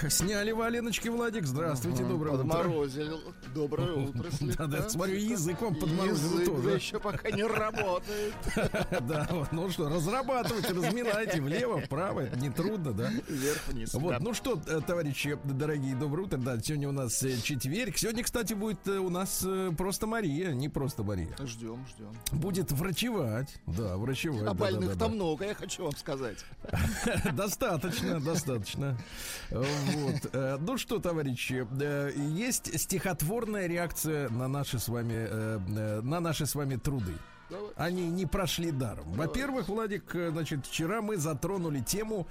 Так, сняли валеночки, Владик. Здравствуйте, доброе утро. Подморозил. Доброе утро, слегка. Да, да, смотрю, языком подморозил Язык тоже. еще пока не работает. Да, вот, ну что, разрабатывайте, разминайте влево, вправо, это не трудно, да? Вверх-вниз. Вот, ну что, э, товарищи, дорогие, доброе утро. Да, сегодня у нас э, четверг. Сегодня, кстати, будет э, у нас просто Мария, не просто Мария. Ждем, ждем. Будет врачевать. Да, врачевать. А да, больных да, там много, я хочу вам сказать. Достаточно, достаточно. Вот. Э, Ну что, товарищи, э, есть стихотворная реакция на наши с вами, э, на наши с вами труды. Давай. Они не прошли даром. Во-первых, Владик, значит, вчера мы затронули тему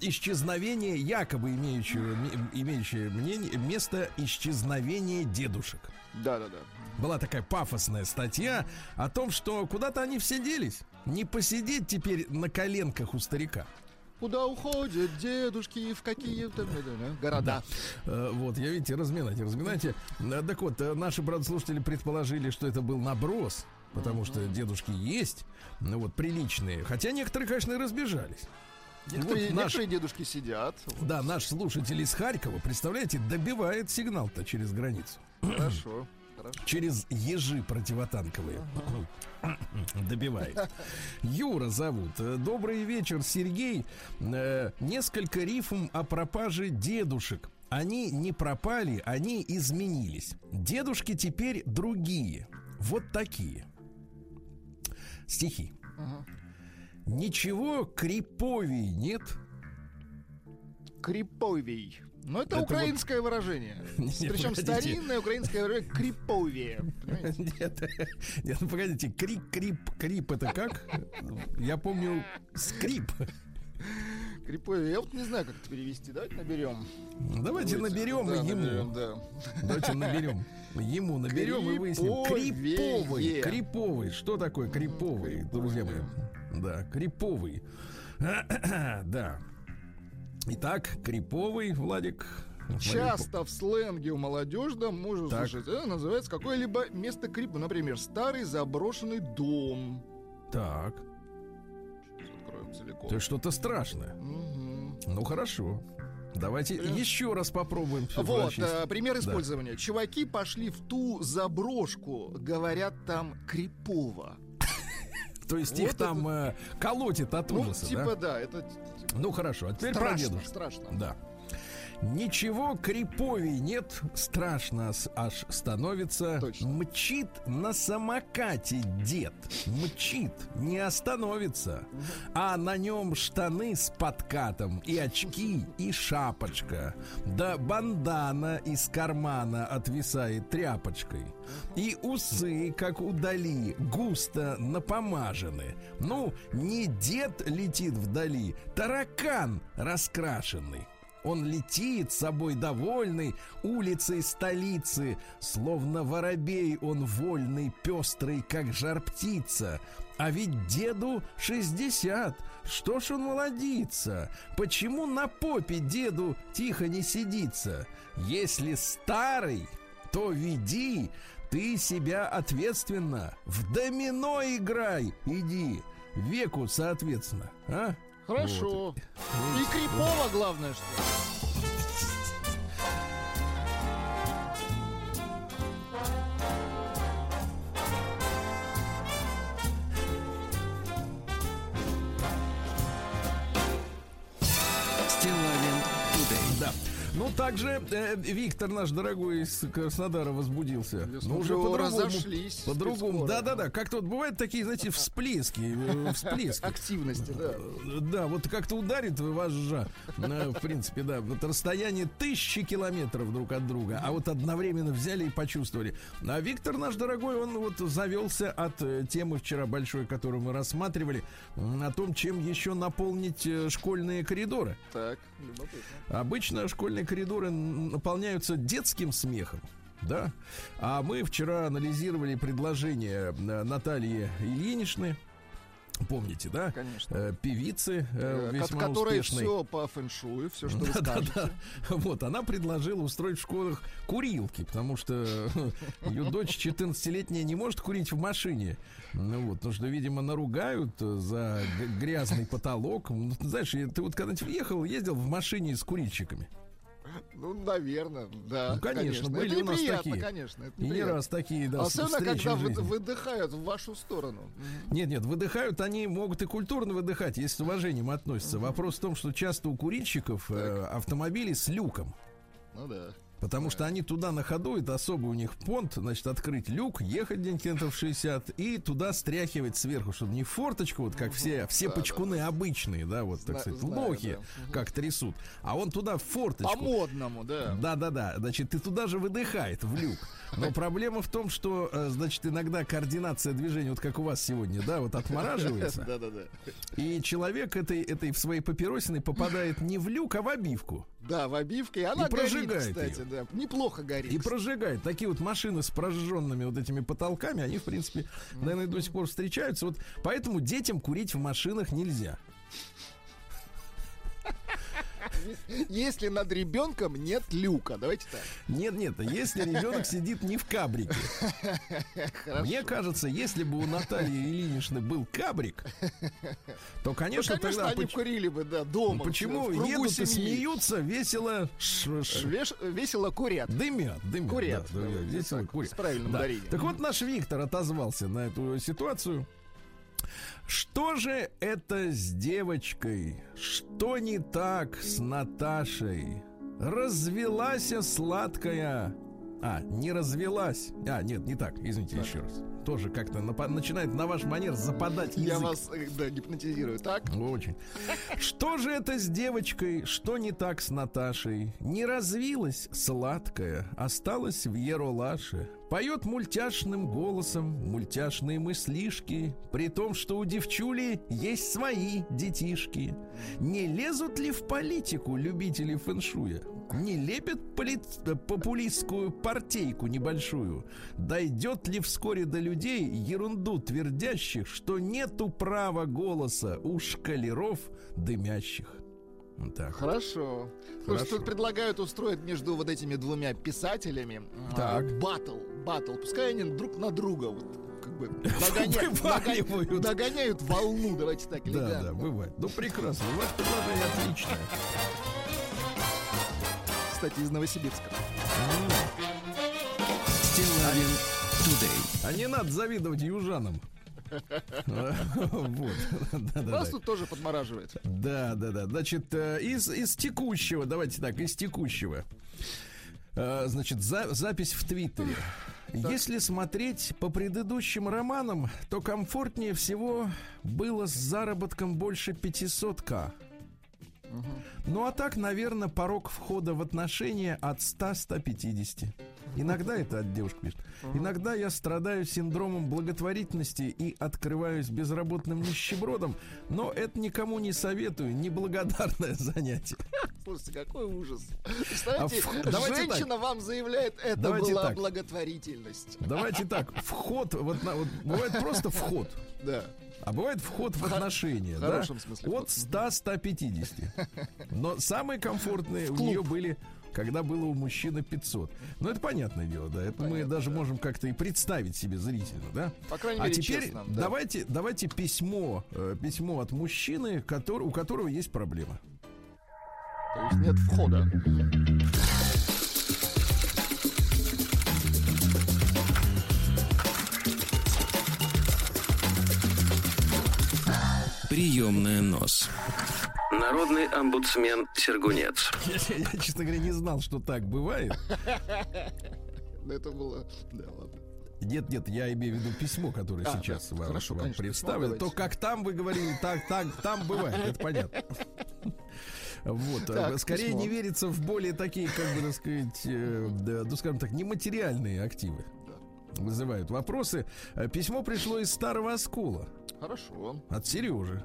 исчезновения, якобы имеющего, имеющее мнение, место исчезновения дедушек. Да, да, да. Была такая пафосная статья о том, что куда-то они все делись. Не посидеть теперь на коленках у старика. Куда уходят дедушки в какие-то м, да, города? Э, Вот, я видите, разминайте, разминайте. Э, Так вот, э, наши брат-слушатели предположили, что это был наброс, потому что дедушки есть, ну вот, приличные. Хотя некоторые, конечно, и разбежались. Некоторые, вот наш, некоторые дедушки сидят. да, наш слушатель из Харькова, представляете, добивает сигнал-то через границу. Хорошо. Хорошо. Через ежи противотанковые. Добивает. Юра зовут. Добрый вечер, Сергей. Э, Несколько рифм о пропаже дедушек. Они не пропали, они изменились. Дедушки теперь другие. Вот такие. Стихи. Ага. Ничего криповей нет. Криповей. Ну, это, Это украинское выражение. Не, Причем погодите. старинное украинское выражение криповее. понимаете? Нет, нет, ну погодите, крик, крип, крип это как? Я помню скрип. Криповее. Я вот не знаю, как это перевести. Давайте наберем. Давайте наберем Да, и ему. наберем, да. Давайте наберем. Ему наберем и выясним. Криповее. Криповый. Криповый. Что такое криповый, друзья мои? Да, криповый. Да. Итак, криповый, Владик. Часто в сленге у молодежи можно Так. слышать. Это называется какое-либо место крипа. Например, старый заброшенный дом. Так, Сейчас откроем целиком. это что-то страшное. Мгм. Ну хорошо. Давайте Прям- еще раз попробуем. Вот, э, пример Да. использования. Чуваки пошли в ту заброшку, говорят там крипово. То есть вот их там э, колотит от Ну, ужаса, типа, да? да, это Ну хорошо, а теперь про страшно, дедушку. страшно. Да. Ничего криповей нет, страшно аж становится. Точно. Мчит на самокате дед. Мчит, не остановится. А на нем штаны с подкатом, и очки, и шапочка. Да бандана из кармана отвисает тряпочкой. И усы, как удали, густо напомажены. Ну, не дед летит вдали, таракан раскрашенный. Он летит с собой довольный улицей столицы, Словно воробей он вольный, пестрый, как жар птица. А ведь деду 60, что ж он молодится? Почему на попе деду тихо не сидится? Если старый, то веди ты себя ответственно. В домино играй, иди. Веку соответственно, а? Хорошо. И крипово главное, что. Ну, также э, Виктор наш дорогой из Краснодара возбудился. Я Ну, уже по-другому. По-другому. Да-да-да. Как-то вот бывают такие, знаете, всплески. э, Всплески. Активности, да. Да, вот как-то ударит вожжа. э, В принципе, да. Вот расстояние тысячи километров друг от друга. А вот одновременно взяли и почувствовали. А Виктор наш дорогой, он вот завелся от э, темы вчера большой, которую мы рассматривали, о том, чем еще наполнить э, школьные коридоры. Так, любопытно. Обычно школьные коридоры н- наполняются детским смехом. Да? А мы вчера анализировали предложение э, Натальи Ильиничны Помните, да? Конечно. Э, певицы э, Э, весьма ко- которой успешной. все по фэншую, все, что вы Да-да-да. скажете. Вот, она предложила устроить в школах курилки, потому что ее дочь 14-летняя не может курить в машине. Ну вот, потому что, видимо, наругают за грязный потолок. Ну, знаешь, ты вот когда-нибудь ехал, ездил в машине с курильщиками. Ну, наверное, да. Ну, конечно, были это у нас такие. конечно. это И не раз такие, да, Особенно, когда вы- выдыхают в вашу сторону. Нет, нет, выдыхают они могут и культурно выдыхать, если с уважением относятся. Вопрос в том, что часто у курильщиков э, автомобили с люком. Ну да. Потому что они туда на ходу, это особый у них понт, значит, открыть люк, ехать километров 60 и туда стряхивать сверху, чтобы не в форточку, вот как все, все Да, почкуны обычные, да, вот, так Зна- сказать, знаю, лохи, да. как трясут, а он туда в форточку. По-модному, да. Да-да-да, значит, ты туда же выдыхает в люк. Но проблема в том, что, э, значит, иногда координация движения, вот как у вас сегодня, да, вот отмораживается, Да-да-да. и человек этой, этой в своей папиросиной попадает не в люк, а в обивку. Да, в обивке. И она И горит, прожигает кстати, да. Неплохо горит. И прожигает. Такие вот машины с прожженными вот этими потолками, они, в принципе, наверное, до сих пор встречаются. Вот поэтому детям курить в машинах нельзя. Если над ребенком нет люка. Давайте так. Нет, нет, если ребенок сидит не в кабрике. Мне кажется, если бы у Натальи Ильиничны был кабрик, то, Ну, конечно, конечно, тогда... они поч- курили бы, да, дома. Почему в кругу едут и смеются, весело ш- ш- Веш- Весело курят. Дымят, дымят. Курят, да, да, давайте весело так, курят. с правильным Да. ударением. Так вот наш Виктор отозвался на эту ситуацию. Что же это с девочкой? Что не так с Наташей? Развелась сладкая. А, не развелась. А, нет, не так. Извините еще раз. Тоже как-то напа- начинает на ваш манер западать язык. Я вас, э, да, гипнотизирую. Так? Очень. Что же это с девочкой? Что не так с Наташей? Не развилась сладкая, осталась в Еролаше. Поет мультяшным голосом мультяшные мыслишки, при том, что у девчули есть свои детишки. Не лезут ли в политику любители фэншуя? Не лепят поли- популистскую партейку небольшую? Дойдет ли вскоре до людей ерунду твердящих, что нету права голоса у шкалеров дымящих? Так. Хорошо. Слушай, Хорошо. тут предлагают устроить между вот этими двумя писателями а, Так. батл. Батл. Пускай они друг на друга вот, как бы догоняют, догоняют волну, давайте так Да, элегантно. да, бывает. Ну, прекрасно. Ваше предложение отличное. Кстати, из Новосибирска. Стилавин Today. А не надо завидовать южанам. Вас тут тоже подмораживает. Да, да, да. Значит, э, из, из текущего, давайте так, из текущего. Э, Значит, за- запись в Твиттере. Если смотреть по предыдущим романам, то комфортнее всего было с заработком больше 500к. Ну а так, наверное, порог входа в отношения от 100-150. Иногда это от девушек пишет. Иногда я страдаю синдромом благотворительности и открываюсь безработным нищебродом, но это никому не советую, неблагодарное занятие. Слушайте, какой ужас. Представляете, А в- женщина вам заявляет, это Давайте была так. благотворительность. Давайте так, вход, вот, на- вот бывает просто вход, Да. А бывает вход в отношения, в да? хорошем смысле От вход. 100-150. Но самые комфортные у нее были когда было у мужчины 500. Ну, это понятное дело, да. Это мы Понятно, даже да. можем как-то и представить себе зрительно, да. По крайней А мере, теперь честно. да. давайте, давайте письмо, э, письмо от мужчины, который, у которого есть проблема. То есть нет входа. Приемная нос. Народный омбудсмен Сергунец. Я, я, честно говоря, не знал, что так бывает. Но это было... Да, ладно. Нет, нет, я имею в виду письмо, которое А, сейчас да, вам, хорошо, вам конечно, письмо представили. То, как там вы говорили, так, так, там бывает, это понятно. Вот, Так, э, скорее письмо. не верится в более такие, как бы, так сказать, э, да, ну, скажем так, нематериальные активы. Вызывают вопросы. Э, Письмо пришло из старого оскола Хорошо. от Сережи.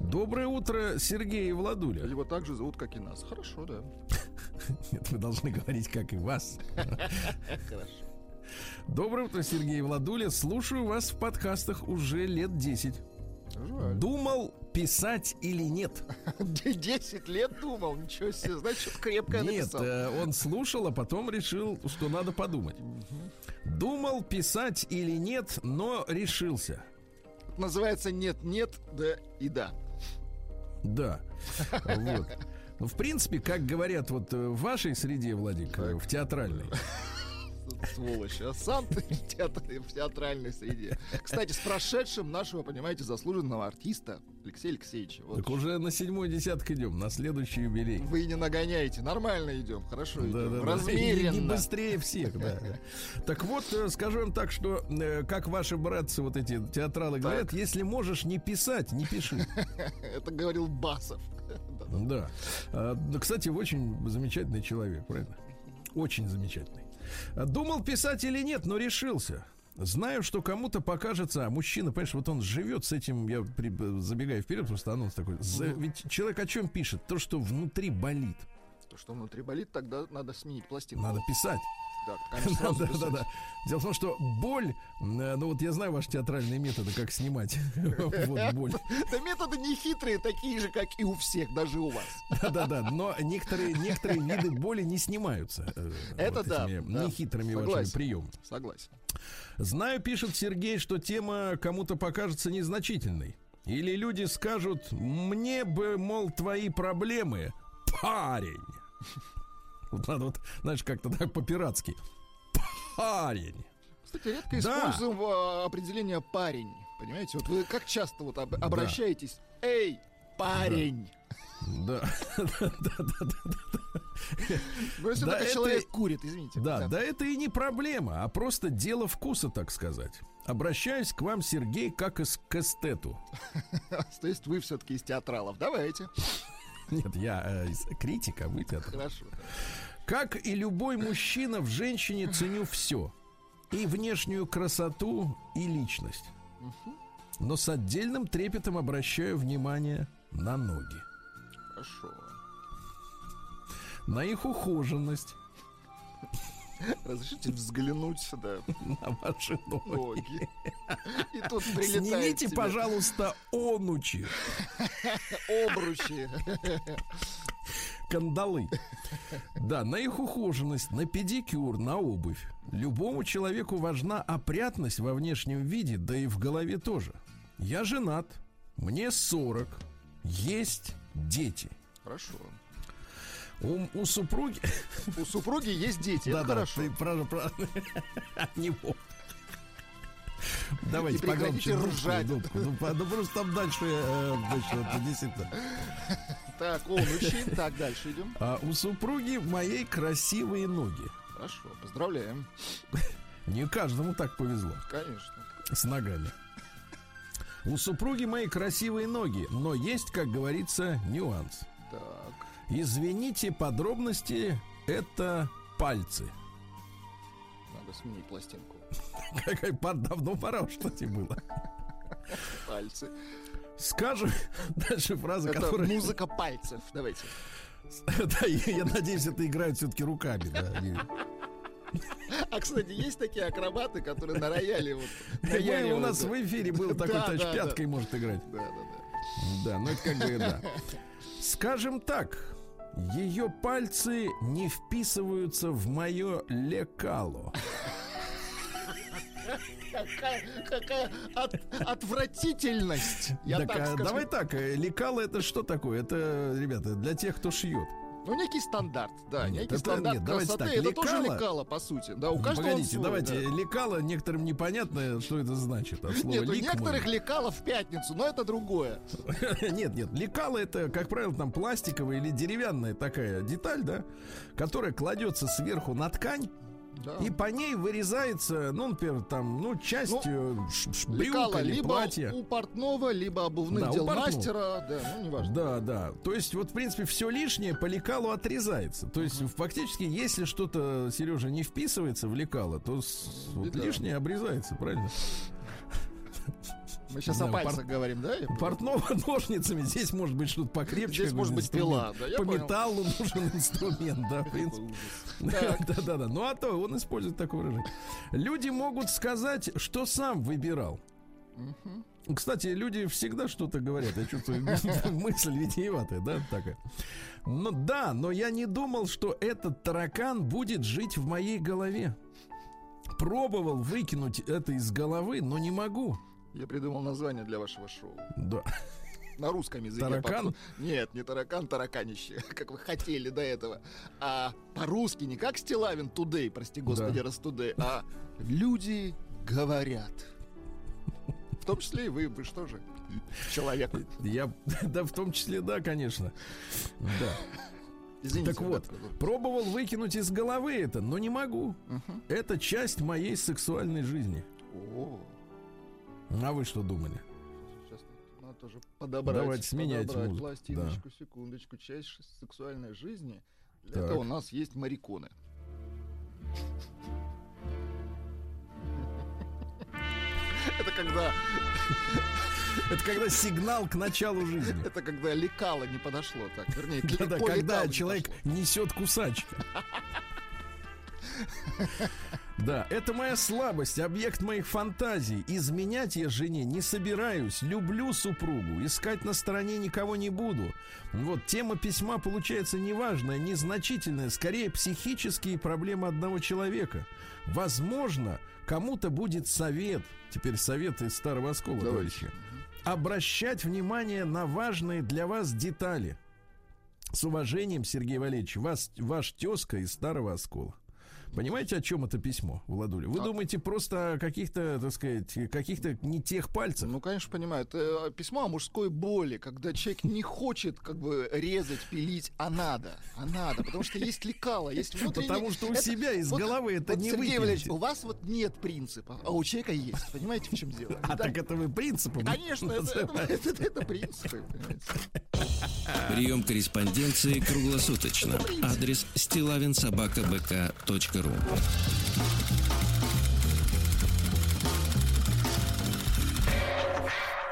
Доброе утро, Сергей и Владуля. Его так же зовут, как и нас. Хорошо, да. Нет, вы должны говорить, как и вас. Хорошо. Доброе утро, Сергей Владуля. Слушаю вас в подкастах уже лет 10. Жаль. Думал, писать или нет. 10 лет думал, ничего себе, значит, что-то крепкое Нет, написал. э, он слушал, а потом решил, что надо подумать. Думал, писать или нет, но решился. Называется «нет-нет, да и да». Да. Вот. Ну, в принципе, как говорят вот э, в вашей среде, Владик, э, в театральной, Сволочь, а сам ты в, театр- в театральной среде. Кстати, с прошедшим нашего, понимаете, заслуженного артиста Алексея Алексеевича. Вот так уже на седьмой десяток идем, на следующий юбилей. Вы не нагоняете, нормально идем, хорошо идем, Да-да-да. Не, размеренно. не быстрее всех, да. Так вот, э, скажу вам так, что э, как ваши братцы, вот эти театралы говорят, если можешь не писать, не пиши. Это говорил Басов. Да. А, да, Кстати, очень замечательный человек, правильно? Очень замечательный. Думал писать или нет, но решился. Знаю, что кому-то покажется, а мужчина, понимаешь, вот он живет с этим, я при- забегаю вперед, просто анонс такой. За- ведь человек о чем пишет? То, что внутри болит. То, что внутри болит, тогда надо сменить пластинку. Надо писать. Да, конечно, Да, да, да. Дело в том, что боль, э, ну вот я знаю ваши театральные методы, как снимать вот боль. Да методы не хитрые, такие же, как и у всех, даже у вас. Да-да-да, но некоторые, некоторые виды боли не снимаются. э, Это вот да, этими да. Нехитрыми вашими приемами. Согласен. Знаю, пишет Сергей, что тема кому-то покажется незначительной. Или люди скажут, мне бы, мол, твои проблемы, парень. Вот надо вот, знаешь, как-то так по-пиратски. Парень. Кстати, редко Да. используем а, определение парень. Понимаете, вот вы как часто вот об- обращаетесь? Эй, парень! Да. Ну, если Да только это- человек курит, извините. Да, да это и не проблема, а просто дело вкуса, так сказать. Обращаюсь к вам, Сергей, как из к эстету. То есть вы все-таки из театралов. Давайте. Нет, я э, критика, вы театр. Хорошо. Как и любой мужчина, в женщине ценю все. И внешнюю красоту, и личность. Но с отдельным трепетом обращаю внимание на ноги. Хорошо. На их ухоженность, Разрешите взглянуть сюда. на ваши ноги. Ноги. И тут прилетает Снимите, тебе пожалуйста, онучи, обручи. Кандалы. Да, на их ухоженность, на педикюр, на обувь. Любому человеку важна опрятность во внешнем виде, да и в голове тоже. Я женат, мне 40, есть дети. Хорошо. У, у супруги... У супруги есть дети. Это Да-да, хорошо. ты про- про- от него. Давайте погромче. дудку, ржать. Ну, по- ну, просто там дальше, э, значит, действительно. Так, онучи. Так, дальше идем. А у супруги моей красивые ноги. Хорошо, поздравляем. Не каждому так повезло. Конечно. с ногами. У супруги моей красивые ноги, но есть, как говорится, нюанс. Так. Извините, подробности это пальцы. Надо сменить пластинку. Какая давно пора, уж, кстати, было. Пальцы. Скажем, дальше фраза, Это которая... музыка пальцев. Давайте. Да, я, я надеюсь, это играют все-таки руками. да, А, кстати, есть такие акробаты, которые на рояле вот. Мы- наяривают, у нас в эфире был такой да. пяткой может играть. Да, да, да. Да, ну это как бы да. Скажем так, ее пальцы не вписываются в мое лекало. Какая, какая от- отвратительность. Я так, так а скажу. давай так, э, лекало это что такое? Это, ребята, для тех, кто шьет. Ну, некий стандарт, да, Нет, некий это- стандарт нет, давайте красоты. так, это тоже лекало- лекало, по сути. Да, у каждого Погодите, свой, давайте, да. лекало некоторым непонятно, что это значит. От слова Нет, у лик некоторых можно. лекало в пятницу, но это другое. Нет, нет, лекало это, как правило, там пластиковая или деревянная такая деталь, да, которая кладется сверху на ткань, Да. и по ней вырезается, ну, например, там, ну, часть э, ш- ш- брюка или либо платья. у портного, либо обувных Да, дел мастера. Да, ну, неважно. Да, да. То есть, вот, в принципе, все лишнее по лекалу отрезается. То есть, фактически, если что-то, Сережа, не вписывается в лекало, то с- вот лишнее обрезается, правильно? Мы сейчас Да, о пальцах пар- говорим, да? Портного ножницами, здесь может быть что-то покрепче. Здесь может быть пила, да, По понял. металлу нужен инструмент, да, в принципе. Так. Да, да, да. Ну а то он использует такое выражение. Люди могут сказать, что сам выбирал. Кстати, люди всегда что-то говорят. Я чувствую, мысль витиеватая, да, такая. Ну да, но я не думал, что этот таракан будет жить в моей голове. Пробовал выкинуть это из головы, но не могу. Я придумал название для вашего шоу. Да. На русском языке. Таракан? Нет, не таракан, тараканище, как вы хотели до этого. А по-русски не как Стилавин Тудей, прости господи, Да. раз Тудей, а люди говорят. В том числе и вы, вы что же, человек. Я, да, в том числе, да, конечно. Да. Извините. Так вот, да, пробовал выкинуть из головы это, но не могу. Мгм. Это часть моей сексуальной жизни. О, А вы что думали? сейчас надо тоже подобрать. Давайте сменяйте подобрать музыку. Пластиночку, секундочку. Часть сексуальной жизни. Для Так. этого у нас есть мариконы. Это когда, Это когда сигнал к началу жизни. это когда лекало не подошло, так, вернее, по когда не человек пошло. несет кусачка. Да, это моя слабость, объект моих фантазий. Изменять я жене не собираюсь. Люблю супругу. Искать на стороне никого не буду. Вот тема письма получается неважная, незначительная. Скорее, психические проблемы одного человека. Возможно, кому-то будет совет. Теперь совет из старого оскола, Давайте. товарищи. Обращать внимание на важные для вас детали. С уважением, Сергей Валерьевич, вас, ваш тезка из старого оскола. Понимаете, о чем это письмо, Владуля? Вы А. думаете просто о каких-то, так сказать, каких-то не тех пальцах? Ну, конечно, понимаю. Это письмо о мужской боли, когда человек не хочет как бы резать, пилить, а надо. А надо. Потому что есть лекало, есть внутренний... Потому что у Это- себя из вот- головы это вот, не Сергей. Валерьевич, у вас вот нет принципа, а у человека есть. Понимаете, в чем дело? А Да, так это вы принципом Конечно, это, это, это- это принципы, понимаете. Прием корреспонденции круглосуточно. Адрес стилавинсобакабк.ру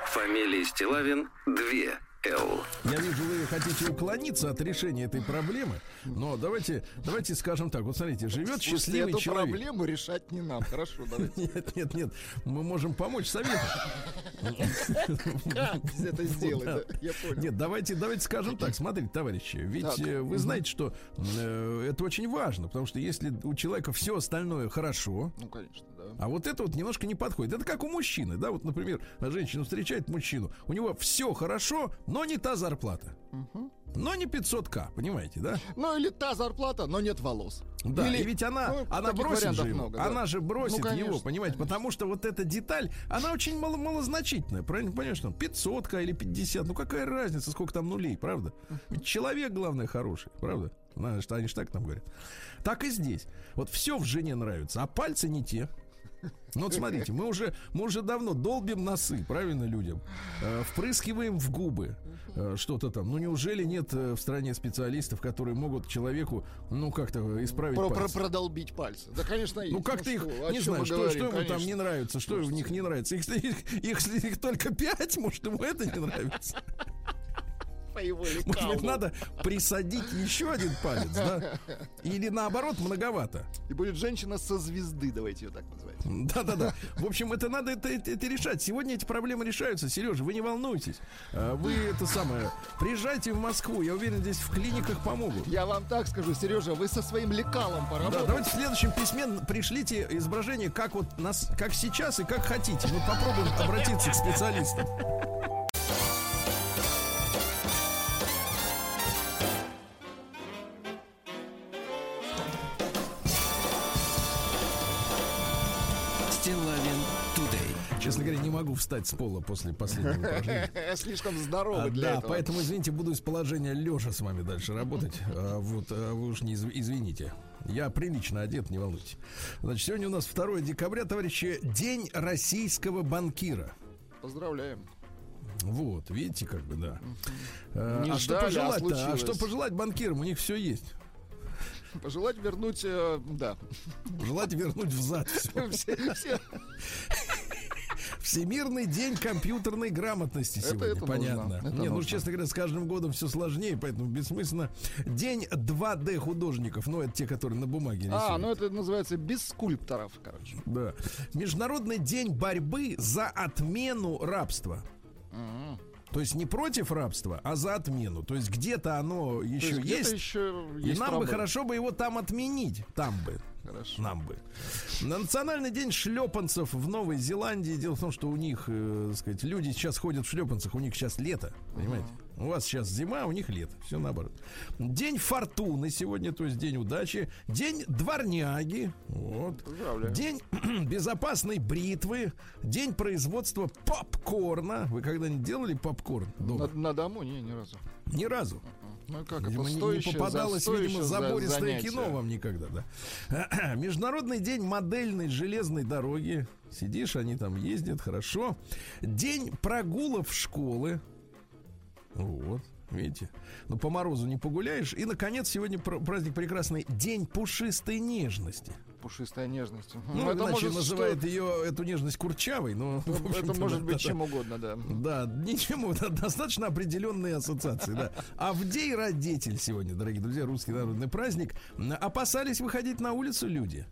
Фамилия Стилавин 2 Л. Я вижу, вы хотите уклониться от решения этой проблемы, но давайте, давайте скажем так. Вот смотрите, живет Слушайте, счастливый эту человек. проблему решать не нам. Хорошо, давайте. Нет, нет, нет, мы можем помочь советом. Как это сделать? Я понял. Нет, давайте, давайте скажем так. Смотрите, товарищи, ведь э, вы знаете, что э, это очень важно, потому что если у человека все остальное хорошо, Ну, конечно, да. а вот это вот немножко не подходит. Это как у мужчины, да? Вот, например, женщина встречает мужчину, у него все хорошо, но не та зарплата. Но не 500к, понимаете, да? Ну, или та зарплата, но нет волос. Да, Или- и ведь она, ну, она бросит же его. много, да. она же бросит Ну, конечно, его, понимаете, потому что вот эта деталь, она очень мало, малозначительная, правильно, понимаешь, там 500 или 50, ну какая разница, сколько там нулей, правда? Ведь человек, главное, хороший, правда? Знаешь, они же так там говорят. Так и здесь. Вот все в жене нравится, а пальцы не те. Ну вот смотрите, мы уже, мы уже давно долбим носы, правильно, людям. Э, впрыскиваем в губы э, что-то там. Ну неужели нет э, в стране специалистов, которые могут человеку, ну как-то исправить Про- про- пальцы? продолбить пальцы. Да, конечно, есть. Ну как ты их, что, не знаю, что, говорим, что ему там не нравится, что в них не нравится. Их, их, их, их только пять, может, ему это не нравится. По его Может лекалу. быть, надо присадить еще один палец, да? Или наоборот, многовато. И будет женщина со звезды, давайте ее так назвать. Да-да-да. В общем, это надо это, это- это решать. Сегодня эти проблемы решаются. Сережа, вы не волнуйтесь. А, Вы это самое. Приезжайте в Москву. Я уверен, здесь в клиниках помогут. Я вам так скажу, Сережа, вы со своим лекалом Да, поработали. давайте в следующем письме пришлите изображение, как вот нас, как сейчас и как хотите. Мы попробуем обратиться к специалистам. Могу встать с пола после последнего упражнения. Слишком А, здоровый для да, этого. поэтому, извините, буду из положения лежа с вами дальше работать. А, вот, а вы уж не изв- извините. Я прилично одет, не волнуйтесь. Значит, сегодня у нас 2 декабря, товарищи, День российского банкира. Поздравляем. Вот, видите, как бы, да. А, Не а что ждали, а пожелать-то? А случилось. что пожелать банкирам? У них все есть. Пожелать вернуть, э, да, Желать вернуть взад всё. все, все- Всемирный день компьютерной грамотности Это- сегодня, это понятно. нужно, это Не, ну, нужно. честно говоря, с каждым годом все сложнее, поэтому бессмысленно. День 2D художников, ну, это те, которые на бумаге рисуют. А, ну это называется без скульпторов, короче. Да. Международный день борьбы за отмену рабства. Мгм. То есть не против рабства, а за отмену. То есть где-то оно еще есть. еще И есть нам бы проблемы. хорошо бы его там отменить. Там бы. Хорошо. Нам бы. На национальный день шлепанцев в Новой Зеландии. Дело в том, что у них, э, так сказать, люди сейчас ходят в шлепанцах, у них сейчас лето. Понимаете? У вас сейчас зима, у них лето. Все наоборот. День фортуны сегодня, то есть день удачи. День дворняги. Вот. Поздравляю. День безопасной бритвы. День производства попкорна. Вы когда-нибудь делали попкорн дома? На, на дому? Не, ни разу. Ни разу. Ну как Видимо, это не- попадалось, видимо, забористое занятие. кино вам никогда, да. Международный день модельной железной дороги. Сидишь, они там ездят, хорошо. День прогулов школы. Вот, видите. Ну, по морозу не погуляешь. И, наконец, сегодня пр- праздник прекрасный. День пушистой нежности. Пушистая нежность. Ну, это иначе может, называют что- ее, эту нежность курчавой, но... в это общем-то, может быть да, чем угодно, да. да, ничему, да, достаточно определенные ассоциации, да. А в день родитель сегодня, дорогие друзья, русский народный праздник, опасались выходить на улицу люди.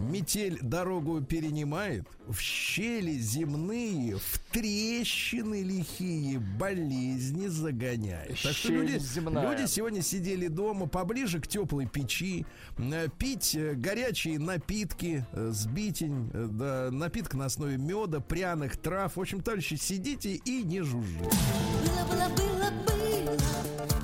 Метель дорогу перенимает, в щели земные, в трещины лихие болезни загоняет. Так что люди, люди сегодня сидели дома поближе к теплой печи, э, пить э, горячие напитки, э, сбитень, да, напиток на основе меда, пряных трав. В общем, товарищи, сидите и не жужжите. Было, было, было, было,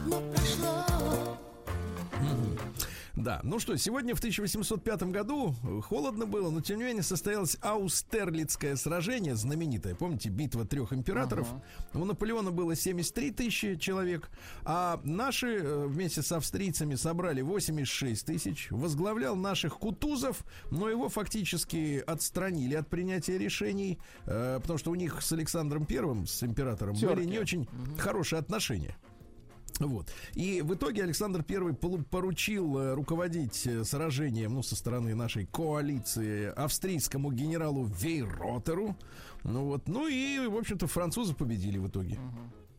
Да, ну что, сегодня в 1805 году э, холодно было, но тем не менее состоялось Аустерлицкое сражение, знаменитое, помните, битва трех императоров. У Наполеона было 73 тысячи человек, а наши э, вместе с австрийцами собрали 86 тысяч. Возглавлял наших Кутузов, но его фактически отстранили от принятия решений, э, потому что у них с Александром Первым, с императором, были Терки. не очень хорошие отношения. Вот. И в итоге Александр I поручил э, руководить э, сражением, ну, со стороны нашей коалиции австрийскому генералу Вейротеру. Ну вот, ну и, в общем-то, французы победили в итоге.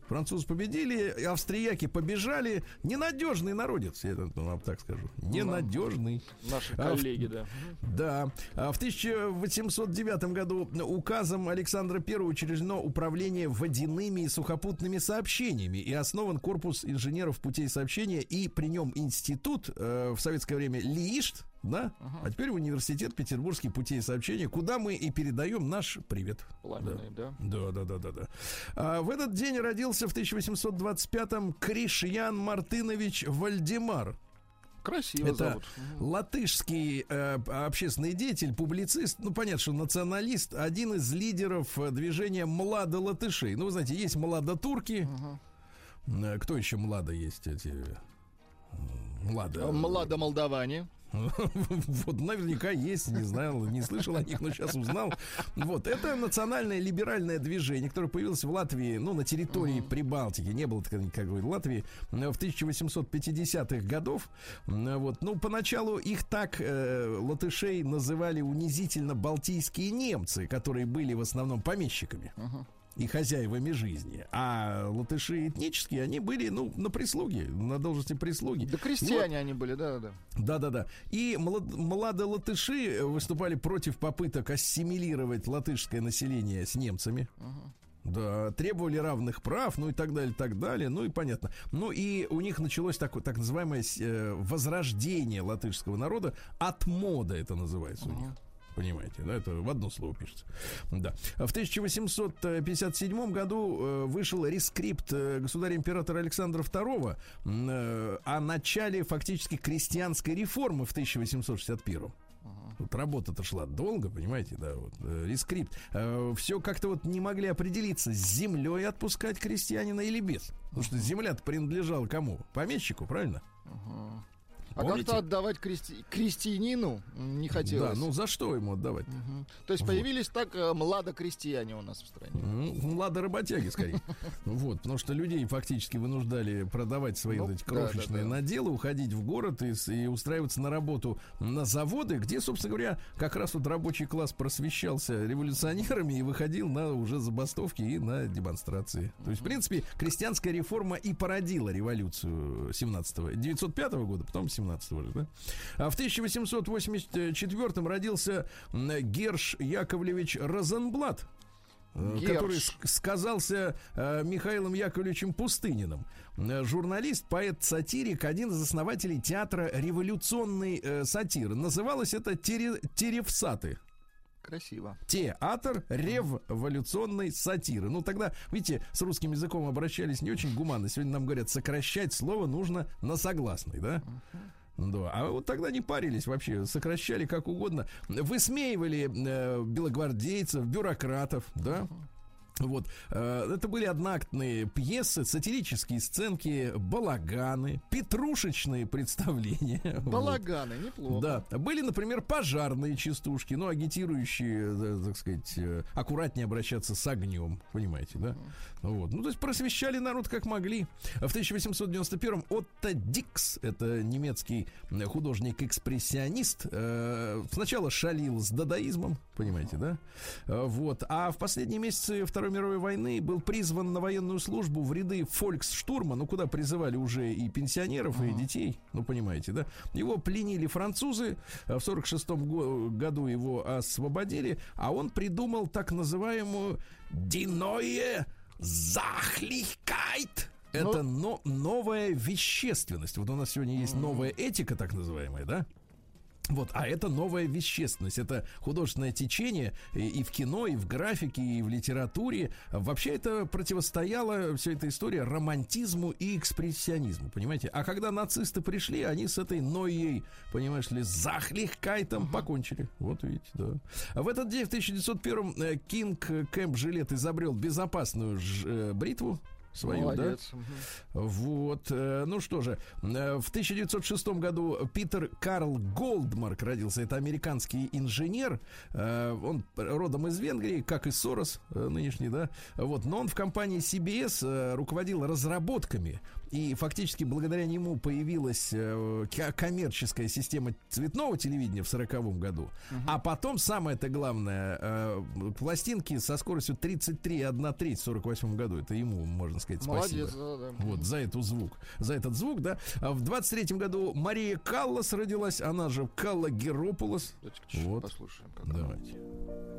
Французы победили, австрияки побежали. Ненадежный народец, я это вам так скажу. Ненадежный. Наши А коллеги, да. Да. А В 1809 году указом Александра I учреждено управление водяными и сухопутными сообщениями и основан корпус инженеров путей сообщения и при нем институт э, в советское время ЛИИШТ, да? А теперь университет Петербургский путей сообщения, куда мы и передаем наш привет. Пламенные, да. Да, да, да, да, да. А, в этот день родился в 1825-м Кришьян Мартынович Вальдемар. Красиво Это зовут. Латышский э, общественный деятель, публицист, ну понятно, что националист, один из лидеров э, движения «Млада латышей». Ну, вы знаете, есть «Млада-турки», Э, кто еще «Млада» есть эти... «Млада». А Млада Молдаване. Вот наверняка есть, не знал, не слышал о них, но сейчас узнал. Вот, это национальное либеральное движение, которое появилось в Латвии, ну, на территории Прибалтики, не было никакой Латвии, в 1850-х годов. Вот, ну, поначалу их так, э, латышей, называли унизительно балтийские немцы, которые были в основном помещиками и хозяевами жизни. А латыши этнические, они были, ну, на прислуге, на должности прислуги. Да И вот- крестьяне они были, да, да. да-да-да. И млад- младо латыши выступали против попыток ассимилировать латышское население с немцами. Да, требовали равных прав, ну и так далее, так далее, ну и понятно. Ну и у них началось такое, так называемое э, возрождение латышского народа. Atmoda это называется у них. Понимаете, да, это в одно слово пишется. Да. В 1857 году э, вышел рескрипт э, государя-императора Александра II э, о начале фактически крестьянской реформы в 1861. Тут работа-то шла долго, понимаете, да, вот, э, рескрипт. все как-то вот не могли определиться, с землей отпускать крестьянина или без. Потому что земля-то принадлежала кому? Помещику, правильно? А как-то отдавать крести- крестьянину не хотелось. Да, ну за что ему отдавать? Мгм. То есть Вот. появились так э, младокрестьяне у нас в стране. Ну, ладно, работяги скорее. Вот, потому что людей фактически вынуждали продавать свои Ну, вот эти да, крошечные наделы, уходить в город и, устраиваться на работу на заводы, где, собственно говоря, как раз вот рабочий класс просвещался революционерами и выходил на уже забастовки и на демонстрации. То есть, в принципе, крестьянская реформа и породила революцию 17-го, 905 года, потом 17-го же, да? А в 1884 родился Герш Яковлевич Розенблат, э, Герш. который сказался э, Михаилом Яковлевичем Пустыниным. Э, Журналист, поэт, сатирик, один из основателей театра революционной сатиры. Называлось это Тере- Теревсаты. Красиво. Театр революционной сатиры. Ну, тогда, видите, с русским языком обращались не очень гуманно. Сегодня нам говорят, сокращать слово нужно на согласный, да? Да, а вот тогда не парились вообще, сокращали как угодно, высмеивали э, белогвардейцев, бюрократов, да. Вот, э, это были одноактные пьесы, сатирические сценки, балаганы, петрушечные представления. Вот. Балаганы, неплохо. Да, были, например, пожарные частушки, ну, агитирующие, э, так сказать, э, аккуратнее обращаться с огнем, понимаете, да? Вот. Ну, то есть просвещали народ как могли. В 1891-м Отто Дикс, это немецкий э, художник-экспрессионист, э, сначала шалил с дадаизмом, понимаете, да? Э, Вот. А в последние месяцы Второй мировой войны был призван на военную службу в ряды фольксштурма, ну, куда призывали уже и пенсионеров, и детей, ну, понимаете, да? Его пленили французы, э, в 46-м го- году его освободили, а он придумал так называемую «диное захлихкайт». Это но, новая вещественность. Вот у нас сегодня есть новая этика, так называемая, да? Вот, а это новая вещественность, это художественное течение и, и в кино, и в графике, и в литературе. Вообще это противостояло, вся эта история, романтизму и экспрессионизму, понимаете? А когда нацисты пришли, они с этой ноей, понимаешь ли, захлихкайтом покончили. Вот видите, да. В этот день, в 1901-м, э, Кинг Кэмп Жилет изобрел безопасную ж- э, бритву, свою, да? Молодец. Мгм. Вот, э, ну что же, э, в 1906 году Питер Карл Голдмарк родился. Это американский инженер. Э, Он родом из Венгрии, как и Сорос нынешний, да. Вот, но он в компании CBS руководил разработками. И фактически благодаря нему появилась э, ко- коммерческая система цветного телевидения в 1940 году. А потом, самое-то главное, э, пластинки со скоростью 33,1 треть в 48 году. Это ему, можно сказать, спасибо. Молодец, да, да. Вот, за эту звук. За этот звук, да. А в 23-м году Мария Каллас родилась, она же Калла Геропулос. Давайте Вот. послушаем. как она. Давайте. Мария.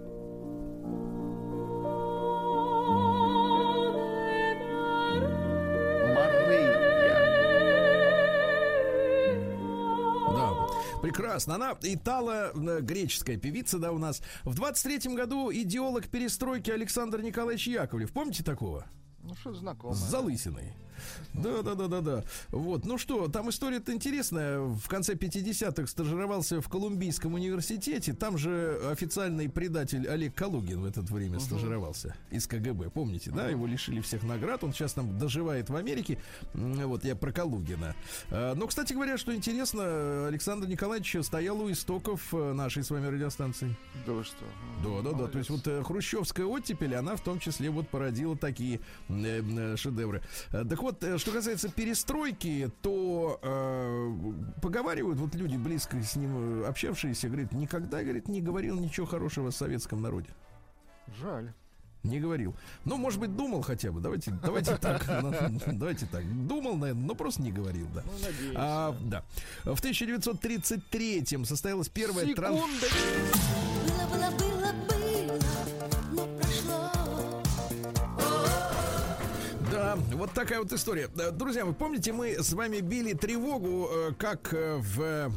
Прекрасно. Она итало-греческая певица, да, у нас. В 23-м году идеолог перестройки Александр Николаевич Яковлев. Помните такого? Ну, что знакомое. С залысиной. Да, да, да, да, да. Вот, ну что, там история-то интересная. В конце 50-х стажировался в Колумбийском университете. Там же официальный предатель Олег Калугин в это время стажировался из КГБ. Помните, да? Его лишили всех наград. Он сейчас там доживает в Америке. Вот я про Калугина. А, Но, кстати говоря, что интересно, Александр Николаевич стоял у истоков э, нашей с вами радиостанции. Да вы что? Да, да, да. То есть вот э, хрущевская оттепель, она в том числе вот породила такие э, э, шедевры. Э, Так вот, э, что касается перестройки, то э, поговаривают вот люди, близко с ним э, общавшиеся, говорят, никогда, говорит, не говорил ничего хорошего о советском народе. Жаль. Не говорил. Ну, может быть, думал хотя бы. Давайте, давайте так. ну, Давайте так. Думал, наверное, но просто не говорил, да. Ну, надеюсь. А, да. В 1933 состоялась первая транс... Было, было, было, было, Да, вот такая вот история. Э, Друзья, вы помните, мы с вами били тревогу, э, как э, в,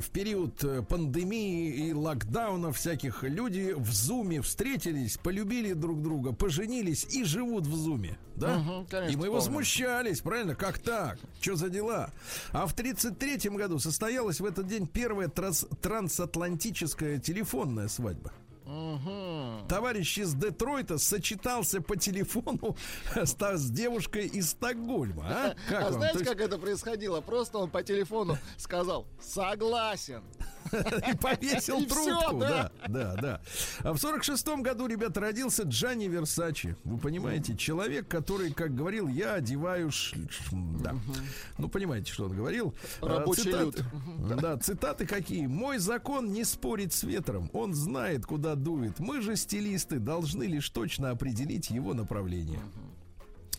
в период пандемии и локдауна всяких люди в Зуме встретились, полюбили друг друга, поженились и живут в Зуме. Да? Мгм, конечно, и мы помню. возмущались, правильно? Как так? Что за дела? А в 33-м году состоялась в этот день первая транс- трансатлантическая телефонная свадьба. Мгм. товарищ из Детройта сочетался по телефону с, с девушкой из Стокгольма. А, как а знаете, есть- как это происходило? Просто он по телефону сказал «Согласен». И повесил трубку. да. да, да. А в сорок шестом году, ребята, родился Джанни Версачи. Вы понимаете, человек, который, как говорил, я одеваю да. Ну, понимаете, что он говорил. А, Рабочий люд. Да, цитаты какие. Мой закон не спорить с ветром. Он знает, куда дует. Мы же, стилисты, должны лишь точно определить его направление.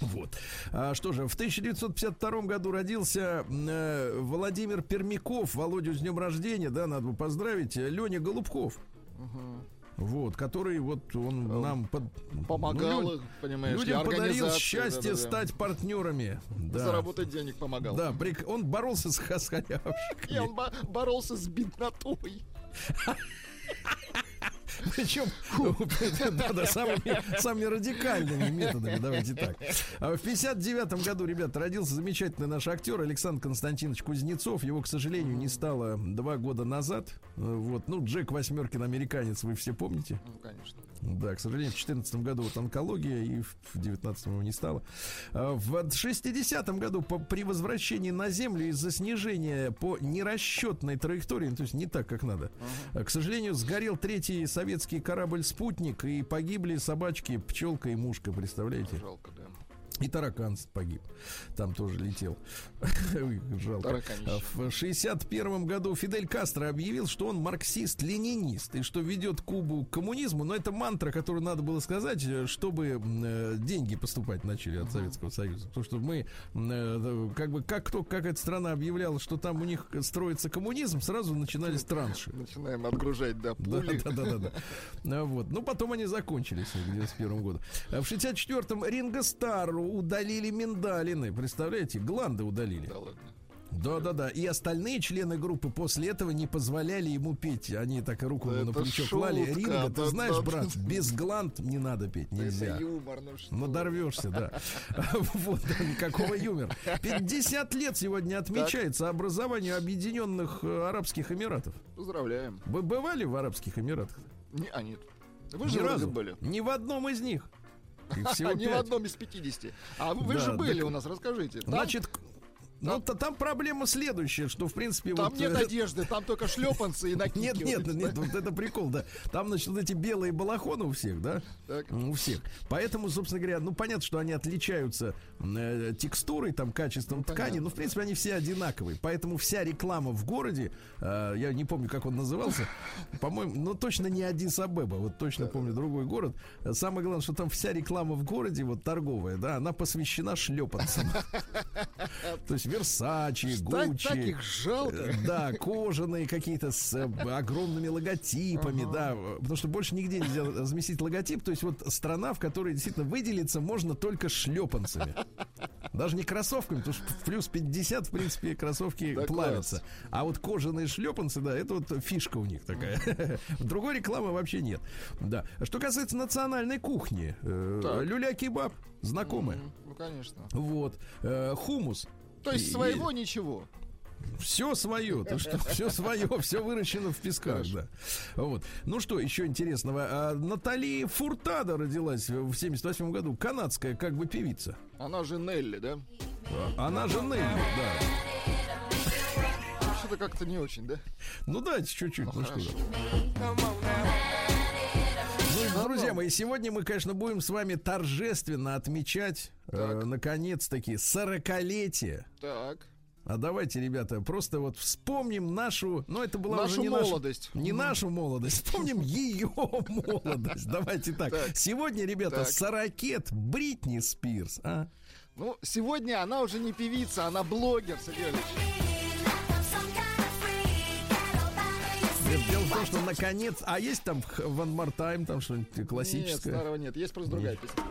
Вот. А что же, в 1952 году родился э, Владимир Пермяков. Володю с днем рождения, да, надо бы поздравить. Леня Голубков. Вот, который вот он нам под- Помогал, ну, лю- понимаешь, людям подарил счастье да-да-да. стать партнерами. Да. Заработать денег помогал. Да, прик- он боролся с хасхалявшими. И он бо- боролся с беднотой. Причем, да, да, самыми, самыми радикальными методами, давайте так. А В 59 году, ребята, родился замечательный наш актер Александр Константинович Кузнецов. Его, к сожалению, не стало два года назад. Вот, ну, Джек Восьмеркин, американец, вы все помните. Ну, конечно. Да, к сожалению, в 2014 году вот онкология, и в 2019 его не стало. А В 60-м году по, при возвращении на Землю из-за снижения по нерасчетной траектории, ну, то есть не так, как надо, к сожалению, сгорел третий советский корабль «Спутник», и погибли собачки, пчелка и мушка, представляете? Жалко, да. И таракан погиб. Там тоже летел. Жалко. Тараканище. В 61 году Фидель Кастро объявил, что он марксист-ленинист и что ведет Кубу к коммунизму. Но это мантра, которую надо было сказать, э, чтобы э, деньги поступать начали от Советского Союза. Потому что мы, э, как бы, как только как эта страна объявляла, что там у них строится коммунизм, сразу начинались транши. Начинаем отгружать, да, пули. да, да, да, да. А, Вот. Ну, потом они закончились в 91 году. А В 64-м Ринго Старру удалили миндалины. Представляете? Гланды удалили. Да ладно. Да, да, да. И остальные члены группы после этого не позволяли ему петь. Они так руку Да ему на плечо шутка, клали. Ринго, ты да, знаешь, да, брат, да. без гланд не надо петь, нельзя. Это юмор, ну что. Надорвешься, да. Вот, какого юмор. 50 лет сегодня отмечается образованию Объединенных э, Арабских Эмиратов. Поздравляем. Вы бывали в Арабских Эмиратах? Не, а нет. Вы Ни же разу. были. Ни в одном из них. Их всего не в одном из 50. А вы же были у нас, расскажите. Значит, ну, то там проблема следующая, что, в принципе, там вот... нет э, одежды, там только шлепанцы и накидки. Нет, нет, нет, вот это прикол, да. Там, значит, вот эти белые балахоны у всех, да? Так. У всех. Поэтому, собственно говоря, ну, понятно, что они отличаются э, текстурой, там, качеством Ну, ткани, но, в принципе, они все одинаковые. Поэтому вся реклама в городе, э, я не помню, как он назывался, по-моему, ну, точно не Адис-Абеба, вот точно помню другой город. Самое главное, что там вся реклама в городе, вот торговая, да, она посвящена шлепанцам. То есть Версачи, Гуччи. так их жалко. Э, Да, кожаные какие-то с э, огромными логотипами, да, потому что больше нигде нельзя разместить логотип. То есть вот страна, в которой действительно выделиться можно только шлепанцами. Даже не кроссовками, потому что в плюс 50, в принципе, кроссовки Да плавятся. класс. А вот кожаные шлепанцы, да, это вот фишка у них такая. Другой рекламы вообще нет. Да. Что касается национальной кухни, э, люля-кебаб, знакомая. Ну, конечно. Вот. Э, Хумус. То есть И- своего ничего. Все свое, то что все свое, все выращено в песках, да. Вот. Ну что еще интересного? А, Натали Фуртада родилась в 78 году, канадская как бы певица. Она же Нелли, да? Она же Нелли, да. Что-то как-то не очень, да? Ну дайте чуть-чуть, ну, что Ну, друзья мои, сегодня мы, конечно, будем с вами торжественно отмечать, э, Так. наконец-таки, сорокалетие. Так. А давайте, ребята, просто вот вспомним нашу, ну это была Нашу уже не молодость. не нашу молодость, вспомним ее молодость. Давайте так. Так. Сегодня, ребята, сорокет Бритни Спирс. А? Ну, сегодня она уже не певица, она блогер, Сергей. Дело в том, что наконец, а есть там One More Time, там что-нибудь Нет, классическое? старого нет. Есть просто другая песня.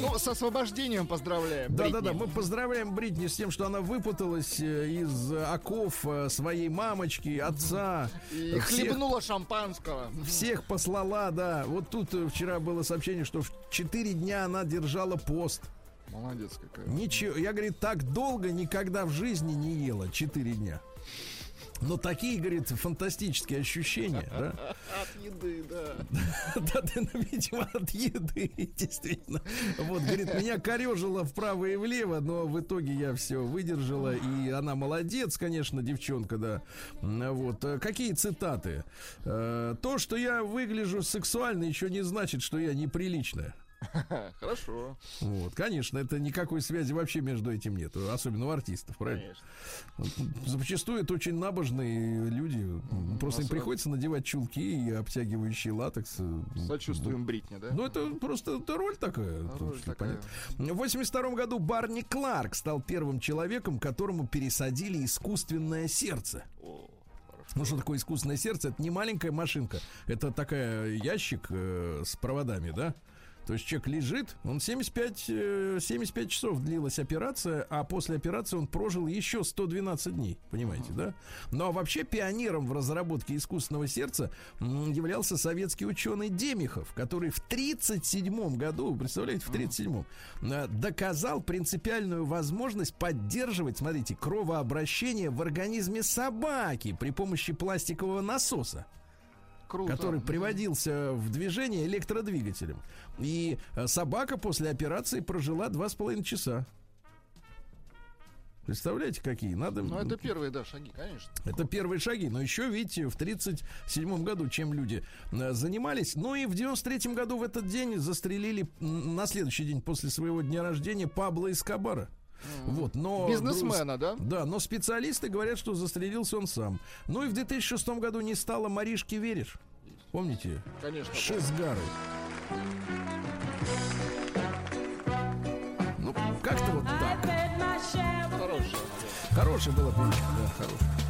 Ну, с освобождением поздравляем. Да-да-да, Бритни. мы поздравляем Бритни с тем, что она выпуталась э, из э, оков э, своей мамочки, отца. И всех хлебнула шампанского. Всех послала, да. Вот тут вчера было сообщение, что в 4 дня она держала пост. Молодец какая. Ничего, я, говорит, так долго никогда в жизни не ела. 4 дня. Но такие, говорит, фантастические ощущения, да? От еды, да. Да, да, ну, видимо, от еды, действительно. Вот, говорит, меня корежило вправо и влево, но в итоге я все выдержала, и она молодец, конечно, девчонка, да. Вот, Э, какие цитаты? Э, То, что я выгляжу сексуально, еще не значит, что я неприличная. Хорошо. Вот, конечно, это никакой связи вообще между этим нет, особенно у артистов, правильно? Конечно. Зачастую это очень набожные люди. Просто им приходится надевать чулки и обтягивающий латекс. Сочувствуем Бритни, да? Ну, это просто это роль такая. тут Роль такая. понятно. В 82 году Барни Кларк стал первым человеком, которому пересадили искусственное сердце. О. Ну, что такое искусственное сердце? Это не маленькая машинка. Это такая ящик э, с проводами, да? То есть человек лежит, он 75, э, 75 часов длилась операция, а после операции он прожил еще 112 дней, понимаете, да? Ну а вообще пионером в разработке искусственного сердца являлся советский ученый Демихов, который в 1937 году, представляете, в 1937 э, доказал принципиальную возможность поддерживать, смотрите, кровообращение в организме собаки при помощи пластикового насоса Круто. который приводился в движение электродвигателем. И э, собака после операции прожила два с половиной часа. Представляете, какие? Надо... Ну, это первые, да, шаги, конечно. Это первые шаги. Но еще, видите, в 1937 году чем люди э, занимались. Ну и в 93 году в этот день застрелили на следующий день после своего дня рождения Пабло Эскобара. Вот, но... Бизнесмена, да? Да, но специалисты говорят, что застрелился он сам. Ну и в 2006 году не стало Маришки Веришь. Помните? Конечно. Шизгары. Ну, как-то вот так. Хорошая. Хорошая была певичка, да, хорошая.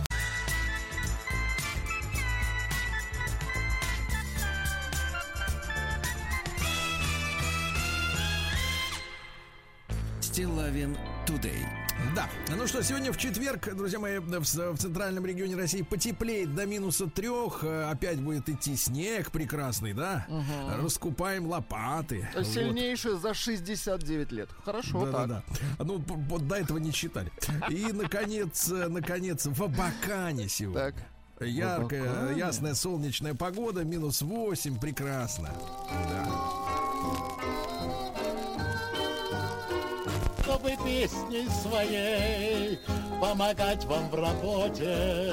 Стилавин Тудей. Да. Ну что, сегодня в четверг, друзья мои, в, в центральном регионе России потеплеет до минуса трех. Э, Опять будет идти снег прекрасный, да? Раскупаем лопаты. Вот. Сильнейшая за 69 лет. Хорошо, Да, так. да, да. Ну, вот до этого не считали. И, наконец, э, наконец, в Абакане сегодня. Так. Яркая, Абакане? ясная солнечная погода, минус 8, прекрасно. Да. Чтобы песней своей помогать вам в работе,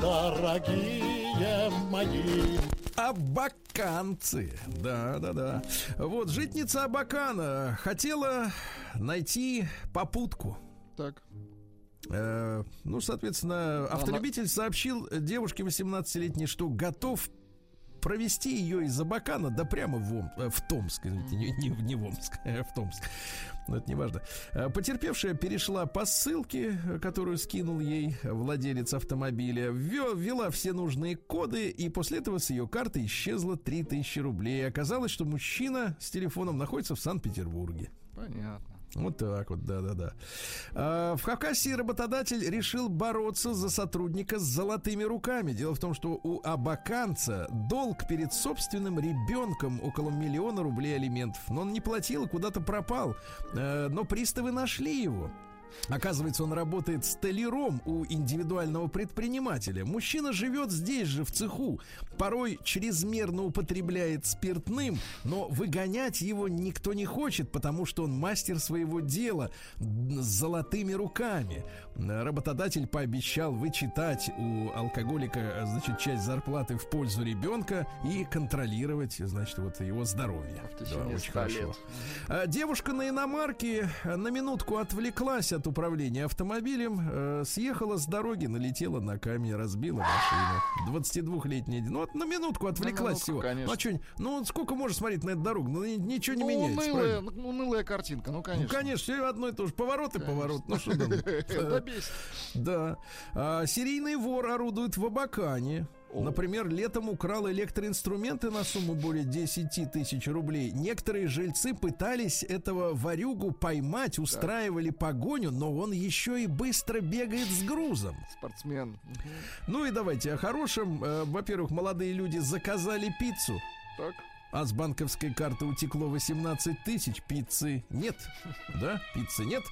дорогие мои. Абаканцы. Да, да, да. Вот, житница Абакана хотела найти попутку. Так. Э, ну, соответственно, автолюбитель сообщил девушке 18-летней, что готов провести ее из Абакана, да прямо в, Ом- э, в Томск, извините, не, не, не в Омск, а в Томск. Но это не важно. Э, Потерпевшая перешла по ссылке, которую скинул ей владелец автомобиля, ввела все нужные коды, и после этого с ее карты исчезло 3000 рублей. Оказалось, что мужчина с телефоном находится в Санкт-Петербурге. Понятно. Вот так вот, да-да-да. А, В Хакасии работодатель решил бороться за сотрудника с золотыми руками. Дело в том, что у абаканца долг перед собственным ребенком около миллиона рублей алиментов. Но он не платил куда-то пропал. Э, Но приставы нашли его. Оказывается, он работает столяром у индивидуального предпринимателя. Мужчина живет здесь же, в цеху. Порой чрезмерно употребляет спиртным, но выгонять его никто не хочет, потому что он мастер своего дела с золотыми руками. Работодатель пообещал вычитать у алкоголика, значит, часть зарплаты в пользу ребенка и контролировать, значит, вот его здоровье. Течение очень 100 хорошо. лет. А, Девушка на иномарке на минутку отвлеклась от управления автомобилем, э, съехала с дороги, налетела на камень, разбила машину. 22-летняя. Ну, вот на минутку отвлеклась всего. конечно. Ну, а ну, сколько можно смотреть на эту дорогу? Ну, ни- ничего не Ну, меняется. унылая, правильно? ну, унылая картинка, ну, конечно. Ну, конечно, все одно и то же. Поворот и поворот. Ну, что? Да бесит. Да. А, серийный вор орудует в Абакане. Например, летом украл электроинструменты на сумму более 10 тысяч рублей. Некоторые жильцы пытались этого ворюгу поймать, устраивали погоню, но он еще и быстро бегает с грузом. Спортсмен. Ну и давайте о хорошем. Э, Во-первых, молодые люди заказали пиццу. Так. А с банковской карты утекло 18 тысяч, пиццы нет, да, пиццы нет.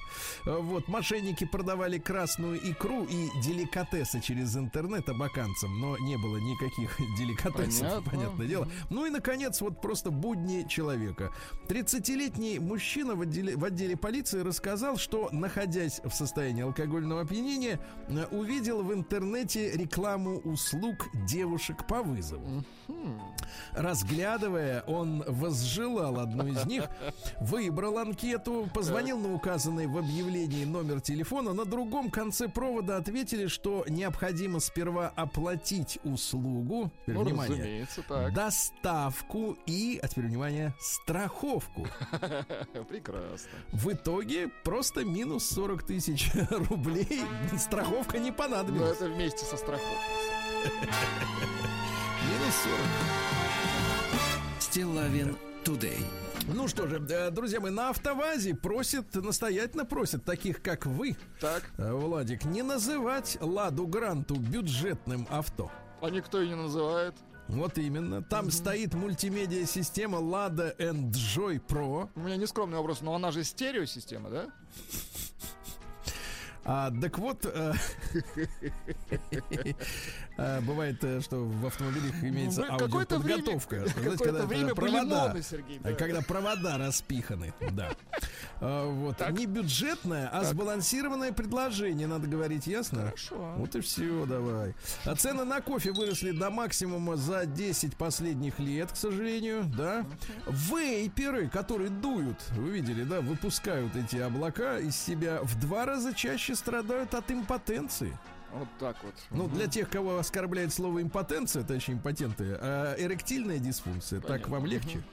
А Вот, мошенники продавали красную икру и деликатесы через интернет абаканцам, но не было никаких деликатесов, Понятно. понятное дело. Ну и, наконец, вот просто будни человека. 30-летний мужчина в отделе, в отделе полиции рассказал, что, находясь в состоянии алкогольного опьянения, э, увидел в интернете рекламу услуг девушек по вызову. Разглядывая, он возжелал одну из них, выбрал анкету, позвонил на указанный в объявлении номер телефона. На другом конце провода ответили, что необходимо сперва оплатить услугу. Теперь Ну, внимание. Доставку и, а теперь внимание, страховку. Прекрасно. В итоге просто минус 40 тысяч рублей. Страховка не Но понадобилась. это вместе со страховкой. Минус 40. Стилавин Тудей. Ну что же, э, друзья мои, на автовазе просят, настоятельно просят таких, как вы, Так, э, Владик, не называть Ладу Гранту бюджетным авто. а никто и не называет. Вот именно. Там стоит мультимедиа-система Lada Joy Pro. У меня нескромный вопрос, но она же стереосистема, да? А, так вот, э, бывает, э, что в автомобилях имеется Ну, время- аудиоподготовка. Какое-то время провода, когда провода распиханы, да. А, Вот. Не бюджетное, а сбалансированное предложение, надо говорить, ясно? Хорошо. Вот и все, давай. А цены на кофе выросли до максимума за 10 последних лет, к сожалению, да. Вейперы, которые дуют, вы видели, да, выпускают эти облака из себя, в два раза чаще страдают от импотенции. Вот так вот. Ну, для тех, кого оскорбляет слово импотенция, точнее импотенты, а эректильная дисфункция, так вам легче.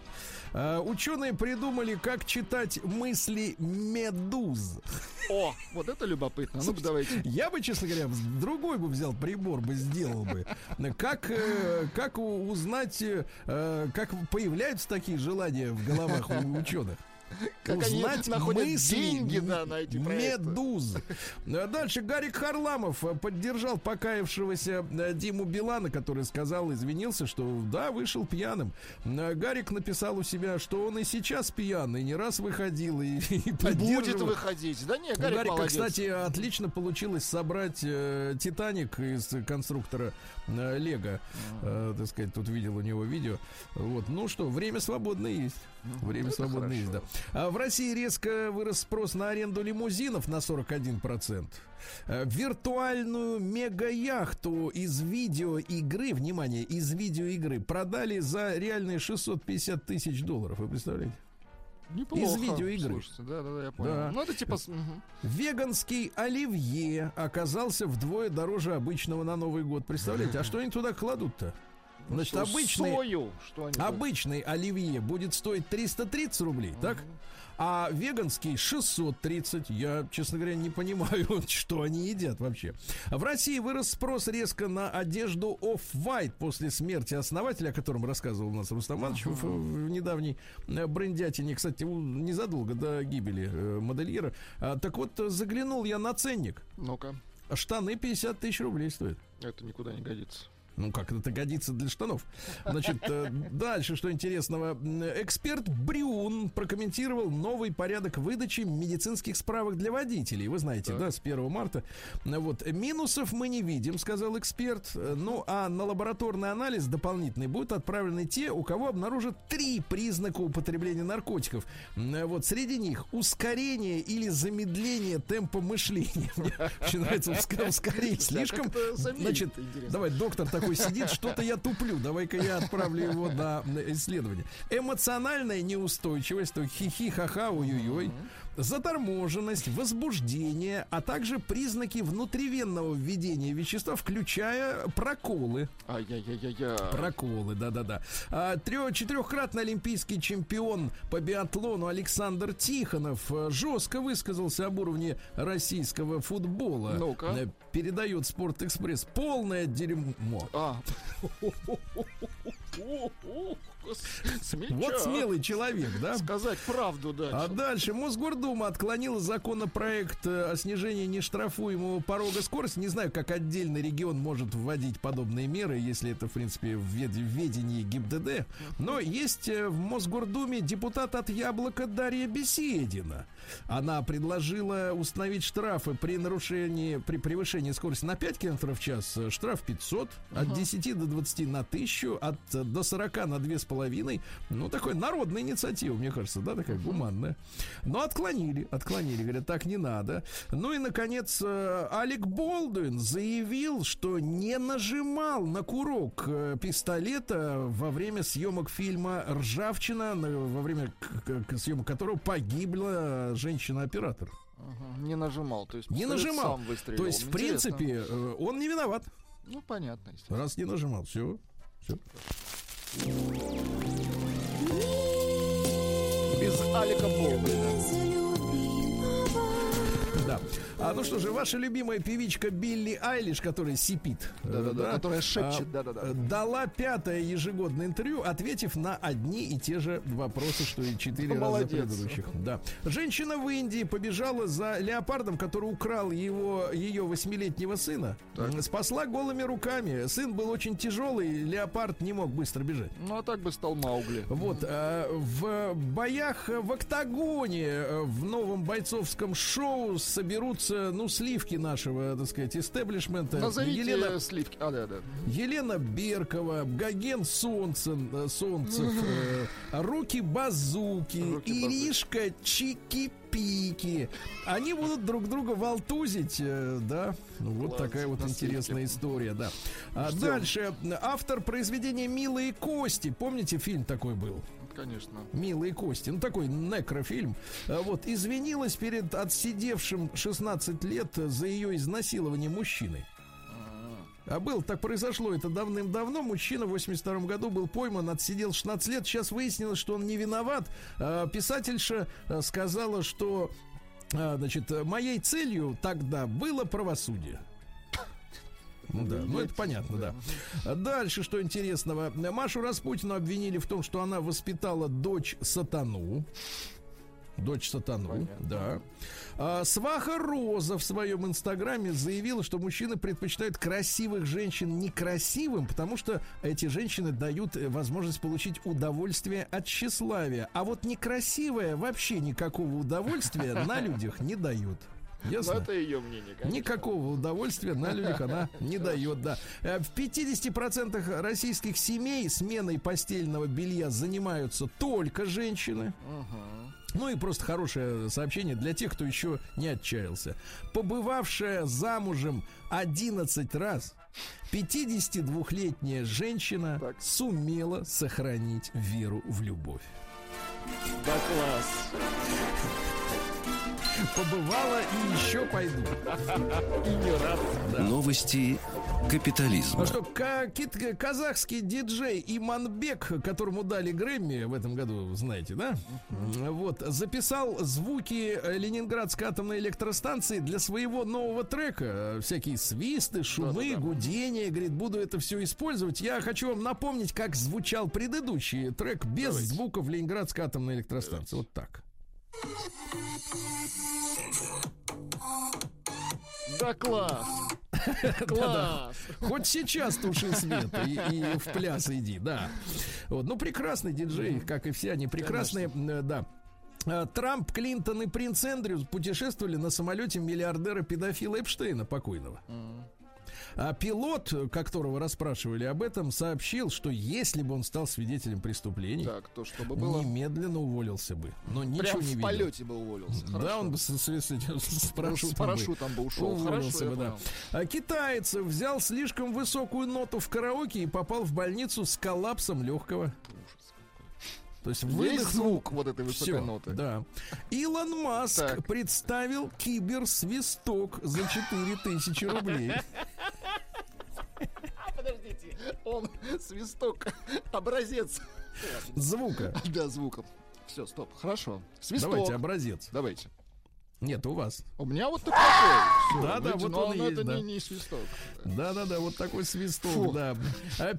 А, ученые придумали, как читать мысли медуз. О, вот это любопытно. Ну-ка, давайте. Я бы, честно говоря, другой бы взял прибор, бы сделал бы. Как, э, как узнать, э, как появляются такие желания в головах у ученых? Как они Узнать находят мысли деньги, да, на эти проекты. медуз. А Дальше Гарик Харламов э, поддержал покаявшегося э, Диму Билана, который сказал, извинился, что да, вышел пьяным. А Гарик написал у себя, что он и сейчас пьяный, не раз выходил и, и Будет выходить. Да не, У Гарик Гарика, кстати, отлично получилось собрать э, Титаник из конструктора э, Лего. Э, так сказать, тут видел у него видео. Вот. Ну что, время свободное есть. Время это свободное есть, да. А в России резко вырос спрос на аренду лимузинов на 41%. Э, Виртуальную мега-яхту из видеоигры, внимание, из видеоигры продали за реальные 650 тысяч долларов. Вы представляете? Неплохо. из видеоигры. Слушайте, да, да, да, я понял. Да. Ну, это типа... Веганский оливье оказался вдвое дороже обычного на Новый год. Представляете? А что они туда кладут-то? Значит, Что, обычный, Сою, обычный оливье будет стоить 330 рублей, так? А веганский 630. Я, честно говоря, не понимаю, что они едят вообще. В России вырос спрос резко на одежду Off-White после смерти основателя, о котором рассказывал у нас Рустам Иванович в, в недавней э, брендятине. Кстати, незадолго до гибели э, модельера. А, так вот, заглянул я на ценник. Ну-ка, Штаны 50 тысяч рублей стоят. это никуда не годится. Ну, как это годится для штанов. Значит, э, дальше, что интересного. Эксперт Брюн прокомментировал новый порядок выдачи медицинских справок для водителей. Вы знаете, Так. да, с 1 марта. Вот. Минусов мы не видим, сказал эксперт. Ну, а на лабораторный анализ дополнительный будут отправлены те, у кого обнаружат три признака употребления наркотиков. Вот. Среди них ускорение или замедление темпа мышления. Мне нравится уска- ускорение. Слишком... Значит, давай, доктор такой сидит, что-то я туплю, давай-ка я отправлю его на исследование. Эмоциональная неустойчивость, то хихи, ха-ха, ой-ой-ой, заторможенность, возбуждение, а также признаки внутривенного введения вещества, включая проколы. Ай-яй-яй-яй. Проколы, да-да-да. А, четырехкратный олимпийский чемпион по биатлону Александр Тихонов э, жестко высказался об уровне российского футбола. Ну-ка. Э, Передает Спортэкспресс. Полное дерьмо. А, смельчак. Вот смелый человек, да? Сказать правду, да. А дальше Мосгордума отклонила законопроект э, о снижении нештрафуемого порога скорости. Не знаю, как отдельный регион может вводить подобные меры, если это, в принципе, в ведении ГИБДД. Но есть э, в Мосгордуме депутат от Яблока Дарья Беседина. Она предложила установить штрафы при нарушении, при превышении скорости на 5 км в час. э, Штраф 500, от 10 до 20 на 1000, от э, до 40 на 2,5. Ну, такой народная инициатива, мне кажется, да, такая гуманная. Но отклонили, отклонили, говорят, так не надо. Ну и, наконец, э, Алек Болдуин заявил, что не нажимал на курок пистолета во время съемок фильма «Ржавчина», на- во время съемок которого погибла женщина-оператор. Мгм, Не нажимал, то есть Не нажимал. сам выстрелил. То есть, в Интересно. принципе, э, он не виноват. Ну, понятно. Раз не нажимал, все. Все. Без Алика Болдуина. Да. А ну что же, ваша любимая певичка Билли Айлиш, которая сипит, Да-да-да, которая шепчет, а, да-да-да. э, дала пятое ежегодное интервью, ответив на одни и те же вопросы, что и четыре раза Молодец. предыдущих. Да. Женщина в Индии побежала за леопардом, который украл его, ее восьмилетнего сына. Так. Спасла голыми руками. Сын был очень тяжелый, леопард не мог быстро бежать. Ну, а так бы стал Маугли. Вот, э, в боях в октагоне э, в новом бойцовском шоу соберутся, ну, сливки нашего, так сказать, истеблишмента. Назовите Елена, сливки. А, да, да. Елена Беркова, Гаген Солнцен, э, Солнцев, э, Руки Базуки, Руки Иришка Чики-Пики. Они будут друг друга волтузить, э, да. Ну, вот Класс, такая вот на интересная история, да. А дальше автор произведения «Милые кости». Помните, фильм такой был? Конечно. Милые кости. Ну, такой некрофильм. А Вот, извинилась перед отсидевшим 16 лет за ее изнасилование мужчиной. А был, так произошло это давным-давно. Мужчина в 82 году был пойман, отсидел 16 лет. Сейчас выяснилось, что он не виноват. А, Писательша а, сказала, что а, значит, моей целью тогда было правосудие. Ну да, ну это понятно, да. Дальше, что интересного. Машу Распутину обвинили в том, что она воспитала дочь сатану. Дочь сатану, Понятно. да. А, Сваха Роза в своем инстаграме заявила, что мужчины предпочитают красивых женщин некрасивым, потому что эти женщины дают э, возможность получить удовольствие от тщеславия. А вот некрасивая вообще никакого удовольствия на людях не дают. Ясно? это ее мнение, конечно. Никакого удовольствия на людях она не дает, да. Э, В 50% российских семей сменой постельного белья занимаются только женщины. Ну и просто хорошее сообщение для тех, кто еще не отчаялся. Побывавшая замужем 11 раз, 52-летняя женщина Так. сумела сохранить веру в любовь. Да, класс. Побывала и еще пойду. И не раз. Новости капитализма. Ну что, ка- кит- казахский диджей Иманбек, которому дали Грэмми в этом году, знаете, да? Вот, записал звуки э, Ленинградской атомной электростанции для своего нового трека. Всякие свисты, шумы, Да-да-да. гудения. Говорит, буду это все использовать. Я хочу вам напомнить, как звучал предыдущий трек без Давайте. звуков Ленинградской атомной электростанции. Вот так. Да, класс. Класс. Хоть сейчас туши свет и, и в пляс иди, да. Вот, ну, прекрасный диджей, как и все они прекрасные, да. Э, Трамп, Клинтон и принц Эндрю путешествовали на самолете миллиардера-педофила Эпштейна покойного. А пилот, которого расспрашивали об этом, сообщил, что если бы он стал свидетелем преступлений, Так, то чтобы было. немедленно уволился бы. Но ничего Прям не в видел. полете бы уволился. Да, Хорошо. он бы с, с- с с парашютом, С бы парашютом бы ушел. уволился Хорошо, бы, да. А китаец взял слишком высокую ноту в караоке и попал в больницу с коллапсом легкого. То есть выдохнул звук вот этой высокой Всё, ноты. да. Илон Маск Так. представил киберсвисток за 4000 рублей. Подождите. Он свисток. Образец. Звука. Да, звуком. Все, стоп. Хорошо. Свисток. Давайте образец. Давайте. Нет, у вас. У меня вот такой. Да, да, вот он и есть, это да. не, свисток. Да-да-да, вот такой свисток, да.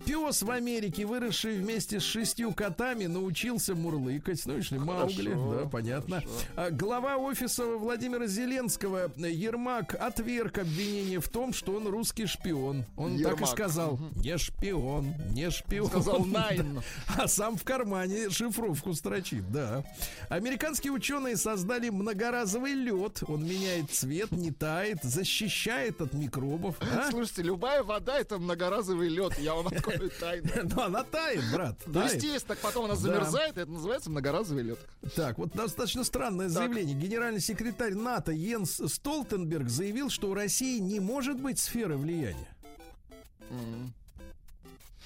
Пес в Америке, выросший вместе с шестью котами, научился мурлыкать. Ну, и шли Маугли, да, понятно. А Глава офиса Владимира Зеленского э, Ермак отверг обвинение в том, что он русский шпион. Он так и сказал, не шпион, не шпион. Сказал Да. найн. А сам в кармане шифровку строчит, да. Американские ученые создали многоразовый лед. Он меняет цвет, не тает, защищает от микробов. а? Слушайте, любая вода это многоразовый лед. Я вам открою тайну. Ну, она тает, брат. Ну, естественно, так потом она замерзает, это называется многоразовый лед. Так, вот достаточно странное заявление. Генеральный секретарь НАТО Йенс Столтенберг заявил, что у России не может быть сферы влияния.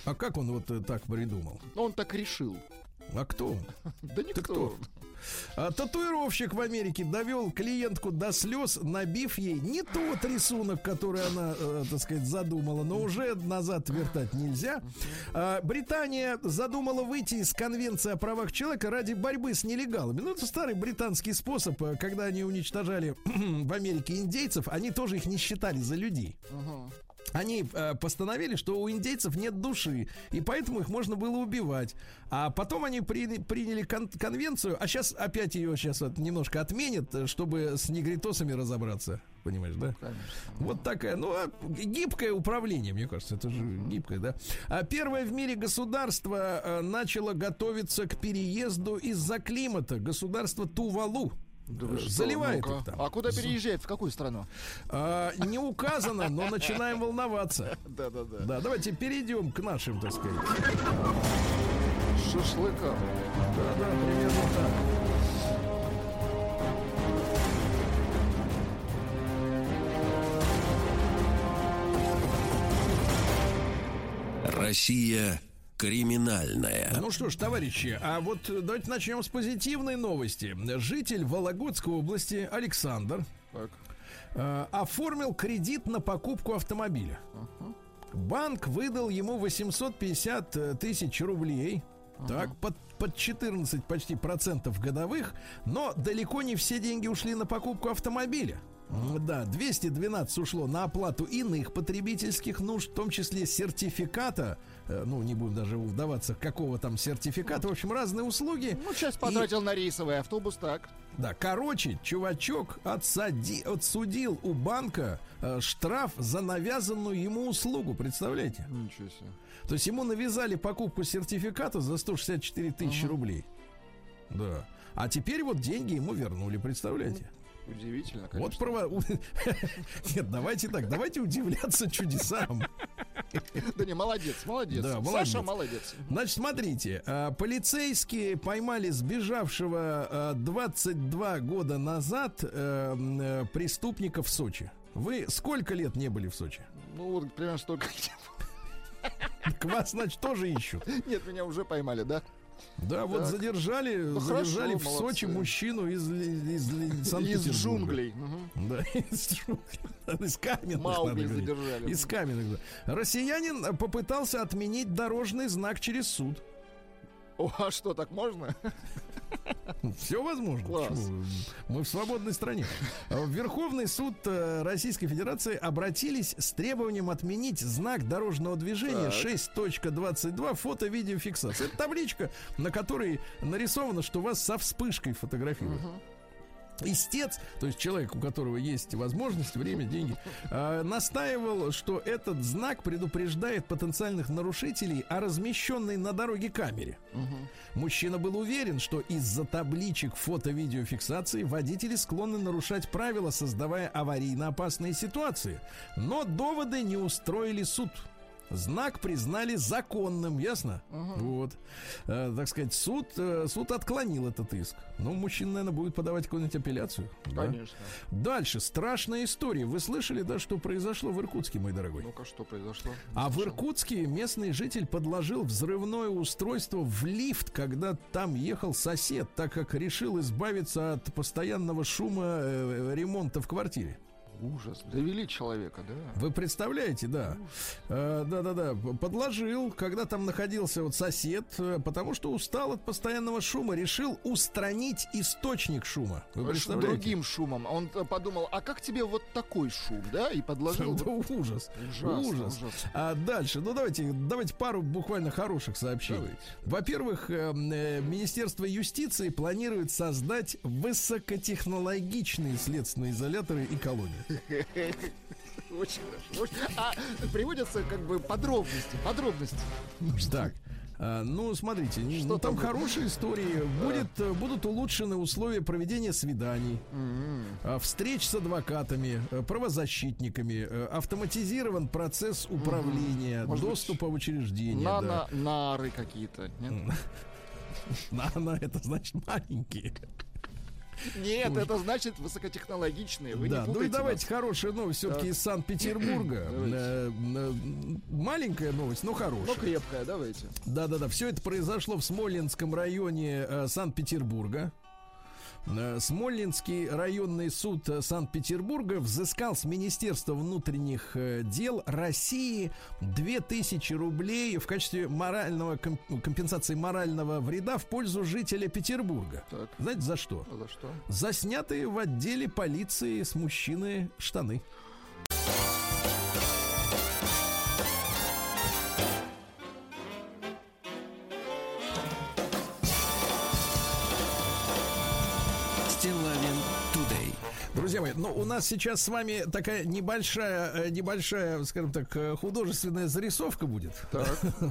А как он вот э, так придумал? Ну, он так решил. А кто он? Да никто. кто? А, татуировщик в Америке довел клиентку до слез, набив ей не тот рисунок, который она, э, так сказать, задумала, но уже назад вертать нельзя. А, Британия задумала выйти из Конвенции о правах человека ради борьбы с нелегалами. Ну, это старый британский способ, э, когда они уничтожали в Америке индейцев, они тоже их не считали за людей. Они э, постановили, что у индейцев нет души, и поэтому их можно было убивать. А потом они при- приняли кон- конвенцию, а сейчас опять ее сейчас вот немножко отменят, э, чтобы с негритосами разобраться. Понимаешь, да? Вот такая, ну, а, гибкое управление, мне кажется, это же гибкое, да. А первое в мире государство э, начало готовиться к переезду из-за климата. Государство Тувалу. Да Э, что, Заливает ну-ка. их там. А куда переезжает? В какую страну? А, не указано, но начинаем волноваться. Да-да-да. Да, давайте перейдем к нашим, так сказать. Шашлыка. Да, да, примерно так. Россия криминальная. Ну что ж, товарищи, а вот э, давайте начнем с позитивной новости. Житель Вологодской области Александр Так. э, оформил кредит на покупку автомобиля. Банк выдал ему 850 тысяч рублей. Так, под, под 14 почти процентов годовых, но далеко не все деньги ушли на покупку автомобиля. Да, 212 ушло на оплату иных потребительских нужд, в том числе сертификата, э, ну, не будем даже вдаваться, какого там сертификата, в общем, разные услуги. Ну, И- потратил на рейсовый автобус, так. да, короче, чувачок отсади, отсудил у банка э, штраф за навязанную ему услугу, представляете? Ничего себе. То есть ему навязали покупку сертификата за 164 тысячи рублей. Да. А теперь вот деньги ему вернули, представляете? Удивительно, Вот конечно. право... Нет, давайте так, давайте удивляться чудесам. Да не, молодец, молодец. Да, Саша молодец. молодец. Значит, смотрите, а, полицейские поймали сбежавшего а, 22 года назад э, э, преступника в Сочи. Вы сколько лет не были в Сочи? Ну, вот примерно столько. К вас, значит, тоже ищут. Нет, меня уже поймали, да? Да, вот Так. задержали, Ну, задержали хорошо, в Сочи молодцы. мужчину из, из, из Санкт-Петербурга. Из джунглей. Да, из джунглей. Из каменных, Маугли задержали. Из каменных, да. Россиянин попытался отменить дорожный знак через суд. О, а что, так можно? Все возможно. Класс. Мы в свободной стране. В Верховный суд э, Российской Федерации обратились с требованием отменить знак дорожного движения Так. 6.22 фото-видеофиксация. Это табличка, на которой нарисовано, что вас со вспышкой фотографируют. Истец, то есть человек, у которого есть возможность, время, деньги, э, настаивал, что этот знак предупреждает потенциальных нарушителей о размещенной на дороге камере. Мужчина был уверен, что из-за табличек фото-видеофиксации водители склонны нарушать правила, создавая аварийно опасные ситуации. Но доводы не устроили суд. Знак признали законным, ясно? Вот. Э, так сказать, суд, э, суд отклонил этот иск. Ну, мужчина, наверное, будет подавать какую-нибудь апелляцию. да? Конечно. Дальше. Страшная история. Вы слышали, да, что произошло в Иркутске, мой дорогой? Ну-ка, что произошло? А в Иркутске местный житель подложил взрывное устройство в лифт, когда там ехал сосед, так как решил избавиться от постоянного шума э, ремонта в квартире. Ужас. Довели человека, да. Вы представляете, да. Э, Да-да-да, подложил, когда там находился вот сосед, э, потому что устал от постоянного шума, решил устранить источник шума. Вы представляете? Другим шумом. Он э, подумал, а как тебе вот такой шум, да? И подложил. Да, вот- ужас. Ужасно, ужас. ужасно. А дальше, ну давайте, давайте пару буквально хороших сообщений. Во-первых, э, Министерство юстиции планирует создать высокотехнологичные следственные изоляторы и колонии. Очень хорошо. А приводятся как бы подробности, подробности. Так. а, Ну, смотрите, ну, Что там там хорошие истории. Будет, э, будут улучшены условия проведения свиданий, а, встреч с адвокатами, э, правозащитниками, э, автоматизирован процесс управления, быть, доступа в учреждения. На, да. на- нары какие-то. Нет? На, это значит маленькие. Нет, это значит высокотехнологичные. Вы да, ну и давайте нас. хорошая новость все-таки Так. из Санкт-Петербурга. Давайте. Э, э, Маленькая новость, но хорошая. крепкая, давайте. Да-да-да, все это произошло в Смоленском районе э, Санкт-Петербурга. Э, Смоленский районный суд э, Санкт-Петербурга взыскал с Министерства внутренних э, дел России 2000 рублей в качестве морального ком- компенсации морального вреда в пользу жителя Петербурга. Так. Знаете, за что? За что? За снятые в отделе полиции с мужчины штаны. Друзья мои, ну у нас сейчас с вами такая небольшая, э, небольшая, скажем так, э, художественная зарисовка будет.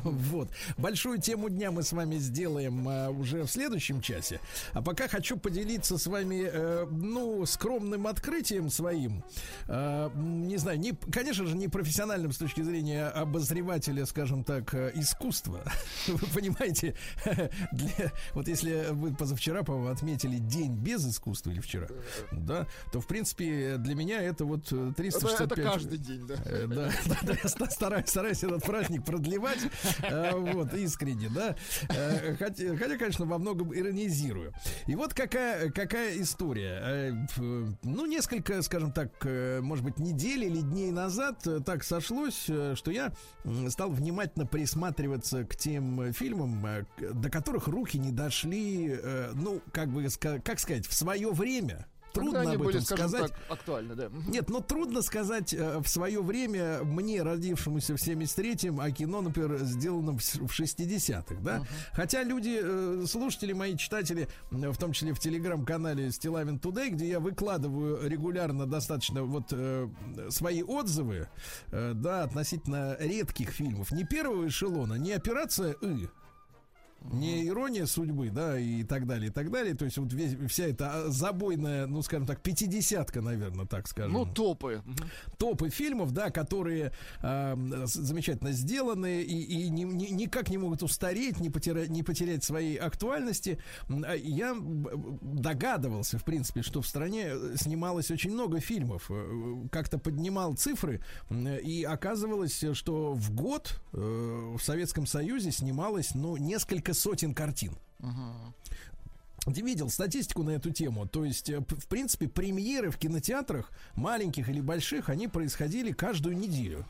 Вот. Большую тему дня мы с вами сделаем э, уже в следующем часе. А пока хочу поделиться с вами, э, ну, скромным открытием своим. Э, не знаю, не, конечно же, не профессиональным с точки зрения обозревателя, скажем так, искусства. Вы понимаете, для, вот если вы позавчера, по-моему, отметили день без искусства или вчера, да, то в принципе для меня это вот э, Это, 365 это каждый день, да. Э, Да, да, да, стараюсь, стараюсь этот праздник продлевать, э, вот, искренне, да. Хотя, хотя, конечно, во многом иронизирую. И вот какая, какая история. Ну, несколько, скажем так, может быть, недель или дней назад так сошлось, что я стал внимательно присматриваться к тем фильмам, до которых руки не дошли, ну, как бы, как сказать, в свое время. Трудно об были, этом скажем сказать. так, актуальны, да. Нет, но трудно сказать э, в свое время мне, родившемуся в 73-м, о кино, например, сделанном в с- в 60-х, да? Хотя люди, э, слушатели мои, читатели, в том числе в телеграм-канале Стилавин Today, где я выкладываю регулярно достаточно вот э, свои отзывы, да, относительно редких фильмов, не первого эшелона, не операция «И», не ирония судьбы, да, и так далее, и так далее. То есть вот весь, вся эта а, забойная, ну, скажем так, пятидесятка, наверное, так скажем. Ну, топы. Топы фильмов, да, которые с- замечательно сделаны и, и ни- ни- никак не могут устареть, не потерять, не потерять своей актуальности. А Я догадывался, в принципе, что в стране э, снималось очень много фильмов. Э, Как-то поднимал цифры, и оказывалось, что в год э, в Советском Союзе снималось, ну, несколько сотен картин. Ты видел статистику на эту тему? То есть, э, в принципе, премьеры в кинотеатрах, маленьких или больших, они происходили каждую неделю.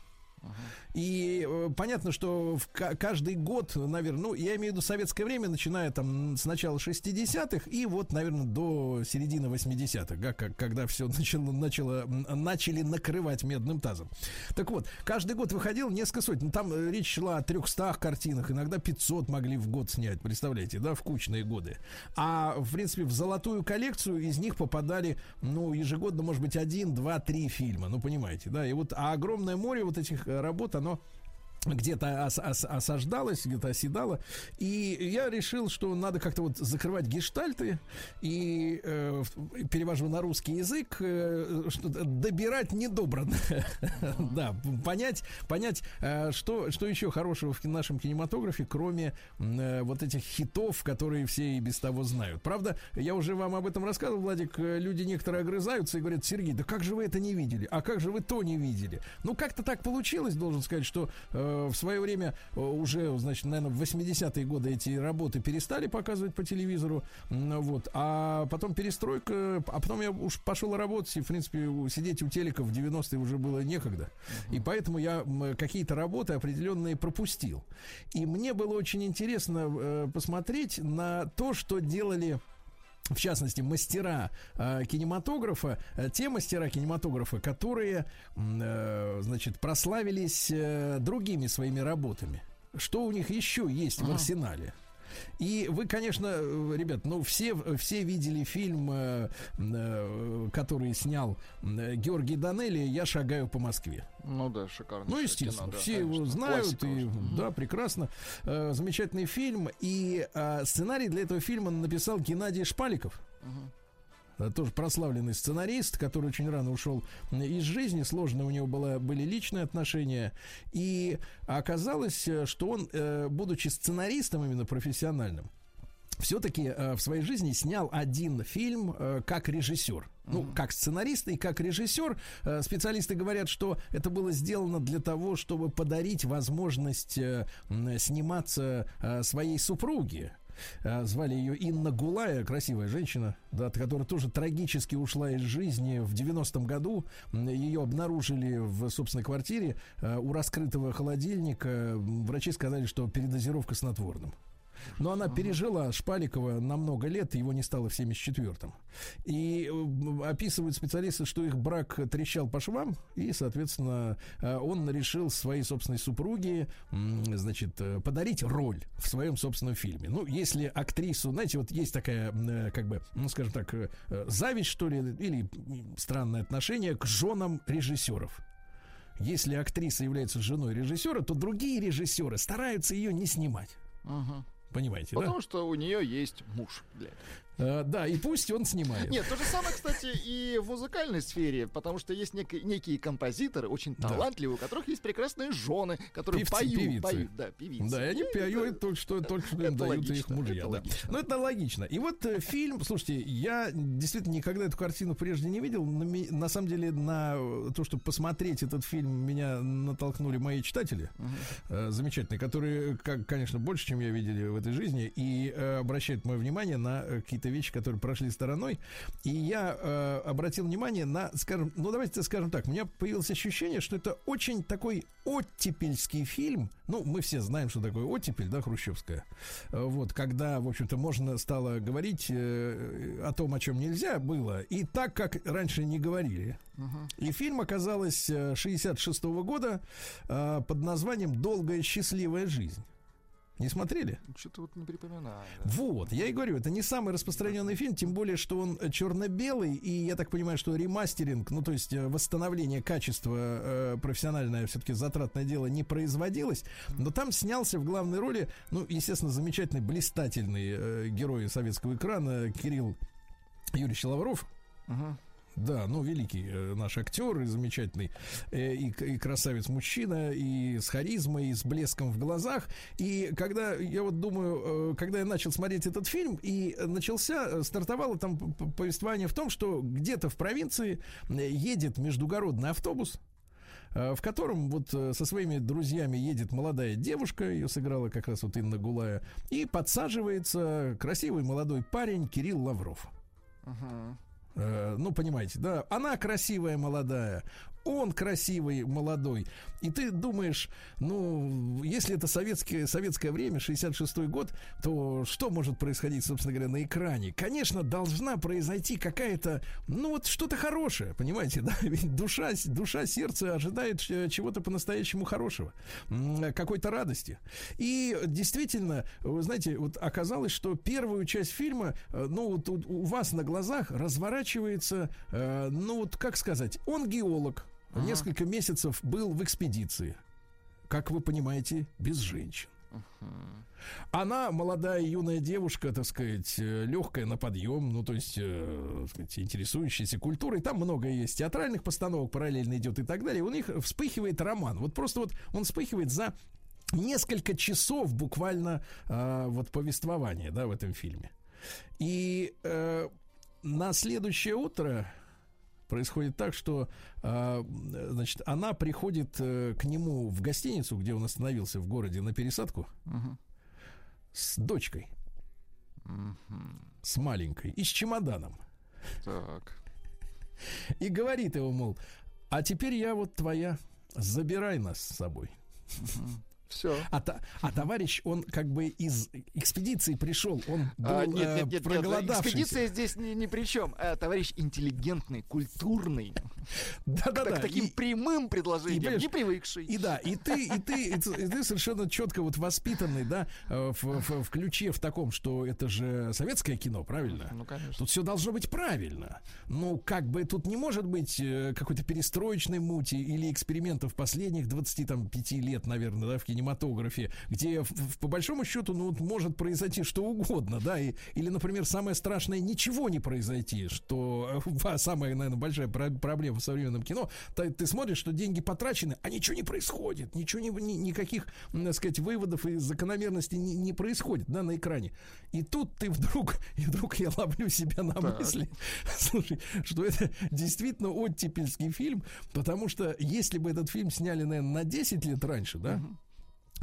И э, понятно, что в ка- каждый год, наверное, ну, я имею в виду советское время, начиная там с начала 60-х и вот, наверное, до середины 80-х, да, как, когда все начало, начало, начали накрывать медным тазом. Так вот, каждый год выходил несколько сотен. Ну, Там э, речь шла о 300 картинах, иногда 500 могли в год снять, представляете, да, в кучные годы. А, в принципе, в золотую коллекцию из них попадали, ну, ежегодно, может быть, один, два, три фильма, ну, понимаете, да, и вот, а огромное море вот этих работ, оно где-то ос- ос- осаждалось, где-то оседало. И я решил, что надо как-то вот закрывать гештальты и э, перевожу на русский язык, э, что добирать недобранно. Да, понять, понять, э, что, что еще хорошего в нашем кинематографе, кроме э, вот этих хитов, которые все и без того знают. Правда, я уже вам об этом рассказывал, Владик, э, люди некоторые огрызаются и говорят, Сергей, да как же вы это не видели? А как же вы то не видели? Ну, как-то так получилось, должен сказать, что в свое время э, уже, значит, наверное, в 80-е годы эти работы перестали показывать по телевизору, вот, а потом перестройка, а потом я уж пошел работать, и, в принципе, сидеть у телека в 90-е уже было некогда, и поэтому я какие-то работы определенные пропустил. И мне было очень интересно э, посмотреть на то, что делали в частности, мастера э, кинематографа, э, те мастера кинематографа, которые, э, значит, прославились э, другими своими работами. Что у них еще есть в арсенале? И вы, конечно, э, ребят, ну все, все видели фильм, э, э, который снял Георгий Данелли «Я шагаю по Москве». Ну да, шикарно. Ну, естественно, кино, да, все его конечно. знают, Классика и, уже. да, прекрасно. Замечательный фильм. И э, сценарий для этого фильма написал Геннадий Шпаликов. Э, Тоже прославленный сценарист, который очень рано ушел из жизни. Сложно у него было, были личные отношения. И оказалось, э, что он, э, будучи сценаристом именно профессиональным, все-таки в своей жизни снял один фильм э, как режиссер. Ну, как сценарист и как режиссер. Э, специалисты говорят, что это было сделано для того, чтобы подарить возможность э, сниматься э, своей супруге. Э, Звали ее Инна Гулая, красивая женщина, да, которая тоже трагически ушла из жизни в 90-м году. Ее обнаружили в собственной квартире э, у раскрытого холодильника. Врачи сказали, что передозировка снотворным. Но она пережила Шпаликова на много лет, его не стало в 74-м. И описывают специалисты, что их брак трещал по швам, и, соответственно, э, он решил своей собственной супруге, значит, э, подарить роль в своем собственном фильме. Ну, если актрису, знаете, вот есть такая, э, как бы, ну, скажем так, зависть, что ли, или странное отношение к женам режиссеров. Если актриса является женой режиссера, то другие режиссеры стараются ее не снимать. Мгм. Понимаете, да? Потому что у нее есть муж для этого. Э, да, и пусть он снимает. Нет, то же самое, кстати, и в музыкальной сфере, потому что есть нек- некие композиторы, очень Да. талантливые, у которых есть прекрасные жены, которые Певцы, поют, певицы. поют, да, певицы. Да, и они поют только что, только что им дают логично, их мужья. это да. логично. Ну, это логично. И вот э, фильм, слушайте, я действительно никогда эту картину прежде не видел. На, на самом деле, на э, то, чтобы посмотреть этот фильм, меня натолкнули мои читатели, э, замечательные, которые, как, конечно, больше, чем я видели в этой жизни, и э, обращают мое внимание на э, какие-то вещи, которые прошли стороной. И я э, обратил внимание на, скажем, ну давайте скажем так, у меня появилось ощущение, что это очень такой оттепельский фильм. Ну, мы все знаем, что такое оттепель, да, хрущевская. Э, Вот, когда, в общем-то, можно стало говорить э, о том, о чем нельзя было, и так, как раньше не говорили. И фильм оказалось э, 66 года э, под названием «Долгая счастливая жизнь». Не смотрели? Что-то вот не припоминаю. да. Вот, я и говорю, это не самый распространенный фильм, тем более, что он э, черно-белый, и я так понимаю, что ремастеринг, ну, то есть э, восстановление качества э, профессиональное, все-таки затратное дело не производилось, но там снялся в главной роли, ну, естественно, замечательный, блистательный э, герой советского экрана Кирилл Юрьевич Лавров, Мгм. Да, ну, великий э, наш актер и замечательный, э, и, и красавец-мужчина, и с харизмой, и с блеском в глазах. И когда, я вот думаю, э, когда я начал смотреть этот фильм, и начался, стартовало там повествование в том, что где-то в провинции едет междугородный автобус, в котором вот со своими друзьями едет молодая девушка, ее сыграла как раз вот Инна Гулая, и подсаживается красивый молодой парень Кирилл Лавров. Мгм. Э, ну, понимаете, да, она красивая молодая, он красивый молодой. И ты думаешь, ну, если это советское, советское время, 66-й год, то что может происходить, собственно говоря, на экране? Конечно, должна произойти какая-то, ну, вот что-то хорошее, понимаете, да? Ведь душа, душа сердце ожидает э, чего-то по-настоящему хорошего, м, какой-то радости. И действительно, вы знаете, вот оказалось, что первую часть фильма, э, ну, вот у, вас на глазах разворачивается, э, ну, вот как сказать, он геолог, несколько месяцев был в экспедиции. Как вы понимаете, без женщин. Она молодая юная девушка, так сказать, легкая на подъем, ну то есть, э, сказать, интересующаяся культурой. Там много есть театральных постановок, параллельно идет и так далее. У них вспыхивает роман. Вот просто вот он вспыхивает за несколько часов буквально э, вот повествования, да, в этом фильме. И э, на следующее утро происходит так, что, а, значит, она приходит э, к нему в гостиницу, где он остановился в городе на пересадку, с дочкой, с маленькой и с чемоданом. Так. И говорит ему, мол, а теперь я вот твоя, забирай нас с собой. Все. А, та- а товарищ, он как бы из экспедиции пришел, он был А, нет, э, нет, нет, нет, проголодавшийся. экспедиция здесь ни, ни при чем. А, товарищ интеллигентный, культурный, Да-да-да. так, таким и- прямым предложением, не привыкший. И да, и ты, и ты, и ты, совершенно четко вот воспитанный, да, э, в, в- в ключе в таком, что это же советское кино, правильно? Ну, конечно. Тут все должно быть правильно. Ну, как бы тут не может быть э, какой-то перестроечной мути или экспериментов последних 25 лет, наверное, да, в кинематографе, где по большому счету, ну, вот может произойти что угодно, да, и, или, например, самое страшное, ничего не произойти, что э, самая, наверное, большая про- проблема в современном кино, ты, ты смотришь, что деньги потрачены, а ничего не происходит, ничего не, ни- никаких, так сказать, выводов и закономерностей не, не происходит, да, на экране. И тут ты вдруг, и вдруг я ловлю себя на Так. мысли, слушай, что это действительно оттепельский фильм, потому что если бы этот фильм сняли, наверное, на 10 лет раньше, да,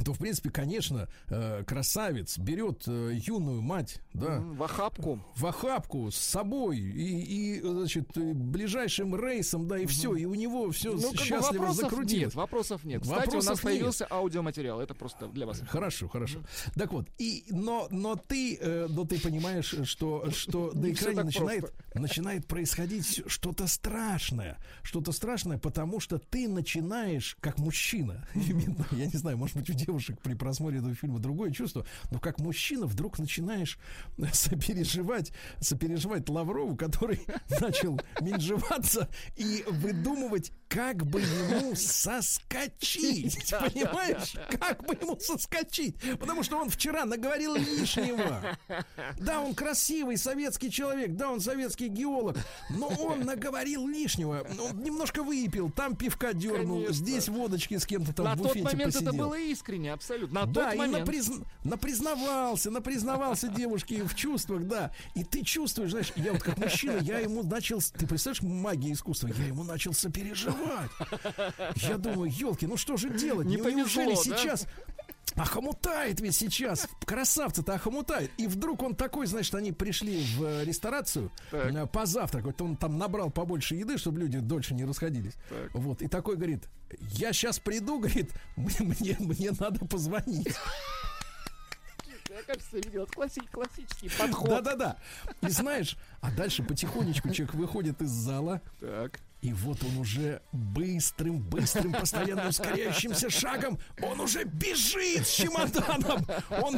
то, в принципе, конечно, э, красавец берет э, юную мать, да, В охапку. в охапку с собой и, и, значит, ближайшим рейсом, да, и все, и у него все Ну, счастливо вопросов закрутилось. нет, вопросов нет. Кстати, у нас Вопросов нет. появился аудиоматериал. Это просто для вас. Хорошо, хорошо. Так вот, и но но ты, э, но ты понимаешь, что что на экране начинает начинает происходить что-то страшное, что-то страшное, потому что ты начинаешь как мужчина, я не знаю, может быть у девушек при просмотре этого фильма другое чувство, но как мужчина вдруг начинаешь сопереживать, сопереживать Лаврову, который начал менжеваться и выдумывать, как бы ему соскочить, понимаешь? Как бы ему соскочить? Потому что он вчера наговорил лишнего. Да, он красивый советский человек, да, он советский геолог, но он наговорил лишнего. Он немножко выпил, там пивка дернул, Конечно. здесь водочки с кем-то там На в тот буфете момент посидел. это было искренне, абсолютно. На Да, тот и момент. напризн- напризнавался, напризнавался девушке в чувствах, да. И ты чувствуешь, знаешь, я вот как мужчина, я ему начал, ты представляешь, магия искусства, я ему начал сопереживать. Я думаю, елки, ну что же делать? Не Ну, повезло, неужели да? Охомутает ведь сейчас. Красавца-то охомутает. И вдруг он такой, значит, они пришли в э, ресторацию Так. э, позавтракать. Он там набрал побольше еды, чтобы люди дольше не расходились. Так. Вот. И такой говорит, я сейчас приду, говорит, мне, мне, мне надо позвонить. Я, кажется, видел. Это класси- классический подход. Да-да-да. И знаешь, а дальше потихонечку человек выходит из зала, Так. И вот он уже быстрым, быстрым, постоянно ускоряющимся шагом, он уже бежит с чемоданом. Он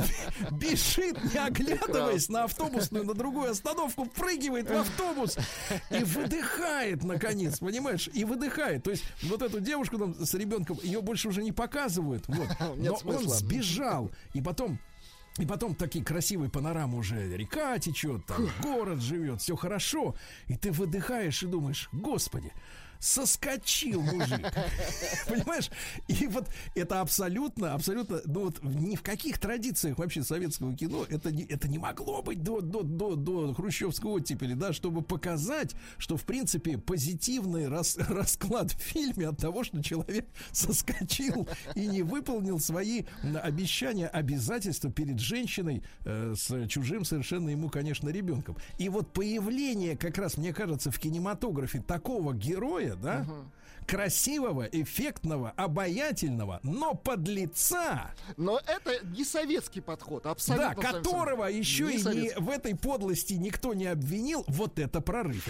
бежит, не оглядываясь на автобусную, на другую остановку, прыгивает в автобус и выдыхает, наконец, понимаешь? И выдыхает. То есть вот эту девушку там с ребенком, ее больше уже не показывают. Вот. Но он сбежал. И потом и потом такие красивые панорамы уже река течет, там город живет, все хорошо. И ты выдыхаешь и думаешь, господи, соскочил мужик. Понимаешь? И вот это абсолютно, абсолютно, ну вот ни в каких традициях вообще советского кино это не, это не могло быть до, до, до, до хрущевского оттепели, да, чтобы показать, что в принципе позитивный рас- расклад в фильме от того, что человек соскочил и не выполнил свои обещания, обязательства перед женщиной э, с чужим совершенно ему, конечно, ребенком. И вот появление, как раз, мне кажется, в кинематографе такого героя, да, красивого, эффектного, обаятельного, но подлеца, Но это не советский подход, абсолютно. да, которого еще Не и не, в этой подлости никто не обвинил, вот это прорыв.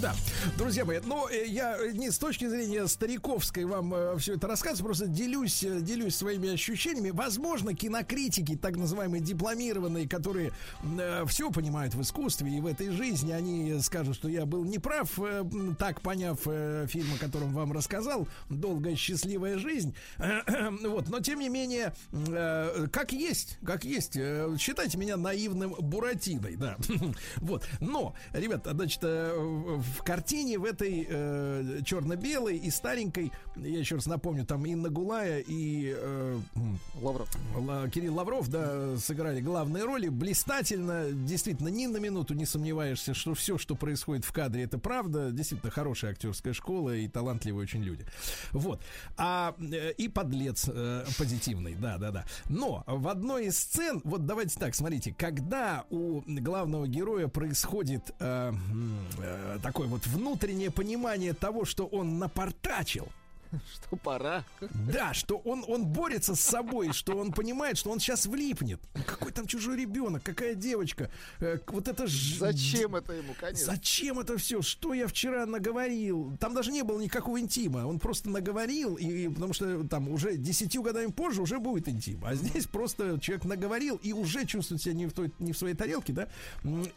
Да, друзья мои, но э, я э, не с точки зрения стариковской вам все это рассказываю, просто делюсь, э, делюсь своими ощущениями. Возможно, кинокритики, так называемые дипломированные, которые все понимают в искусстве и в этой жизни, они скажут, что я был неправ, э, так поняв э, фильм, о котором вам рассказал, «Долгая счастливая жизнь». Вот, но тем не менее, э, как есть, как есть, э, считайте меня наивным Буратиной, да. Вот, но, ребят, значит, э, в картине в этой э, черно-белой и старенькой, я еще раз напомню, там Инна Гулая и э, Лавров. Ла- Кирилл Лавров, да, сыграли главные роли. Блистательно, действительно, ни на минуту не сомневаешься, что все, что происходит в кадре, это правда. Действительно, хорошая актерская школа и талантливые очень люди. Вот. А, э, и подлец э, позитивный, да, да, да. Но в одной из сцен, вот давайте так, смотрите, когда у главного героя происходит э, э, такое вот внутреннее понимание того, что он напортачил, Что пора. да, что он, он борется с собой, что он понимает, что он сейчас влипнет. Какой там чужой ребенок, какая девочка. э, вот это ж... Зачем это ему, конечно? Зачем это все? Что я вчера наговорил? Там даже не было никакого интима. Он просто наговорил, и потому что там уже десятью годами позже уже будет интим. А здесь просто человек наговорил и уже чувствует себя не в, той, не в своей тарелке, да?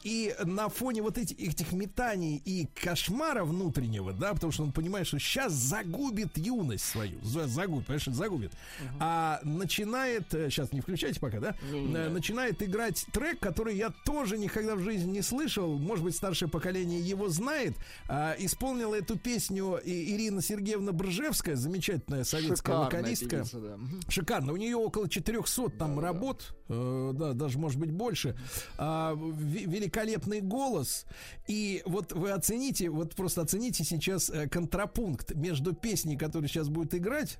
И на фоне вот этих, этих метаний и кошмара внутреннего, да, потому что он понимает, что сейчас загубит юность свою. За- Загубит, понимаешь, загубит. А начинает, сейчас не включайте пока, да? Не-не-не. Э, Начинает играть трек, который я тоже никогда в жизни не слышал. Может быть, старшее поколение его знает. А, исполнила эту песню Ирина Сергеевна Бржевская, замечательная советская Шикарная вокалистка. певица, да. Шикарно. У нее около 400 там Да-да-да. работ, э, да, даже может быть больше. А, великолепный голос. И вот вы оцените, вот просто оцените сейчас э, контрапункт между песней, которая сейчас будет играть,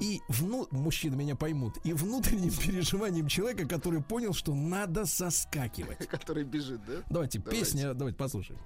и вну... мужчины меня поймут, и внутренним переживанием человека, который понял, что надо соскакивать. Который бежит, да? Давайте, Давайте. песня, давайте послушаем.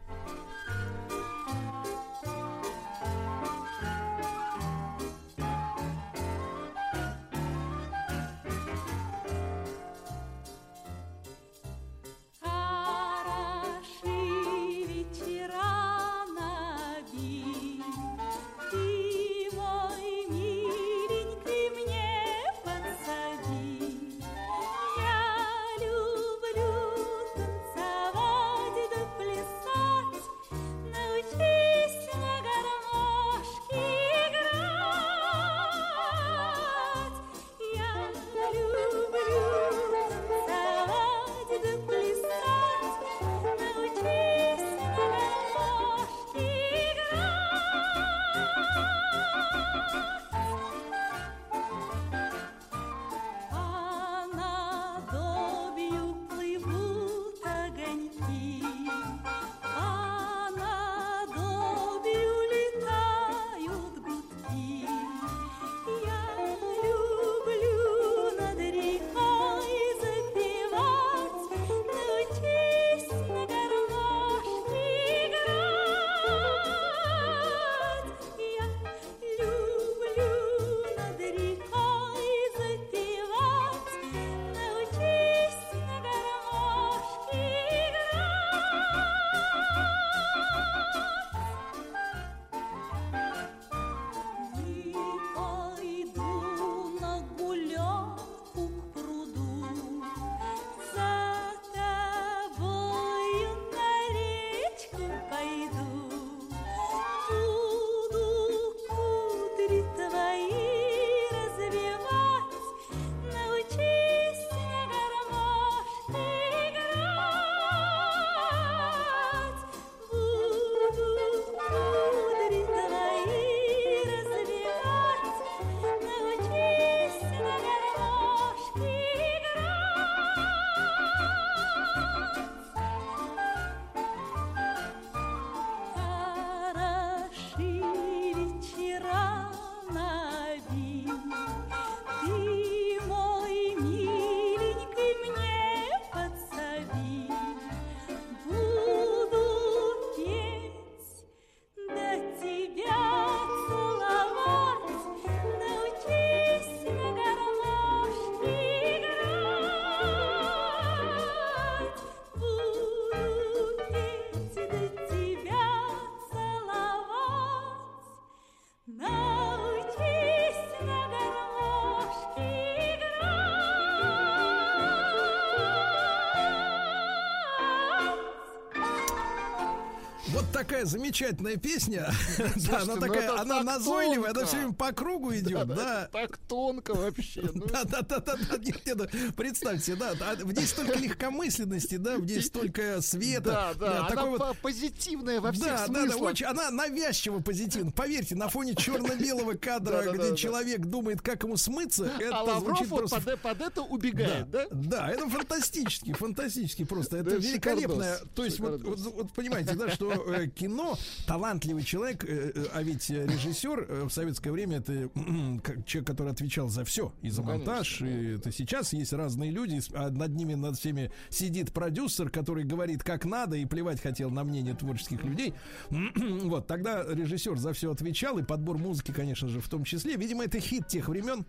Такая замечательная песня. Да, она ну такая, это она назойливая, она все время по кругу идет, да. Так тонко вообще. Да, да, да, да, да, представьте, да, в ней столько легкомысленности, да, в ней столько света. Да, да, она позитивная во всех да, да, да, смыслах. очень, она навязчиво позитивна. Поверьте, на фоне черно-белого кадра, где человек думает, как ему смыться, это А Лавров звучит просто... под, это убегает, да? Да, это фантастически, фантастически просто. Это шикардос, То есть, вот понимаете, да, что э, кино, талантливый человек, э, э, а ведь э, режиссер в советское время это человек, который отвечал за все, и за Ну, монтаж, конечно, и это сейчас есть разные люди, а над ними, над всеми сидит продюсер, который говорит, как надо, и плевать хотел на мнение творческих людей. Вот, тогда режиссер за все отвечал, и подбор музыки, конечно же, в том числе. Видимо, это хит тех времен,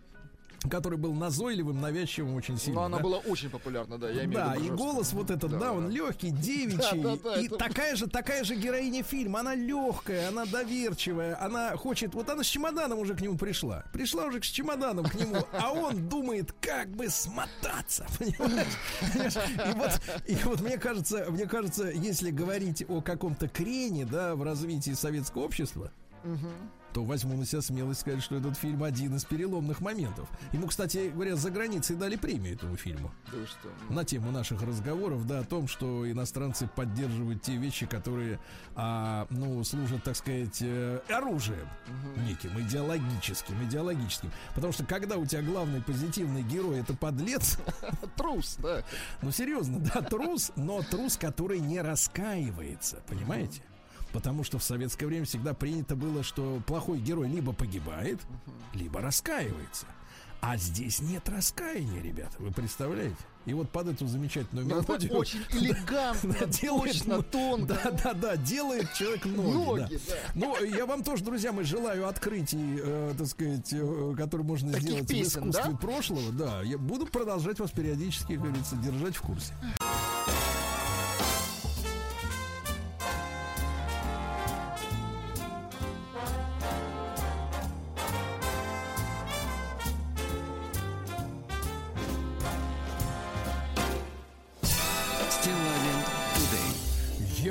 который был назойливым, навязчивым очень сильно. Но она да? была очень популярна, да, я имею Да, в виду и голос вот этот, да, Да, он да. легкий, девичий. Да, да, да, и это- такая же, такая же героиня фильма. Она легкая, она доверчивая, она хочет. Вот она с чемоданом уже к нему пришла. Пришла уже с чемоданом к нему, а он думает, как бы смотаться. Понимаешь? И вот, и вот мне кажется, мне кажется, если говорить о каком-то крене, да, в развитии советского общества, то возьму на себя смелость сказать, что этот фильм один из переломных моментов. Ему, кстати говоря, за границей дали премию этому фильму Да что? на тему наших разговоров, да, о том, что иностранцы поддерживают те вещи, которые, а, ну, служат, так сказать, э, оружием неким идеологическим, идеологическим. Потому что когда у тебя главный позитивный герой это подлец, Трус, да. ну серьезно, да, трус, но трус, который не раскаивается, понимаете? Потому что в советское время всегда принято было, что плохой герой либо погибает, либо раскаивается. А здесь нет раскаяния, ребята, вы представляете? И вот под эту замечательную Но это мелодию... очень элегантно, делает, точно, ну, тонко. Да, да, да, делает человек ноги. Ноги, да. да. Ну, я вам тоже, друзья мои, желаю открытий, э, так сказать, э, которые можно Таких сделать песен, в искусстве да? прошлого. Да, я буду продолжать вас периодически, как говорится, держать в курсе.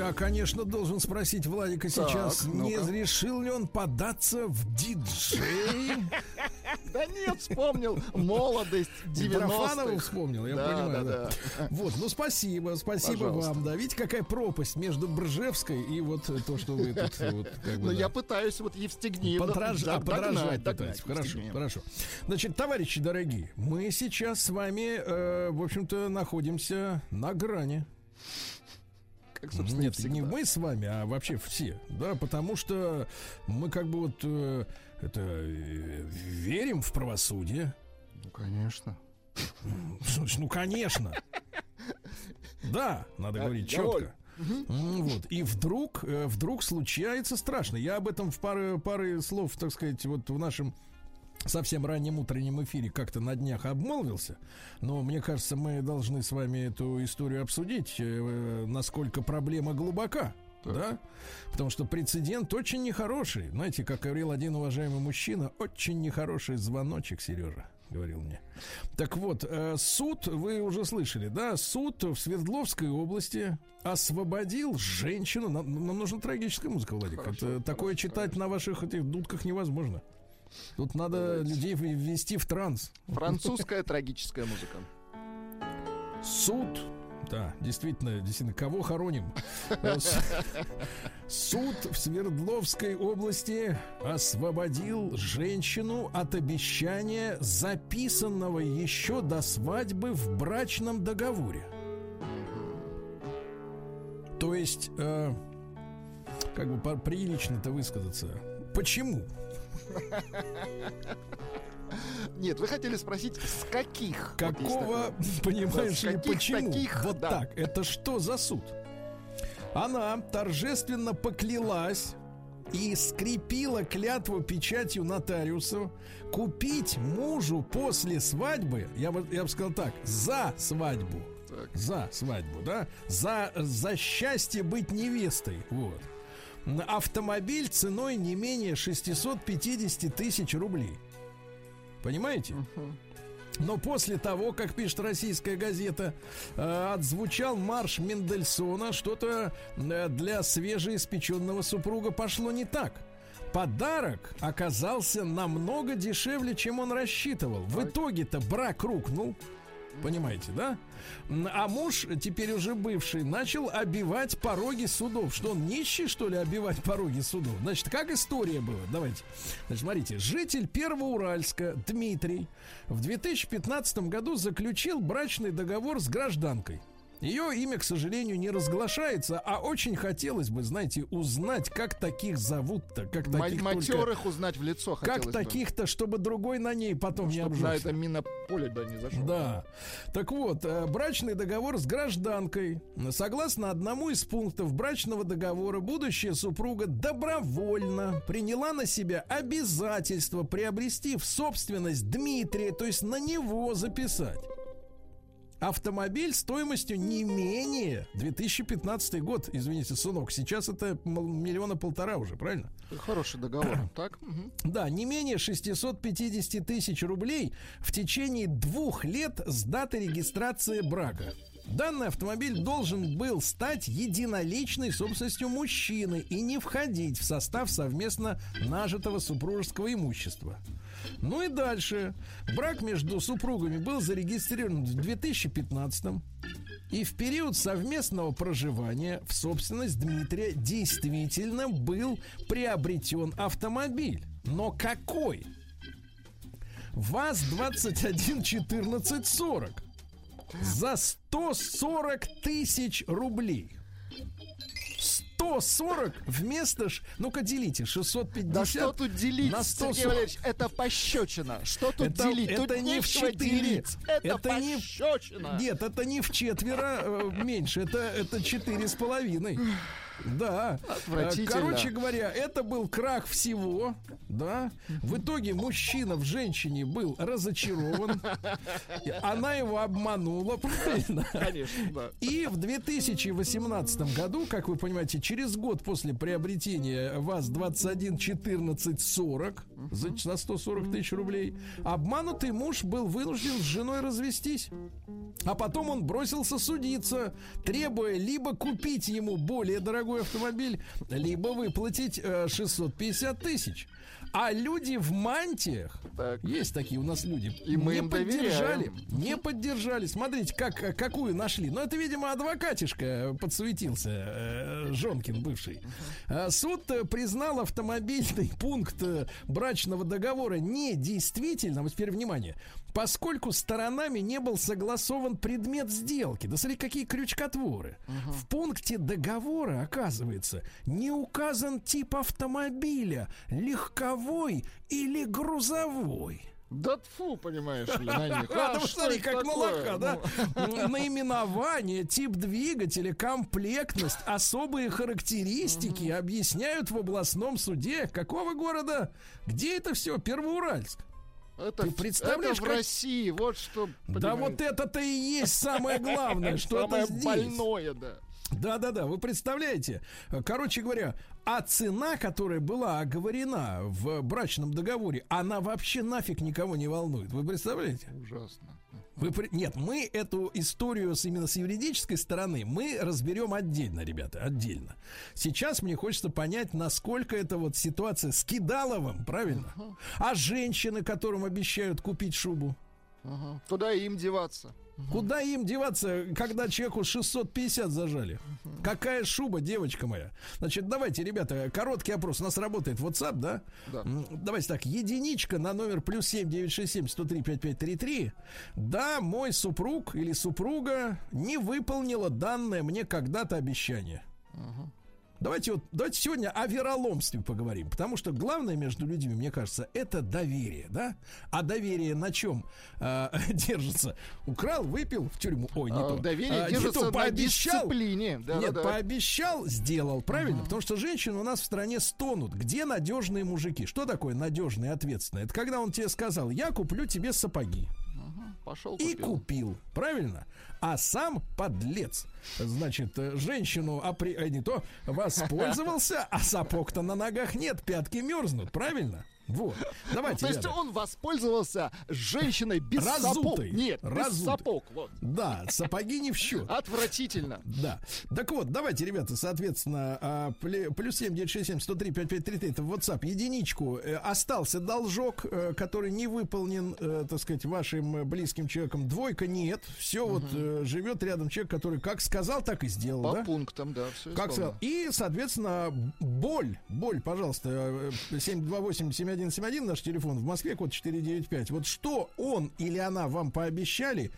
Я, конечно, должен спросить Владика сейчас, не ну-ка. решил ли он податься в диджей? Да нет, вспомнил молодость 90-х. Митрофанова вспомнил, я Да, понимаю. да, да. да. Вот, ну спасибо, спасибо Пожалуйста. вам. Да, видите, какая пропасть между Бржевской и вот э, то, что вы тут вот как бы. Но да. я пытаюсь вот Евстигнеевна Подраж... да, подражать догнать, Хорошо, хорошо. Значит, товарищи дорогие, мы сейчас с вами, э, в общем-то, находимся на грани. Как, собственно, Нет, всегда. не мы с вами, а вообще все, да, потому что мы как бы вот э, это э, верим в правосудие. Ну, конечно. Слушай, ну конечно. Да, надо говорить четко. Вот. И вдруг, э, вдруг случается страшно. Я об этом в пары, пары слов, так сказать, вот в нашем совсем раннем утреннем эфире как-то на днях обмолвился. Но мне кажется, мы должны с вами эту историю обсудить, э, насколько проблема глубока. Да? Потому что прецедент очень нехороший. Знаете, как говорил один уважаемый мужчина, очень нехороший звоночек, Сережа, говорил мне. Так вот, э, суд, вы уже слышали, да, суд в Свердловской области освободил женщину. Нам, нам нужна трагическая музыка, Владик. Хорошо, Это такое хорошо, читать на ваших этих дудках невозможно. Тут надо Давайте. людей ввести в транс. Французская трагическая музыка. Суд. Да, действительно, действительно, кого хороним? Э, Суд в Свердловской области освободил женщину от обещания, записанного еще до свадьбы в брачном договоре. То есть, э, как бы прилично-то высказаться. Почему? Нет, вы хотели спросить, с каких? Вот Какого, такое. понимаешь ли, почему? таких, вот да. так. Это что за суд? Она торжественно поклялась и скрепила клятву печатью нотариусу купить мужу после свадьбы, я бы, я бы сказал так, за свадьбу, Так. за свадьбу, да, за, за счастье быть невестой, вот. Автомобиль ценой не менее 650 тысяч рублей. Понимаете? Но после того, как пишет российская газета, э, отзвучал марш Мендельсона, что-то э, для свежеиспеченного супруга пошло не так. Подарок оказался намного дешевле, чем он рассчитывал. В итоге-то брак рухнул. Понимаете, да? А муж, теперь уже бывший, начал обивать пороги судов. Что он нищий, что ли, обивать пороги судов? Значит, как история была? Давайте. Значит, смотрите. Житель Первоуральска Дмитрий в 2015 году заключил брачный договор с гражданкой. Ее имя, к сожалению, не разглашается, а очень хотелось бы, знаете, узнать, как таких зовут-то, как таких только- Матерых узнать в лицо как хотелось бы. таких-то, чтобы другой на ней потом не Чтоб на это минополе да не зашел. Да. Так вот, э, брачный договор с гражданкой. Согласно одному из пунктов брачного договора, будущая супруга добровольно приняла на себя обязательство приобрести в собственность Дмитрия, то есть на него записать. Автомобиль стоимостью не менее 2015 год, извините, сынок, сейчас это миллиона полтора уже, правильно? Хороший договор. Так? Да, не менее 650 тысяч рублей в течение двух лет с даты регистрации брака. Данный автомобиль должен был стать единоличной собственностью мужчины и не входить в состав совместно нажитого супружеского имущества. Ну и дальше. Брак между супругами был зарегистрирован в 2015 и в период совместного проживания в собственность Дмитрия действительно был приобретен автомобиль. Но какой? ВАЗ-211440 за 140 тысяч рублей. 140 вместо... Ну-ка делите, 650 Да что тут делить, на Сергей 140. Валерьевич? Это пощечина. Что тут Это- делить? Тут это не в четыре. Это, Это не- пощечина. Нет, это не в четверо э, меньше, это, это четыре с половиной. Да. Отвратительно. Короче говоря, это был крах всего, да. В итоге мужчина в женщине был разочарован. Она его обманула, правильно? Конечно, да. И в 2018 году, как вы понимаете, через год после приобретения ВАЗ-211440 за, за 140 тысяч рублей, обманутый муж был вынужден с женой развестись. А потом он бросился судиться, требуя либо купить ему более дорогой автомобиль, либо выплатить э, 650 тысяч. А люди в мантиях, Так. есть такие у нас люди, И мы не им поддержали, доверяем. не поддержали. Смотрите, как, э, какую нашли. Ну, это, видимо, адвокатишка подсуетился, э, Жонкин бывший. А Суд э, признал автомобильный пункт э, брачного договора недействительным. Вот теперь внимание. Поскольку сторонами не был согласован предмет сделки. Да смотри, какие крючкотворы. В пункте договора, оказывается, не указан тип автомобиля. Легковой или грузовой. Да тфу, понимаешь ли, на них. А, А, это как такое? молока, да? Ну, Наименование, тип двигателя, комплектность, особые характеристики объясняют в областном суде какого города? Где это все? Первоуральск. Это, Ты представляешь, это в как- России, вот что. Да вот понимаете, это-то и есть самое главное, что это здесь. больное, да. Да-да-да, вы представляете? Короче говоря, а цена, которая была оговорена в брачном договоре, она вообще нафиг никого не волнует. Вы представляете? Ужасно. Вы Нет, мы эту историю с, именно с юридической стороны мы разберем отдельно, ребята, отдельно. Сейчас мне хочется понять, насколько это вот ситуация с Кидаловым, правильно? А женщины, которым обещают купить шубу? Ага. Куда им деваться? Куда им деваться, когда человеку 650 зажали? Какая шуба, девочка моя? Значит, давайте, ребята, короткий опрос. У нас работает WhatsApp, да? Да. Давайте так, единичка на номер плюс 7 967 103 5533. Да, мой супруг или супруга не выполнила данное мне когда-то обещание. Давайте вот, давайте сегодня о вероломстве поговорим, потому что главное между людьми, мне кажется, это доверие, да? А доверие на чем э, держится? Украл, выпил в тюрьму. Ой, не А, то. Доверие А, не держится то, на пообещал. дисциплине. Да, Нет, да, да. пообещал, сделал, правильно? Потому что женщины у нас в стране стонут. Где надежные мужики? Что такое надежные, ответственные? Это когда он тебе сказал, я куплю тебе сапоги. Пошел И купил. купил, правильно? А сам подлец. Значит, э, женщину опри... э, не то воспользовался, а сапог-то на ногах нет, пятки мерзнут, правильно? Вот. Давайте. То есть он воспользовался женщиной без сапог. Нет, без сапог. Да, сапоги не в счет. Отвратительно. Да. Так вот, давайте, ребята, соответственно, а, плюс 7, 967, 103, 5533, это в WhatsApp, единичку. Э, остался должок, э, который не выполнен, э, так сказать, вашим близким человеком. Двойка нет. Все вот живет рядом человек, который как сказал, так и сделал. По пунктам, да. Как сказал. И, соответственно, боль, боль, пожалуйста, 728 171 наш телефон в Москве, код 495. Вот что он или она вам пообещали,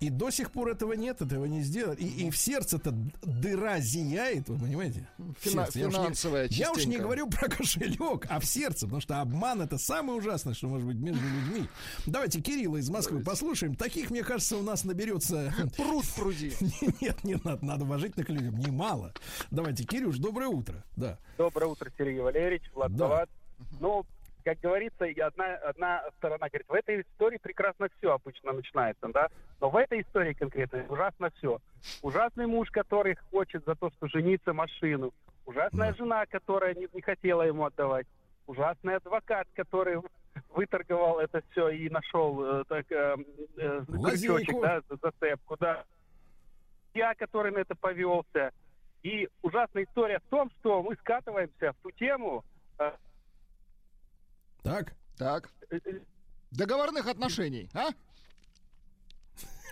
и до сих пор этого нет, этого не сделали. И, и в сердце-то дыра зияет, вы понимаете? Фина- Финансовая я уж, не, я уж не говорю про кошелек, а в сердце, потому что обман это самое ужасное, что может быть между людьми. Давайте Кирилла из Москвы Давайте. послушаем. Таких, мне кажется, у нас наберется... Пруд пруди. Нет, не надо, надо уважительных людям, немало. Давайте, Кирюш, доброе утро. Да. Доброе утро, Сергей Валерьевич, Влад да. Ну, как говорится, одна, одна сторона говорит, в этой истории прекрасно все обычно начинается, да, но в этой истории конкретно ужасно все. Ужасный муж, который хочет за то, что жениться машину. Ужасная жена, которая не, не хотела ему отдавать. Ужасный адвокат, который выторговал это все и нашел э, так, э, э, крючочек, да, за- зацепку, да. Я, который на это повелся. И ужасная история в том, что мы скатываемся в ту тему, э, Так, Так. Договорных отношений, а?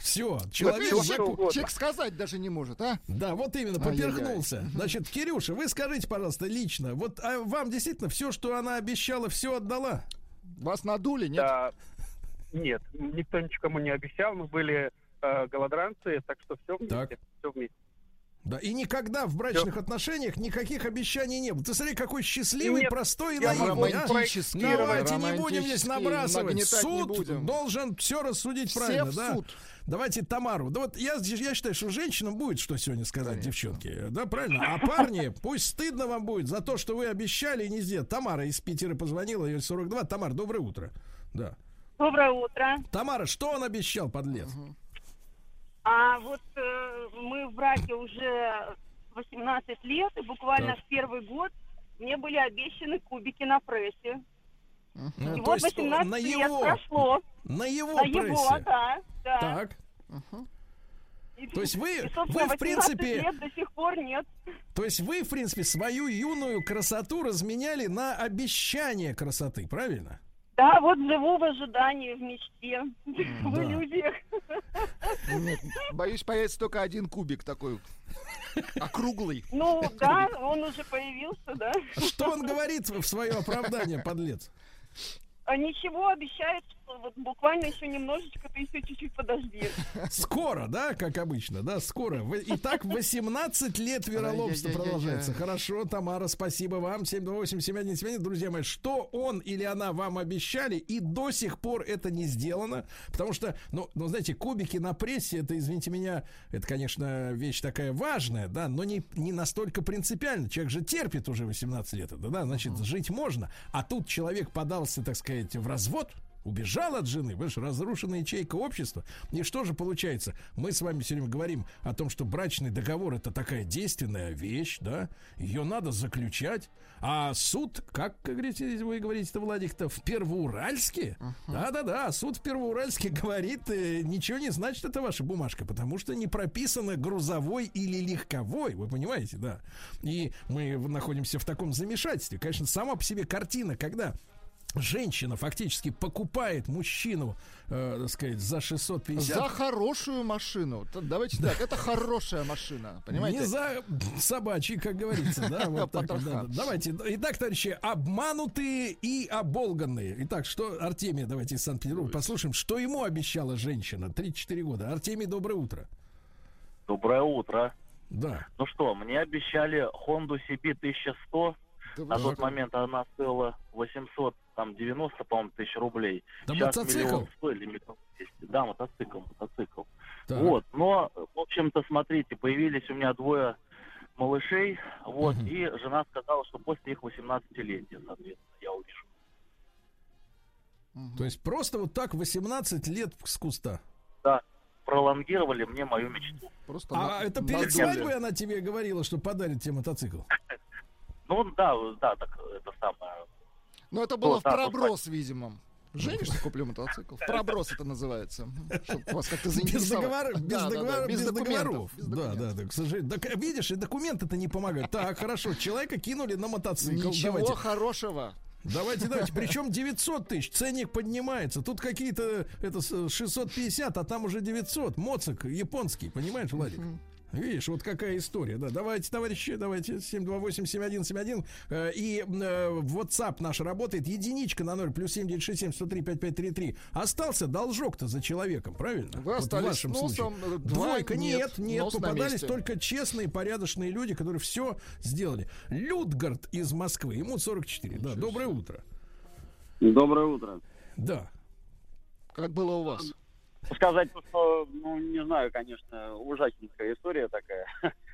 все, человек... человек, угодно. человек сказать даже не может, а? Да, вот именно, Ай-яй-яй. поперхнулся. Значит, Кирюша, вы скажите, пожалуйста, лично, вот а вам действительно все, что она обещала, все отдала? Вас надули, нет? да, нет, никто никому не обещал, мы были э, голодранцы, так что все вместе, Так. все вместе. Да, и никогда в брачных отношениях никаких обещаний не было. Ты смотри, какой счастливый, Нет, простой и наивный. а? Давайте не будем здесь набрасывать. Суд будем. должен все рассудить Все правильно, в да? суд. Давайте Тамару. Да вот я, я считаю, что женщинам будет что сегодня сказать, девчонки. Да, правильно? А парни, пусть стыдно вам будет за то, что вы обещали и не сделали. Тамара из Питера позвонила, ее 42. Тамар, доброе утро. Да. Доброе утро. Тамара, что он обещал, подлец? А вот э, мы в браке уже 18 лет, и буквально Так. в первый год мне были обещаны кубики на прессе. Ну, И то вот есть 18 на лет его, прошло. на его На его, прессе. да, да. Так. И- То есть вы- и, вы, в 18 принципе, лет до сих пор нет. То есть вы, в принципе, свою юную красоту разменяли на обещание красоты, правильно? Да, вот живу в ожидании, в мечте. Да. люди. Нет, боюсь, появится только один кубик такой округлый. Ну, да, он уже появился, да. Что он говорит в свое оправдание, подлец? А ничего, обещает, вот буквально еще немножечко, ты еще чуть-чуть подожди. Скоро, да, как обычно, да, скоро. Итак, 18 лет вероломства продолжается. Хорошо, Тамара, спасибо вам. 728-7171. Друзья мои, что он или она вам обещали, и до сих пор это не сделано, потому что, ну, ну знаете, кубики на прессе, это, извините меня, это, конечно, вещь такая важная, да, но не, не настолько принципиально. Человек же терпит уже 18 лет, это, да, значит, жить можно. А тут человек подался, так сказать, в развод, убежал от жены, понимаешь, разрушена ячейка общества. И что же получается? Мы с вами все время говорим о том, что брачный договор это такая действенная вещь, да, ее надо заключать, а суд, как говорите, вы говорите-то, Владик-то, в Первоуральске? Да-да-да, суд в Первоуральске говорит, э, ничего не значит эта ваша бумажка, потому что не прописано грузовой или легковой, вы понимаете, да. И мы находимся в таком замешательстве. Конечно, сама по себе картина, когда женщина фактически покупает мужчину, э, так сказать, за 650 За хорошую машину. Давайте так, это хорошая машина, понимаете? Не за собачьи, как говорится, да, вот так да. Давайте, итак, товарищи, обманутые и оболганные. Итак, что, Артемий, давайте из Санкт-Петербурга послушаем, что ему обещала женщина 34 года. Артемий, доброе утро. Доброе утро. Да. Ну что, мне обещали Honda CB 1100. Да На тот момент она стоила 800, там 90, по-моему, тысяч рублей. Да Сейчас мотоцикл? миллион стоит, или миллион двести. Да, мотоцикл, мотоцикл. Так. Вот, но, в общем-то, смотрите, появились у меня двое малышей, вот, Мгм. и жена сказала, что после их 18-летия, соответственно, я увижу. То есть просто вот так 18 лет с куста. Да, пролонгировали мне мою мечту. Просто А на- это перед свадьбой она тебе говорила, что подарит тебе мотоцикл? Ну, да, да, так, это самое, Ну, это было Вот в проброс, видимо. Женишься, куплю мотоцикл. В проброс это называется. Чтоб вас как-то Без, договор- без, Да, да, да, договор- без документов, договоров. без Да, да, да, к сожалению. Так, видишь, и документы-то не помогают. Так, хорошо, человека кинули на мотоцикл. Ничего Давайте, хорошего. давайте, давайте. Причем 900 тысяч, ценник поднимается. Тут какие-то, это с- 650, а там уже 900. Моцик японский, понимаешь, Владик? Видишь, вот какая история, да. Давайте, товарищи, давайте, 728-7171. Э, И э, WhatsApp наш работает. Единичка на 0, плюс 7967 103 5533. Остался должок-то за человеком, правильно? Вы Вот остались в вашем носом, случае. э, Двойка, нет, нет, нет, попадались только честные, порядочные люди, которые все сделали. Людгард из Москвы, ему 44. Да, доброе утро. Доброе утро. Да. Как было у вас? Сказать, что, ну, не знаю, конечно, ужасненькая история такая.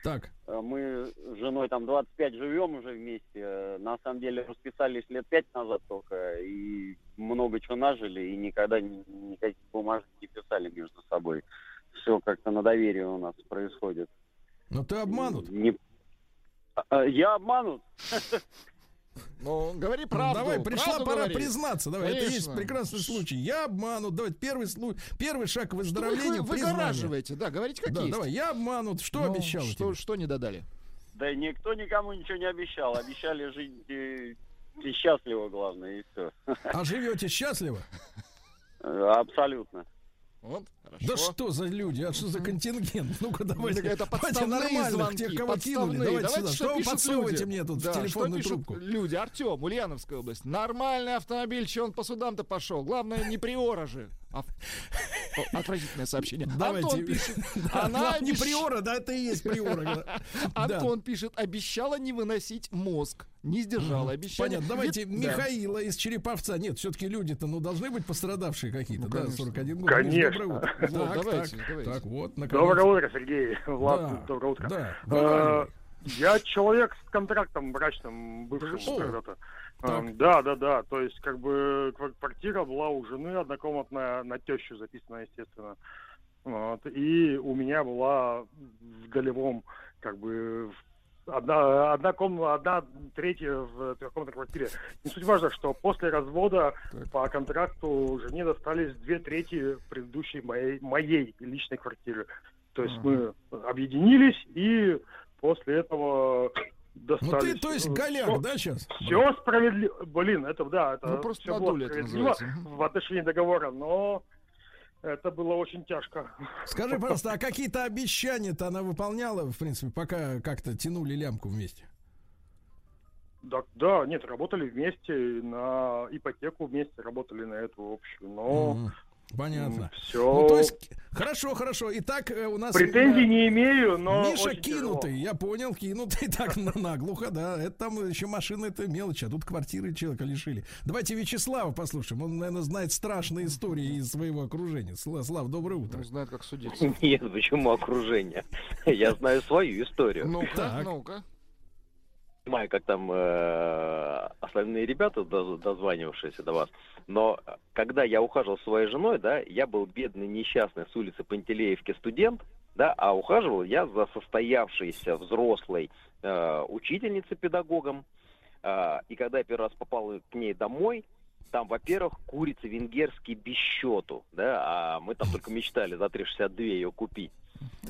Так. Мы с женой там 25 живем уже вместе. Э, На самом деле расписались лет 5 назад только. И много чего нажили, и никогда ни- никаких бумажек не писали между собой. Все как-то на доверии у нас происходит. Но ты обманут. Не- а, Я обманут? Ну, говори правду. Давай, пришла правду пора говори. признаться. Давай, это есть Конечно. прекрасный случай. Я обманут. Давайте первый, слу- первый шаг к Что вы выгораживаете? Да, говорите, как Да, есть. давай, я обманут. Что Ну, обещал что, тебе? что не додали? Да никто никому ничего не обещал. Обещали жить э, и счастливо, главное, и все. А живете счастливо? Абсолютно. Вот, хорошо. Да что за люди, а что за контингент? Ну-ка, давайте, это давайте нормальных, тех, кого подставные. кинули. Давайте, Давайте, сюда. что Что подсовываете люди? мне тут Да, в телефонную трубку? люди? Артем, Ульяновская область. Нормальный автомобиль, че он по судам-то пошел? Главное, не приора же. А- Отвратительное сообщение. Давайте. Антон пишет. Да, Она не приора, да, это и есть приора. да. Да. Антон пишет, обещала не выносить мозг. Не сдержала обещание. Понятно, давайте да. Михаила из Череповца. Нет, все-таки люди-то, ну, должны быть пострадавшие какие-то, Ну, да, конечно. 41 год. Конечно. Миш, Доброе утро. Вот, Так, давайте, так, давайте. так, вот, наконец. Доброе утро, Сергей. Влад, Да, доброе утро. Да, вываливай. Я человек с контрактом брачным бывшим когда-то. Так. Да, да, да. То есть, как бы квар- квартира была у жены однокомнатная, на тещу записана, естественно. Вот. И у меня была в долевом, как бы, одна, одна комната, одна третья в трехкомнатной квартире. Не суть важно, что после развода по контракту жене достались две трети предыдущей моей, моей личной квартиры. То есть мы объединились и после этого Ну достались. ты, то есть, голяк, всё- да, сейчас? все справедливо. Блин, это да, это Ну, просто надули это называется. в отношении договора, но это было очень тяжко. Скажи, пожалуйста, а какие-то обещания-то она выполняла, в принципе, пока как-то тянули лямку вместе? Да, да, нет, работали вместе на ипотеку вместе, работали на эту общую, но Мгм. Понятно. все. Ну, то есть, хорошо, хорошо. Итак, э, у нас... Претензий э, не имею, но Миша очень тяжело. кинутый, я понял, кинутый так на- наглухо, да. Это там еще машины, это мелочь, а тут квартиры человека лишили. Давайте Вячеслава послушаем. Он, наверное, знает страшные истории из своего окружения. Сла- Слав, доброе утро. Ну, знает, как судиться. Нет, почему окружение? Я знаю свою историю. Ну-ка, Так. ну-ка. Понимаю, как там э, остальные ребята, доз- дозванивавшиеся до вас. Но когда я ухаживал своей женой, да, я был бедный, несчастный с улицы Пантелеевки студент, да, а ухаживал я за состоявшейся взрослой э, учительницей, педагогом. Э, и когда я первый раз попал к ней домой, там, во-первых, курицы венгерские без счету, да, а мы там только мечтали за 3,62 ее купить.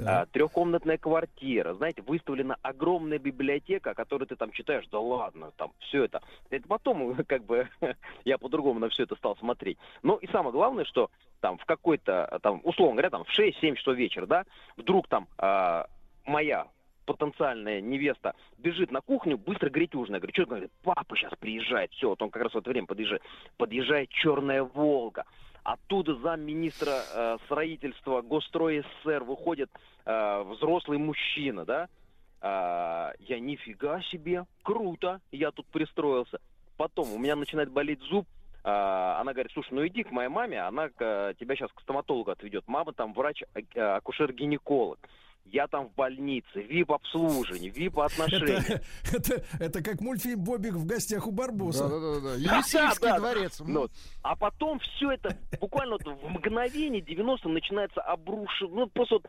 А, трехкомнатная квартира, знаете, выставлена огромная библиотека, о которой ты там читаешь, да ладно, там все это. Это потом, как бы, я по-другому на все это стал смотреть. Ну и самое главное, что там в какой-то, там, условно говоря, там в 6-7 часов вечера, да, вдруг там а, моя потенциальная невеста бежит на кухню, быстро говорит ужин. Я говорю, что говорит, папа сейчас приезжает. Все, вот он как раз в это время подъезжает. Подъезжает черная Волга. Оттуда замминистра э, строительства Госстрой СССР выходит э, взрослый мужчина, да? А, я нифига себе, круто, я тут пристроился. Потом у меня начинает болеть зуб, а, она говорит, слушай, ну иди к моей маме, она э, тебя сейчас к стоматологу отведет. Мама там врач, э, акушер-гинеколог. Я там в больнице, вип-обслуживание, вип-отношения. Это, это, это как мультфильм «Бобик в гостях у Барбоса». Да-да-да. Елисеевский Да, да, дворец. Ну, вот. а потом все это буквально вот в мгновение 90 начинается обрушиваться, ну просто вот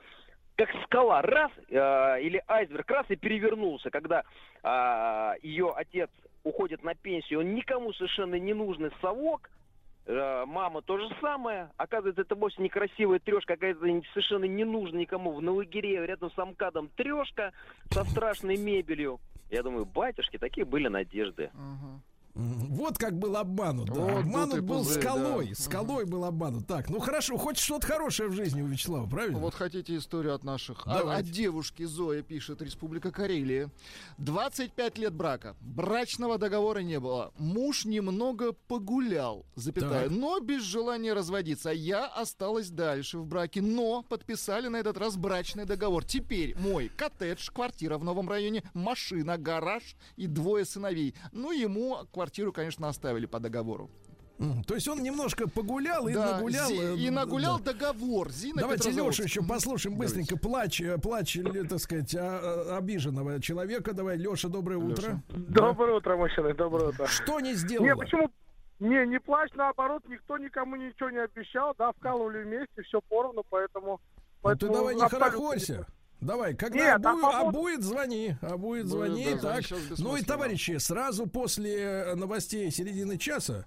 как скала, раз, э, или айсберг, раз и перевернулся, когда ее отец уходит на пенсию, он никому совершенно не нужный совок, Э, мама то же самое. Оказывается, это вовсе некрасивая трешка, какая-то совершенно не нужна никому в Новогире, рядом с Амкадом трешка со страшной мебелью. Я думаю, батюшки, такие были надежды. Вот как был обманут. Да. Вот обманут был пузырь, скалой. да. Скалой был обманут. Так, ну хорошо, хоть что-то хорошее в жизни у Вячеслава, правильно? Вот хотите историю от наших? А- Давайте. От девушки Зоя пишет, Республика Карелия. 25 лет брака. Брачного договора не было. Муж немного погулял, запятая, Так. но без желания разводиться. Я осталась дальше в браке, но подписали на этот раз брачный договор. Теперь мой коттедж, квартира в новом районе, машина, гараж и двое сыновей. Ну, ему квартиру, конечно, оставили по договору. То есть он немножко погулял и Да, нагулял. Зи- э, и нагулял да. договор. Зина Давайте. Лешу еще послушаем быстренько. Плач, э, плач, э, так сказать, а- а- обиженного человека. Давай, Леша, доброе утро. Доброе утро, мужчины, доброе утро. Что не сделала? Не, почему? Не, не плачь, наоборот, никто никому ничего не обещал, да, вкалывали вместе, все поровну, поэтому... Ну ты поэтому давай не абсолютно хорохорься. Давай, когда Нет, а обу- по поводу- обует, звони. Обует, Будет, звони. да, так. Ну и, товарищи, сразу после э, новостей середины часа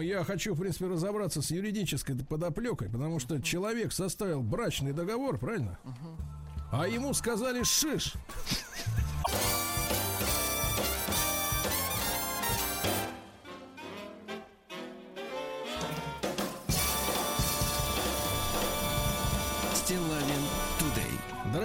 я хочу, в принципе, разобраться с юридической подоплекой, потому что человек составил брачный договор, правильно? А ему сказали шиш.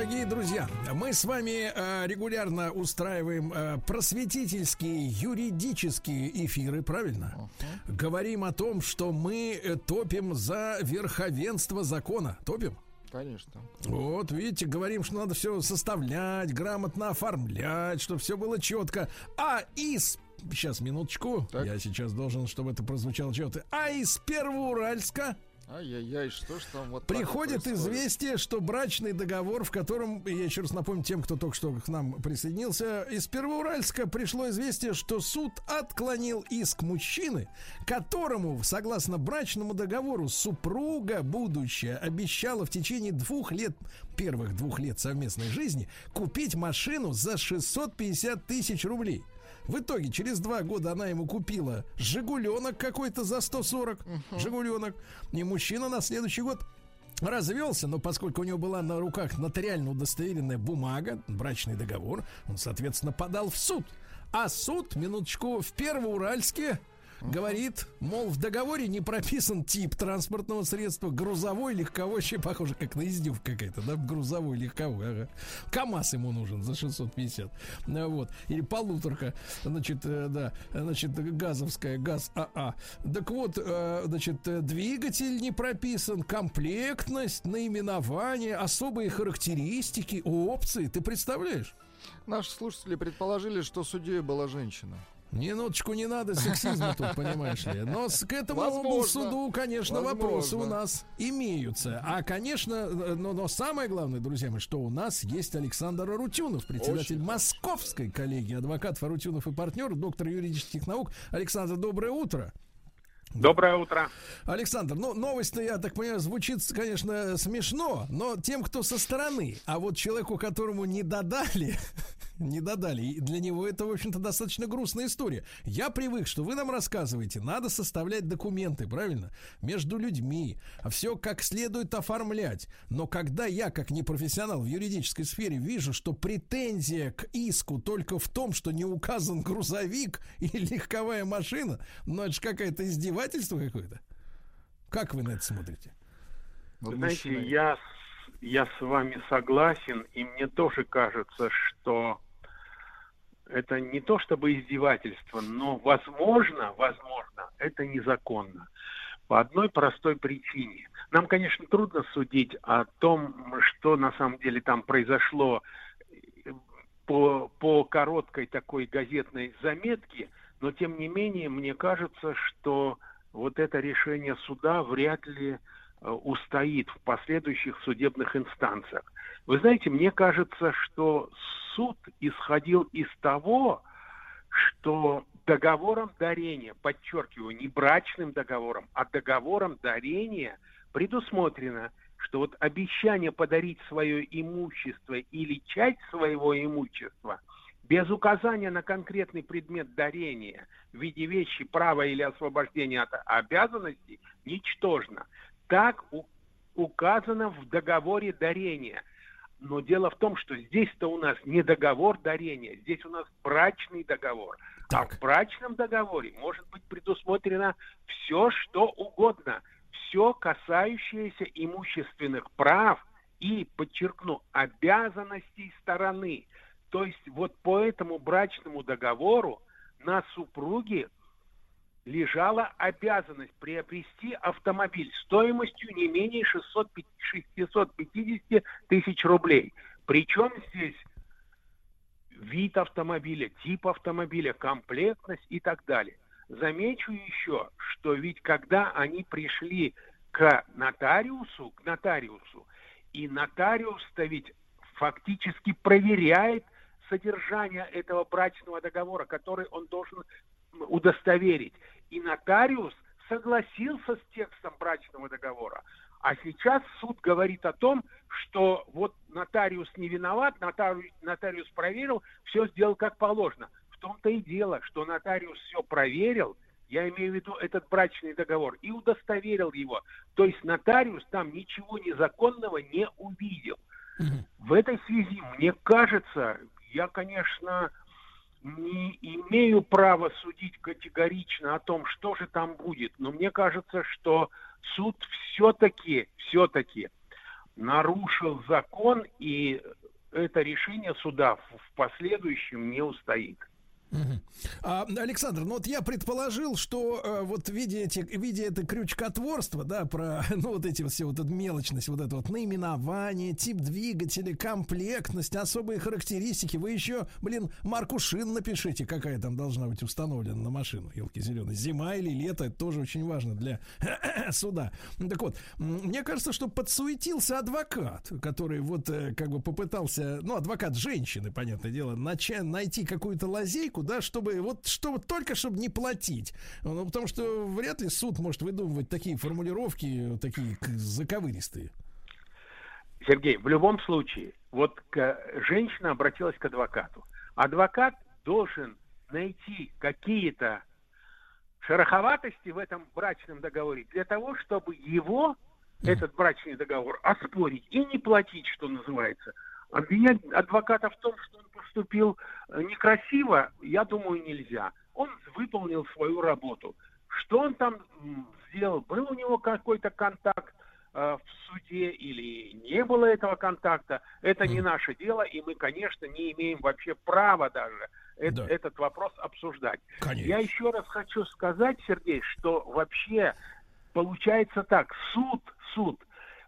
Дорогие друзья, мы с вами э, регулярно устраиваем э, просветительские юридические эфиры, правильно? Говорим о том, что мы э, топим за верховенство закона. Топим? Конечно. Вот, видите, говорим, что надо все составлять, грамотно оформлять, чтобы все было четко. А из... Сейчас, минуточку. Я сейчас должен, чтобы это прозвучало четко. А из Первоуральска Ай-яй-яй, что ж там вот Приходит известие, что брачный договор, в котором, я еще раз напомню тем, кто только что к нам присоединился, из Первоуральска пришло известие, что суд отклонил иск мужчины, которому, согласно брачному договору, супруга будущая обещала в течение двух лет, первых двух лет совместной жизни, купить машину за 650 тысяч рублей. В итоге, через два года она ему купила Жигуленок какой-то за 140. Жигуленок. И мужчина на следующий год развелся, но поскольку у него была на руках нотариально удостоверенная бумага, брачный договор, он, соответственно, подал в суд. А суд, минуточку, в Первоуральске говорит, мол, в договоре не прописан тип транспортного средства, грузовой, легковой, вообще похоже, как на издевку какая-то, да, грузовой, легковой, ага. КАМАЗ ему нужен за 650, Ну, вот, или полуторка, значит, э, да, значит, газовская, газ АА. Так вот, э, значит, э, двигатель не прописан, комплектность, наименование, особые характеристики, опции, ты представляешь? Наши слушатели предположили, что судьей была женщина. Минуточку, не надо сексизма тут, понимаешь ли. Но к этому Возможно. суду, конечно, Возможно. вопросы у нас имеются. А, конечно, э, но, но самое главное, друзья мои, что у нас есть Александр Арутюнов, председатель Московской коллегии адвокатов Арутюнов и партнер, доктор юридических наук. Александр, доброе утро. Доброе утро. Александр, ну, новость-то, я так понимаю, звучит, конечно, смешно, но тем, кто со стороны, а вот человеку, которому не додали, не додали, и для него это, в общем-то, достаточно грустная история. Я привык, что вы нам рассказываете, надо составлять документы, правильно? Между людьми, а все как следует оформлять. Но когда я, как непрофессионал в юридической сфере, вижу, что претензия к иску только в том, что не указан грузовик и легковая машина, ну это же какая-то издевательство какое-то. Как вы на это смотрите? Вы Знаете, я, я с вами согласен, и мне тоже кажется, что это не то чтобы издевательство, но возможно, возможно, это незаконно. По одной простой причине. Нам, конечно, трудно судить о том, что на самом деле там произошло по, по короткой такой газетной заметке, но тем не менее, мне кажется, что вот это решение суда вряд ли устоит в последующих судебных инстанциях. Вы знаете, мне кажется, что суд исходил из того, что договором дарения, подчеркиваю, не брачным договором, а договором дарения предусмотрено, что вот обещание подарить свое имущество или часть своего имущества без указания на конкретный предмет дарения в виде вещи, права или освобождения от обязанностей ничтожно. Так у- указано в договоре дарения. Но дело в том, что здесь-то у нас не договор дарения, здесь у нас брачный договор. А в брачном договоре может быть предусмотрено все, что угодно. Все, касающееся имущественных прав и, подчеркну, обязанностей стороны. То есть вот по этому брачному договору на супруге лежала обязанность приобрести автомобиль стоимостью не менее 600 пи- 650 тысяч рублей. Причем здесь вид автомобиля, тип автомобиля, комплектность и так далее. Замечу еще, что ведь когда они пришли к нотариусу, к нотариусу, и нотариус-то ведь фактически проверяет содержание этого брачного договора, который он должен удостоверить. И нотариус согласился с текстом брачного договора. А сейчас суд говорит о том, что вот нотариус не виноват, нотариус, нотариус проверил, все сделал как положено. В том-то и дело, что нотариус все проверил, я имею в виду этот брачный договор, и удостоверил его. То есть нотариус там ничего незаконного не увидел. В этой связи, мне кажется, я, конечно, не имею права судить категорично о том, что же там будет, но мне кажется, что суд все-таки, все-таки нарушил закон, и это решение суда в последующем не устоит. А, Александр, ну вот я предположил, что э, вот видя, эти, видя это крючкотворство, да, про, ну вот эти все, вот эту мелочность, вот это вот наименование, тип двигателя, комплектность, особые характеристики, вы еще, блин, марку шин напишите, какая там должна быть установлена на машину, елки зеленые, зима или лето, это тоже очень важно для суда. Так вот, мне кажется, что подсуетился адвокат, который вот э, как бы попытался, ну, адвокат женщины, понятное дело, начать найти какую-то лазейку, да, чтобы вот, чтобы только чтобы не платить. Ну, потому что вряд ли суд может выдумывать такие формулировки, такие заковыристые. Сергей, в любом случае, вот к- женщина обратилась к адвокату. Адвокат должен найти какие-то шероховатости в этом брачном договоре для того, чтобы его, этот брачный договор, оспорить и не платить, что называется. Обвинять адвоката в том, что он поступил э, некрасиво, я думаю, нельзя. Он выполнил свою работу. Что он там сделал? Был у него какой-то контакт э, в суде или не было этого контакта, это не наше дело, и мы, конечно, не имеем вообще права даже э- Да. этот вопрос обсуждать. Конечно. Я еще раз хочу сказать, Сергей, что вообще получается так, суд, суд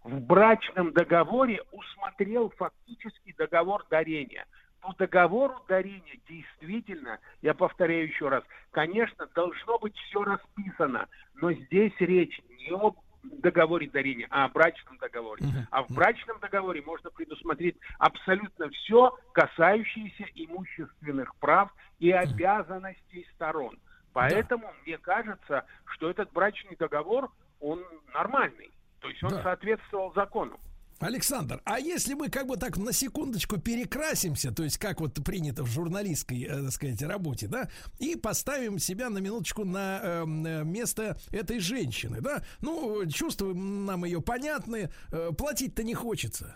в брачном договоре усмотрел фактически договор дарения. По договору дарения действительно, я повторяю еще раз, конечно, должно быть все расписано, но здесь речь не об договоре дарения, а о брачном договоре. А в брачном договоре можно предусмотреть абсолютно все, касающееся имущественных прав и обязанностей сторон. Поэтому мне кажется, что этот брачный договор, он нормальный. То есть он Да. соответствовал закону. Александр, а если мы как бы так на секундочку перекрасимся, то есть как вот принято в журналистской, э, так сказать, работе, да, и поставим себя на минуточку на эм, э, место этой женщины, да, ну, чувства нам ее понятны, э, платить-то не хочется.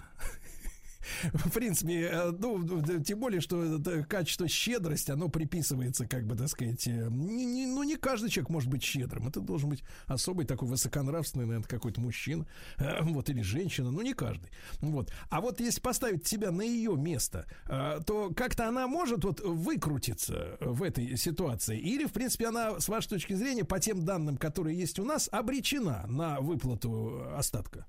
В принципе, э, ну, д- тем более, что это качество щедрость, оно приписывается, как бы, так сказать, э, не- не- ну, не каждый человек может быть щедрым. Это должен быть особый такой высоконравственный, наверное, какой-то мужчина, э, вот, или женщина, ну, не каждый. Вот. А вот если поставить себя на ее место, э, то как-то она может вот выкрутиться в этой ситуации? Или, в принципе, она, с вашей точки зрения, по тем данным, которые есть у нас, обречена на выплату остатка?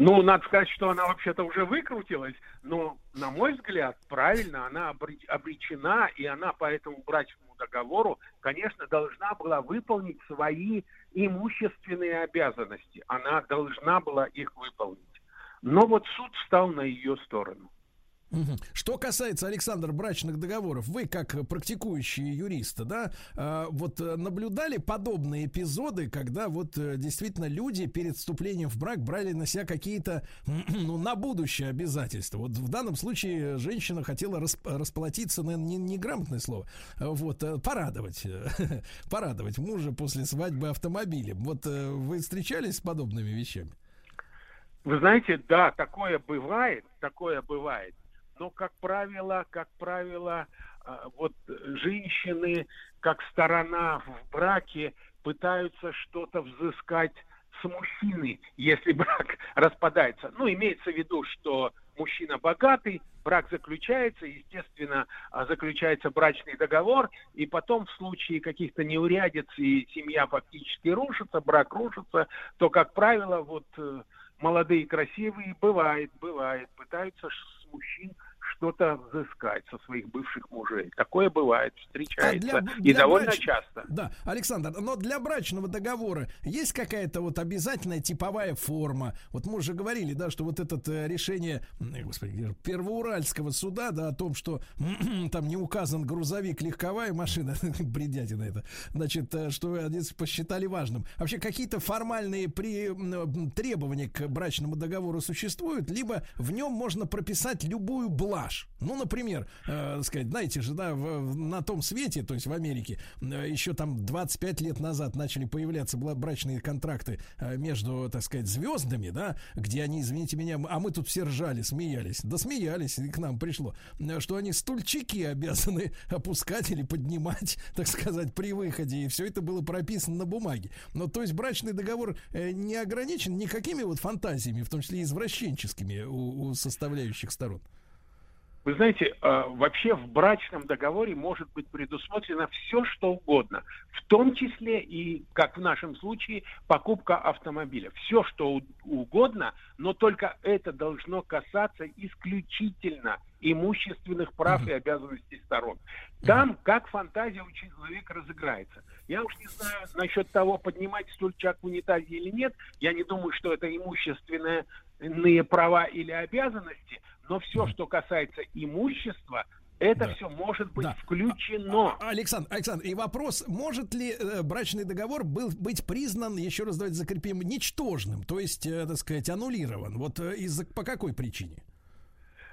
Ну, надо сказать, что она вообще-то уже выкрутилась, но, на мой взгляд, правильно, она обре- обречена, и она по этому брачному договору, конечно, должна была выполнить свои имущественные обязанности. Она должна была их выполнить. Но вот суд встал на ее сторону. Что касается, Александр, брачных договоров, вы как практикующий юрист, да, э, вот э, наблюдали подобные эпизоды, когда вот э, действительно люди перед вступлением в брак брали на себя какие-то, ну, на будущее обязательства. Вот в данном случае женщина хотела расп- расплатиться, наверное, не, неграмотное слово, вот, порадовать, порадовать мужа после свадьбы автомобилем. Вот вы встречались с подобными вещами? Вы знаете, да, такое бывает, такое бывает. Но, как правило, как правило, а, вот женщины, как сторона в браке, пытаются что-то взыскать с мужчины, если брак распадается. Ну, имеется в виду, что мужчина богатый, брак заключается, естественно, а, заключается брачный договор, и потом в случае каких-то неурядиц и семья фактически рушится, брак рушится, то, как правило, вот э, молодые красивые, бывает, бывает, пытаются с мужчин что-то взыскать со своих бывших мужей. Такое бывает, встречается. А для- и для довольно брач- часто. Да, Александр, но для брачного договора есть какая-то вот обязательная типовая форма? Вот мы уже говорили, да, что вот это э, решение, э, господи, Первоуральского суда, да, о том, что там не указан грузовик, легковая машина, бредятина это, значит, э, что они посчитали важным. Вообще какие-то формальные при, м, требования к брачному договору существуют, либо в нем можно прописать любую блажь. Ну, например, э, сказать, знаете же, да, в- в- на том свете, то есть в Америке, э, еще там 25 лет назад начали появляться брачные контракты э, между, так сказать, звездами, да, где они, извините меня, а мы тут все ржали, смеялись, да смеялись, и к нам пришло, э, что они стульчики обязаны опускать или поднимать, так сказать, при выходе, и все это было прописано на бумаге. Но то есть брачный договор э, не ограничен никакими вот фантазиями, в том числе извращенческими у, у составляющих сторон. Вы знаете, э, вообще в брачном договоре может быть предусмотрено все, что угодно, в том числе и, как в нашем случае, покупка автомобиля. Все, что угодно, но только это должно касаться исключительно имущественных прав и обязанностей сторон. Там как фантазия у человека разыграется. Я уж не знаю насчет того, поднимать стульчак в унитазе или нет. Я не думаю, что это имущественные права или обязанности, но все, что касается имущества, это Да. все может быть Да. включено. А, Александр, Александр, и вопрос, может ли э, брачный договор был быть признан, еще раз давайте закрепим, ничтожным, то есть, э, так сказать, аннулирован? Вот э, из-за по какой причине?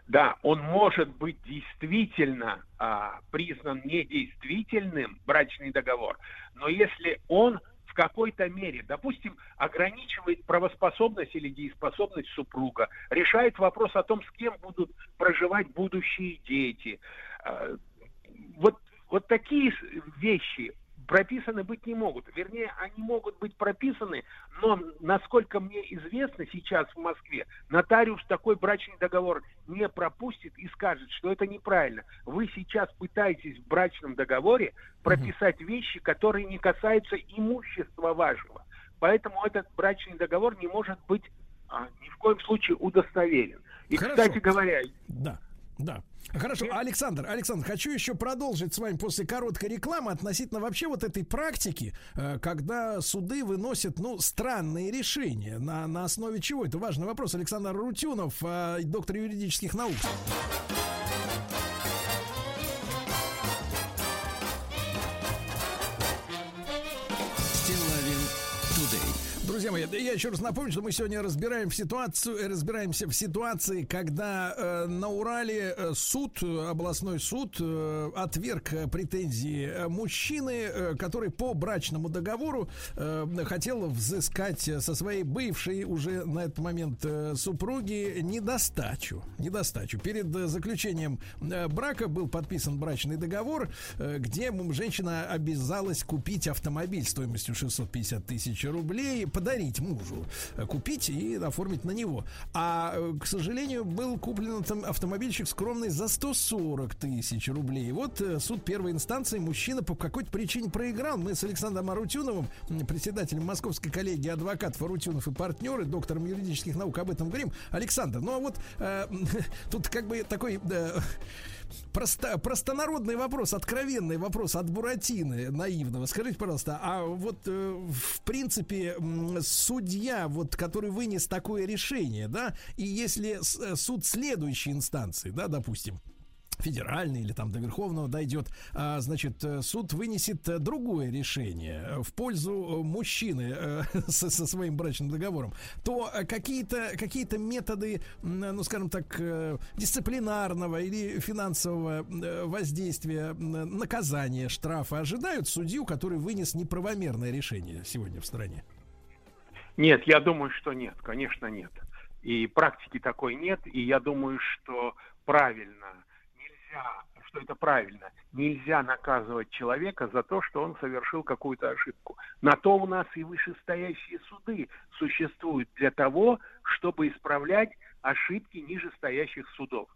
Да, он может быть действительно а, признан недействительным, брачный договор, но если он какой-то мере, допустим, ограничивает правоспособность или дееспособность супруга, решает вопрос о том, с кем будут проживать будущие дети. А, Вот, вот такие вещи прописаны быть не могут. Вернее, они могут быть прописаны, но, насколько мне известно сейчас в Москве, нотариус такой брачный договор не пропустит и скажет, что это неправильно. Вы сейчас пытаетесь в брачном договоре прописать вещи, которые не касаются имущества вашего. Поэтому этот брачный договор не может быть а, ни в коем случае удостоверен. И, Хорошо. кстати говоря, Да, да. Хорошо, Александр, Александр, хочу еще продолжить с вами после короткой рекламы относительно вообще вот этой практики, э, когда суды выносят, ну, странные решения. На, на основе чего? Это важный вопрос. Александр Рутюнов, э, доктор юридических наук. Друзья мои, я еще раз напомню, что мы сегодня разбираем ситуацию, э, разбираемся в ситуации, когда э, на Урале э, суд, областной суд, э, отверг э, претензии мужчины, э, который по брачному договору э, хотел взыскать со своей бывшей уже на этот момент э, супруги недостачу. Недостачу. Перед заключением э, брака был подписан брачный договор, э, где женщина обязалась купить автомобиль стоимостью 650 тысяч рублей, подарить мужу, э, купить и оформить на него. А, э, к сожалению, был куплен автомобильчик скромный за 140 тысяч рублей. Вот э, суд первой инстанции мужчина по какой-то причине проиграл. Мы с Александром Арутюновым, председателем Московской коллегии адвокатов Арутюнов и партнеры, доктором юридических наук об этом говорим. Александр, ну а вот э, тут как бы такой... э, просто, простонародный вопрос, откровенный вопрос от Буратины наивного. Скажите, пожалуйста, а вот э, в принципе судья, вот, который вынес такое решение, да, и если э, суд следующей инстанции, да, допустим, федеральный или там до Верховного дойдет, а, значит, э, суд вынесет э, другое решение э, в пользу мужчины со, со своим брачным договором, то какие-то какие методы, ну, скажем так, дисциплинарного или финансового воздействия, наказания, штрафа ожидают судью, который вынес неправомерное решение сегодня в стране? Нет, я думаю, что нет, конечно, нет. И практики такой нет, и я думаю, что правильно, нельзя, что это правильно, нельзя наказывать человека за то, что он совершил какую-то ошибку. На то у нас и вышестоящие суды существуют для того, чтобы исправлять ошибки нижестоящих судов.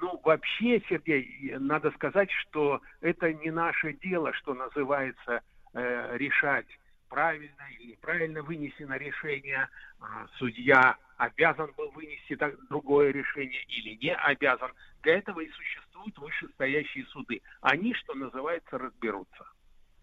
Ну, вообще, Сергей, надо сказать, что это не наше дело, что называется, э, решать правильно или неправильно вынесено решение, а, судья обязан был вынести так- другое решение или не обязан. Для этого и существуют вышестоящие суды. Они, что называется, разберутся.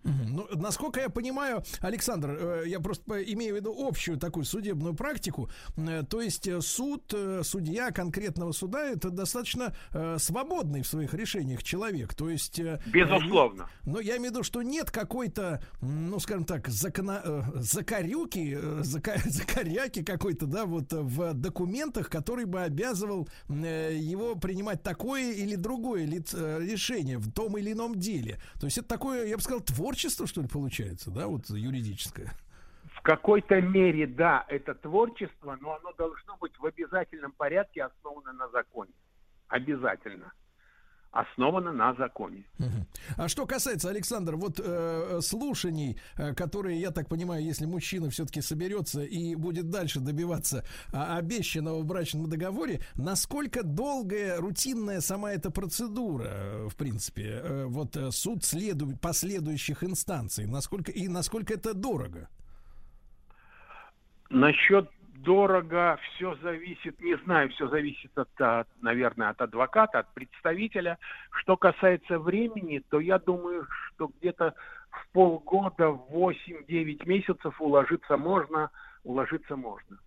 Ну, насколько я понимаю, Александр, э, я просто имею в виду общую такую судебную практику. Э, То есть э, суд, судья конкретного суда это достаточно свободный в своих решениях человек. То есть... Безусловно. Но я имею в виду, что нет какой-то, ну, скажем так, закона, закорюки, зака- закоряки какой-то, да, вот в документах, который бы обязывал его принимать такое или другое решение в том или ином деле. То есть это такое, я бы сказал, творчество, что ли, получается, да, вот юридическое. В какой-то мере, да, это творчество, но оно должно быть в обязательном порядке основано на законе. Обязательно. Основано на законе. А что касается, Александр, вот э, слушаний, э, которые, я так понимаю, если мужчина все-таки соберется и будет дальше добиваться а, обещанного в брачном договоре, насколько долгая, рутинная сама эта процедура, э, в принципе, э, вот э, суд следу- последующих инстанций, насколько и насколько это дорого? Насчет дорого все зависит, не знаю, все зависит от, от, наверное, от адвоката, от представителя. Что касается времени, то я думаю, что где-то в полгода, 8-9 месяцев уложиться можно, уложиться можно.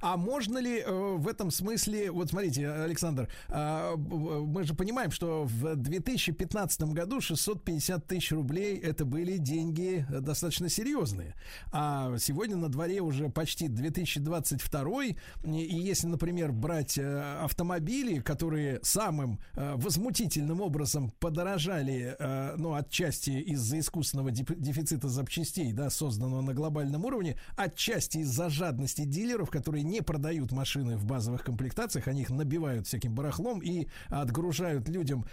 А можно ли э, в этом смысле, вот смотрите, Александр, а, мы же понимаем, что в 2015 году 650 тысяч рублей это были деньги э, достаточно серьезные. А сегодня на дворе уже почти 2022 и, если, например, брать э, автомобили, которые самым возмутительным образом подорожали, э, ну, отчасти из-за искусственного дефицита запчастей, да, созданного на глобальном уровне, отчасти из-за жадности дилеров, которые не продают машины в базовых комплектациях, они их набивают всяким барахлом и отгружают людям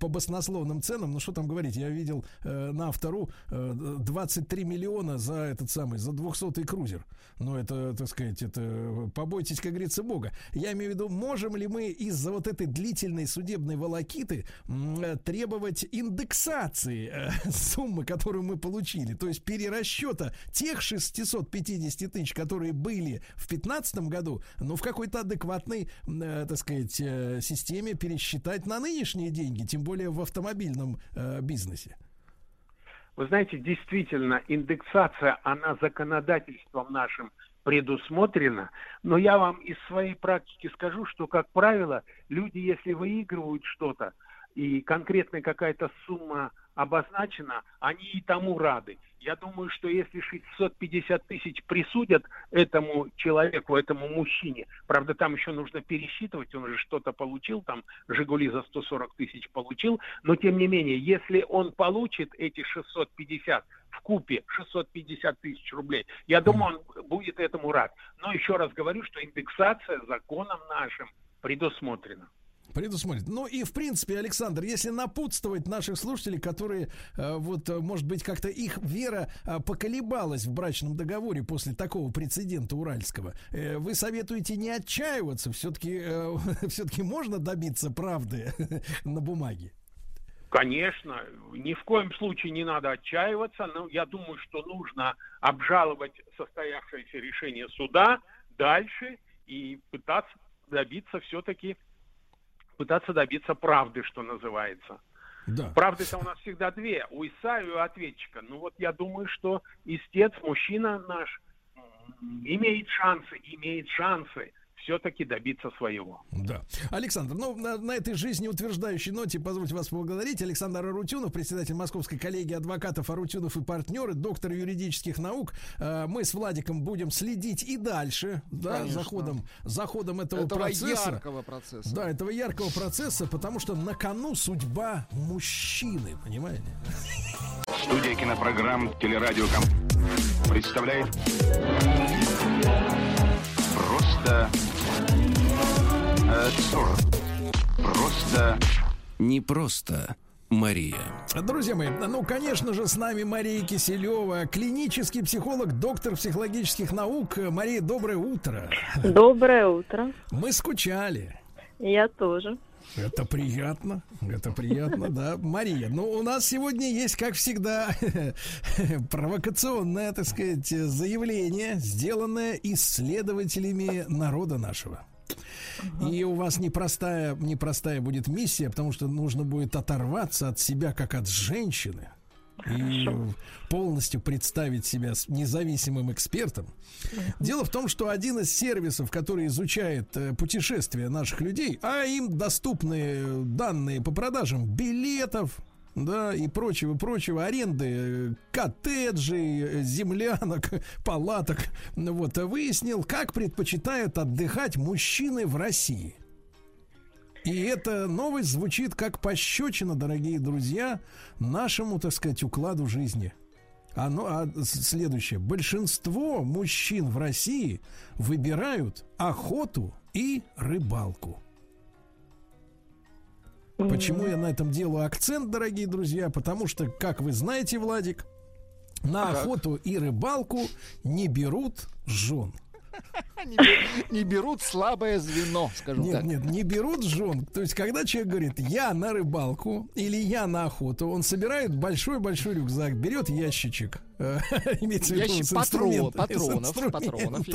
по баснословным ценам. Ну, что там говорить, я видел э, на автору э, 23 миллиона за этот самый, за 200-й крузер. Ну, это, так сказать, это побойтесь, как говорится, Бога. Я имею в виду, можем ли мы из-за вот этой длительной судебной волокиты э, требовать индексации э, суммы, которую мы получили, то есть перерасчета тех 650 тысяч, которые были в 2015 году, но в какой-то адекватной, э, так сказать, э, системе пересчитать на нынешние деньги, тем более в автомобильном э, бизнесе. Вы знаете, действительно, индексация, она законодательством нашим предусмотрена, но я вам из своей практики скажу, что, как правило, люди, если выигрывают что-то, и конкретная какая-то сумма обозначена, они и тому рады. Я думаю, что если 650 тысяч присудят этому человеку, этому мужчине, правда, там еще нужно пересчитывать, он же что-то получил, там «Жигули» за 140 тысяч получил, но тем не менее, если он получит эти 650 в купе 650 тысяч рублей, я думаю, он будет этому рад. Но еще раз говорю, что индексация законом нашим предусмотрена. Предусмотрено. Ну и в принципе, Александр, если напутствовать наших слушателей, которые э, вот, э, может быть, как-то их вера э, поколебалась в брачном договоре после такого прецедента уральского, вы советуете не отчаиваться, все-таки все-таки можно добиться правды на бумаге. Конечно, ни в коем случае не надо отчаиваться, но я думаю, что нужно обжаловать состоявшееся решение суда дальше и пытаться добиться все-таки пытаться добиться правды, что называется. Да. Правды-то у нас всегда две, у истца и у ответчика. Ну вот я думаю, что истец, мужчина наш, имеет шансы, имеет шансы все-таки добиться своего. Да. Александр, ну, на, на этой жизнеутверждающей ноте позвольте вас поблагодарить. Александр Арутюнов, председатель Московской коллегии адвокатов Арутюнов и партнеры, доктор юридических наук. Э, мы с Владиком будем следить и дальше, да, Конечно. за ходом, за ходом этого, Этого процесса. яркого процесса. Да, этого яркого процесса, потому что на кону судьба мужчины, понимаете? Студия кинопрограмм «Телерадиоком» представляет просто э, 40. Просто Не просто Мария. Друзья мои, ну, конечно же, с нами Мария Киселева, клинический психолог, доктор психологических наук. Мария, доброе утро. Доброе утро. Мы скучали. Я тоже. Это приятно, это приятно, да. Мария, ну у нас сегодня есть, как всегда, провокационное, так сказать, заявление, сделанное исследователями народа нашего. И у вас непростая, непростая будет миссия, потому что нужно будет оторваться от себя, как от женщины. И полностью представить себя независимым экспертом. Дело в том, что один из сервисов, который изучает э, путешествия наших людей, а им доступны данные по продажам билетов, да, и прочего, прочего, аренды э, коттеджей, э, землянок, палаток, ну вот, э, выяснил, как предпочитают отдыхать мужчины в России. И эта новость звучит как пощечина, дорогие друзья, нашему, так сказать, укладу жизни. Оно, а с- следующее. Большинство мужчин в России выбирают охоту и рыбалку. Почему я на этом делаю акцент, дорогие друзья? Потому что, как вы знаете, Владик, на охоту и рыбалку не берут жен. Не бе- Не берут слабое звено, скажем Нет, так. нет, не берут жен. То есть, когда человек говорит, я на рыбалку или я на охоту, он собирает большой-большой рюкзак, берет ящичек. имеется в виду с патрон- патронов, патронов.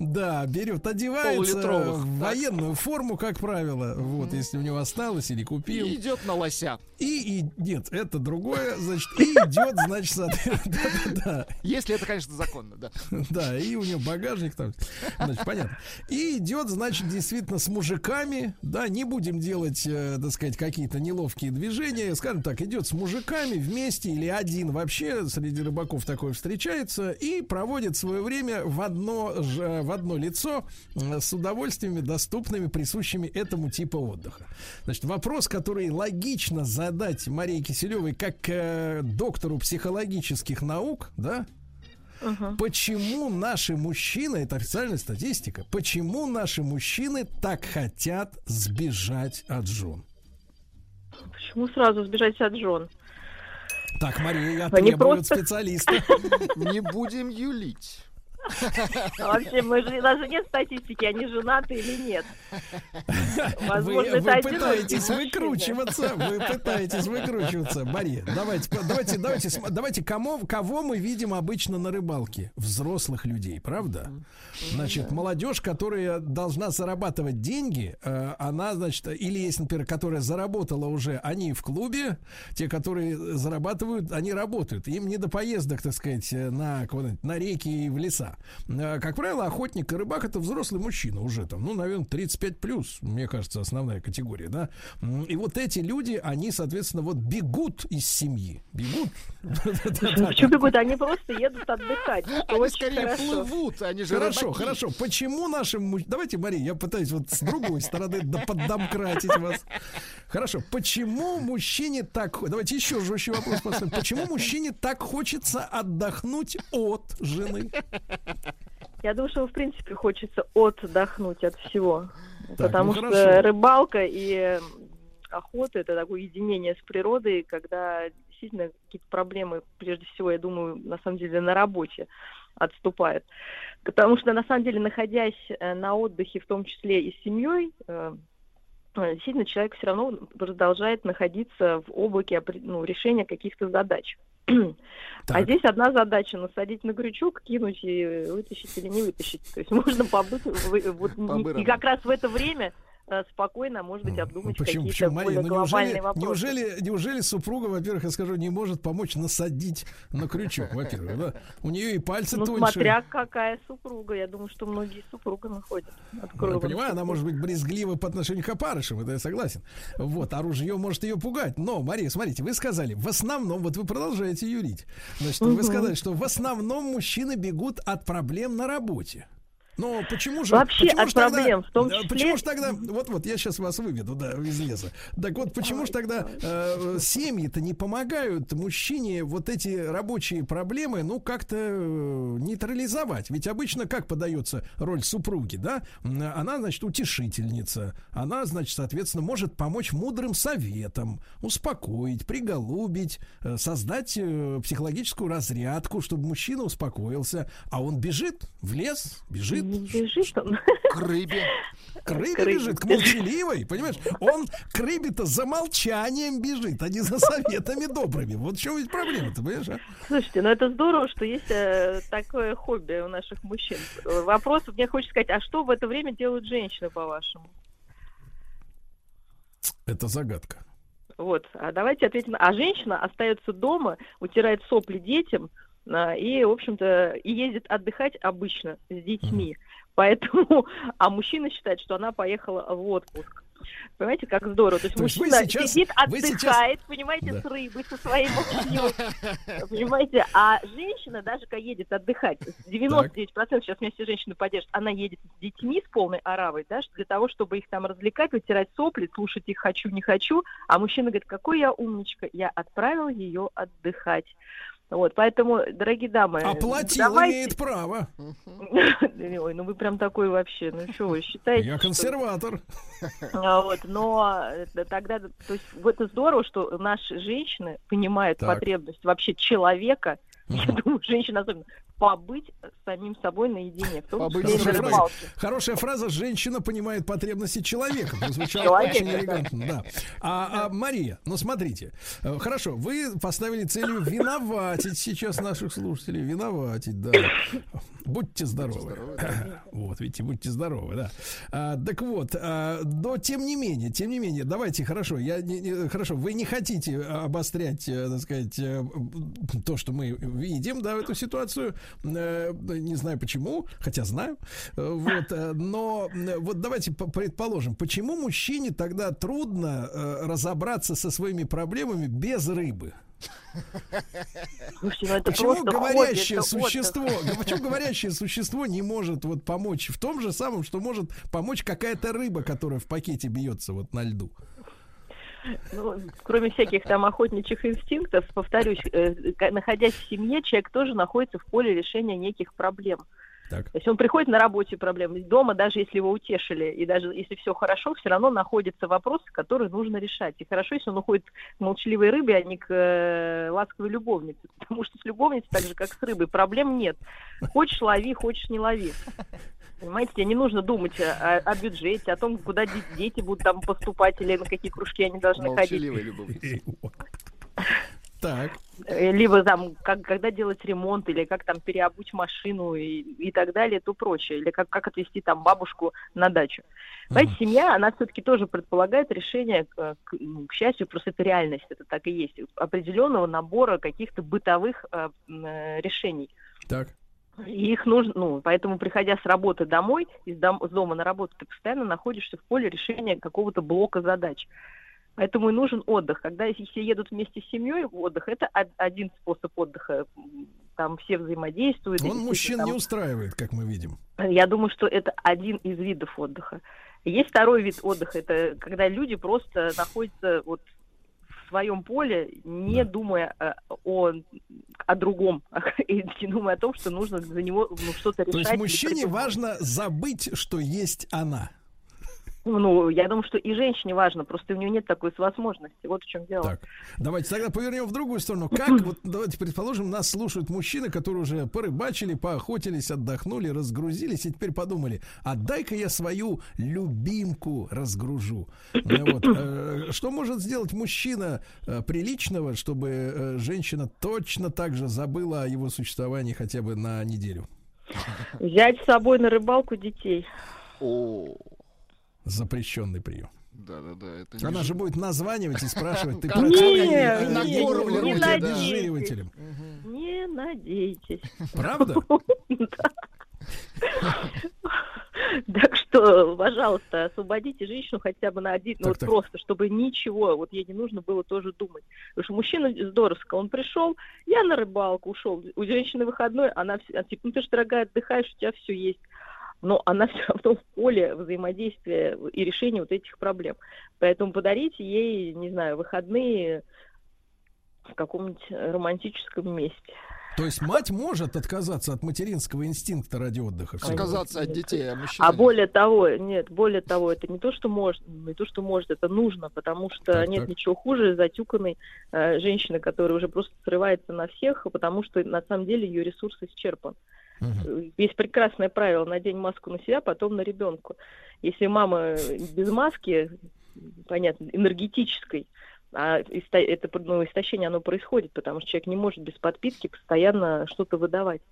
Да, берет, одевается в военную форму, как правило, вот, если у него осталось или купил. И идет на лося. И, и нет, это другое, значит, и идет, значит, соответственно, да-да-да. Если это, конечно, законно, да. Да, и у него багажник там, значит, понятно. И идет, значит, действительно с мужиками, да, не будем делать, э, так сказать, какие-то неловкие движения, скажем так, идет с мужиками вместе или один вообще среди рыбаков такой встречается и проводит свое время в одно, ж- в одно лицо э, с удовольствиями, доступными, присущими этому типу отдыха. Значит, вопрос, который логично задать Марии Киселевой как э, доктору психологических наук, да, Почему наши мужчины, это официальная статистика, почему наши мужчины так хотят сбежать от жен? Почему сразу сбежать от жен? Так, Мария, я Они требую просто- специалиста. Не будем юлить. А Вообще, мы же, у нас же нет статистики, они женаты или нет. Вы, Возможно, вы это одинокие пытаетесь выкручиваться, вы пытаетесь выкручиваться. Мария, давайте, давайте, давайте, давайте, кому, кого мы видим обычно на рыбалке? Взрослых людей, правда? Значит, молодежь, которая должна зарабатывать деньги, э, она, значит, или есть, например, которая заработала уже, они в клубе, те, которые зарабатывают, они работают. Им не до поездок, так сказать, э, на, на реки и в леса. Э, Как правило, охотник и рыбак это взрослый мужчина уже там, ну, наверное, 35 плюс, мне кажется, основная категория, да. И вот эти люди, они, соответственно, вот бегут из семьи. Бегут. Ну, Почему бегут? Они просто едут отдыхать. Они скорее плывут, они же Хорошо, хорошо. Почему нашим муж- Давайте, Мария, я пытаюсь вот с другой стороны поддомкратить вас. Хорошо. Почему мужчине так... Давайте еще жестче вопрос поставим. Почему мужчине так хочется отдохнуть от жены? Я думаю, что, в принципе, хочется отдохнуть от всего. Так, Потому ну что хорошо. рыбалка и охота это такое единение с природой, когда действительно какие-то проблемы, прежде всего, я думаю, на самом деле на работе отступают. Потому что, на самом деле, находясь э, на отдыхе, в том числе и с семьей, э, действительно человек все равно продолжает находиться в облаке ну, решения каких-то задач. А здесь одна задача насадить на крючок, кинуть и вытащить или не вытащить. То есть можно побыть вот, и как раз в это время спокойно, может быть, обдумать Почему, какие-то почему, Мария, более ну глобальные неужели, вопросы. неужели, неужели супруга, во-первых, я скажу, не может помочь насадить на крючок, во-первых, да? У нее и пальцы Ну, тоньше. смотря какая супруга. Я думаю, что многие супругы находят. Ну, Я понимаю, она может быть брезглива по отношению к опарышам, это я согласен. Вот, а ружье может ее пугать. Но, Мария, смотрите, вы сказали, в основном, вот вы продолжаете юрить. Значит, вы Мгм. сказали, что в основном мужчины бегут от проблем на работе. Но почему же... Вообще почему от же тогда- проблем, в том числе- Почему же тогда... Вот, вот, я сейчас вас выведу, да, из леса. Так вот, почему же тогда э, семьи-то не помогают мужчине вот эти рабочие проблемы, ну, как-то э, нейтрализовать? Ведь обычно как подается роль супруги, да? Она, значит, утешительница. Она, значит, соответственно, может помочь мудрым советом, успокоить, приголубить, э, создать э, психологическую разрядку, чтобы мужчина успокоился. А он бежит в лес, бежит бежит он. К рыбе. к рыбе К рыбе. бежит, к молчаливой, понимаешь? Он к рыбе-то за молчанием бежит, а не за советами добрыми. Вот чем ведь проблема-то, понимаешь? а? Слушайте, ну это здорово, что есть э, такое хобби у наших мужчин. Вопрос, мне хочется сказать, а что в это время делают женщины, по-вашему? Это загадка. Вот, а давайте ответим. А женщина остается дома, утирает сопли детям и, в общем-то, и ездит отдыхать обычно с детьми. Поэтому, а мужчина считает, что она поехала в отпуск. Понимаете, как здорово. То есть То есть мужчина сейчас- сидит, вы сейчас- отдыхает, понимаете, Да. с рыбой, со своим мужчиной. Понимаете, а женщина, даже когда едет отдыхать, 99% сейчас меня все женщины поддержат, она едет с детьми, с полной оравой, да, для того, чтобы их там развлекать, вытирать сопли, слушать их хочу, не хочу, а мужчина говорит, какой я умничка, я отправил ее отдыхать. Вот, поэтому, дорогие дамы, Оплатил, давайте- имеет право. Ой, ну вы прям такой вообще, ну что вы считаете? Я что- консерватор. а, Вот, но э, тогда, то есть это здорово, что наши женщины понимают Так. потребность вообще человека, я думаю, женщин особенно, побыть самим собой наедине, в том Побыть числе на хорошая, фраза. рыбалке. Хорошая фраза «женщина понимает потребности человека». Прозвучало Человека, очень элегантно, да. А, а, Мария, ну смотрите, э, хорошо, вы поставили целью виноватить сейчас наших слушателей, виноватить, да. Будьте здоровы. Вот, видите, будьте здоровы, да. А, так вот, а, но тем не менее, тем не менее, давайте, хорошо, я не- не- хорошо, вы не хотите обострять, э, так сказать, э, то, что мы видим, да, в эту ситуацию. Э, Не знаю почему, хотя знаю. Э, Вот, э, но вот давайте по- предположим, почему мужчине тогда трудно разобраться со своими проблемами без рыбы? Слушайте, ну Почему хобби, говорящее отдых. существо, г- почему говорящее существо не может вот помочь в том же самом, что может помочь какая-то рыба, которая в пакете бьется вот на льду? Ну, кроме всяких там охотничьих инстинктов, повторюсь, э, находясь в семье, человек тоже находится в поле решения неких проблем. Так. То есть он приходит на рабочие проблемы, дома, даже если его утешили, и даже если все хорошо, все равно находятся вопросы, которые нужно решать. И хорошо, если он уходит к молчаливой рыбе, а не к э, ласковой любовнице. Потому что с любовницей, так же, как с рыбой, проблем нет. Хочешь лови, хочешь не лови. Понимаете, тебе не нужно думать о, о бюджете, о том, куда де- дети будут там поступать или на какие кружки они должны ходить. Молчаливой любовницы. Так. Э, либо там, как, когда делать ремонт, или как там переобуть машину и, и так далее, то прочее, или как, как отвезти там бабушку на дачу. Понимаете, семья, она все-таки тоже предполагает решение, к, к- ну, к счастью, просто это реальность, это так и есть, определенного набора каких-то бытовых э, э, решений. Так. И их нужно, ну, поэтому, приходя с работы домой, из, дом- с дома на работу, ты постоянно находишься в поле решения какого-то блока задач. Поэтому и нужен отдых. Когда все едут вместе с семьей в отдых, это од- один способ отдыха. Там все взаимодействуют. Он мужчин там- не устраивает, как мы видим. я думаю, что это один из видов отдыха. Есть второй вид отдыха, это когда люди просто находятся вот в своем поле, не думая э, о, о другом, и не думая о том, что нужно за него ну, что-то решать. То есть мужчине важно забыть, что есть она. Ну, я думаю, что и женщине важно, просто у нее нет такой возможности. Вот в чем дело. Так, давайте тогда повернем в другую сторону. Как, вот давайте предположим, нас слушают мужчины, которые уже порыбачили, поохотились, отдохнули, разгрузились и теперь подумали, а дай-ка я свою любимку разгружу. Ну вот, э, Что может сделать мужчина э, приличного, чтобы э, женщина точно так же забыла о его существовании хотя бы на неделю? Взять с собой на рыбалку детей. О, Запрещенный прием. Да, да, да. Это Она не же будет названивать и спрашивать, ты Как про- Не, надейтесь. обезжиривателем. Не надейтесь. Правда? Да. Так что, пожалуйста, освободите женщину хотя бы на один, ну вот просто, чтобы ничего, вот ей не нужно было тоже думать. Потому что мужчина здоровско, он пришел, я на рыбалку ушел, у женщины выходной, она типа, ну ты же, дорогая, отдыхаешь, у тебя все есть. Но она все равно в поле взаимодействия и решения вот этих проблем. Поэтому подарите ей, не знаю, выходные в каком-нибудь романтическом месте. То есть мать может отказаться от материнского инстинкта ради отдыха. Отказаться от детей, а мужчина А нет. более того, нет, более того, это не то, что может, не то, что может, это нужно, потому что Так, нет так. ничего хуже затюканной э, женщины, которая уже просто срывается на всех, потому что на самом деле ее ресурс исчерпан. Э, Есть прекрасное правило: надень маску на себя, потом на ребенку. Если мама без маски, понятно, энергетической, а это ну, истощение оно происходит, потому что человек не может без подпитки постоянно что-то выдавать.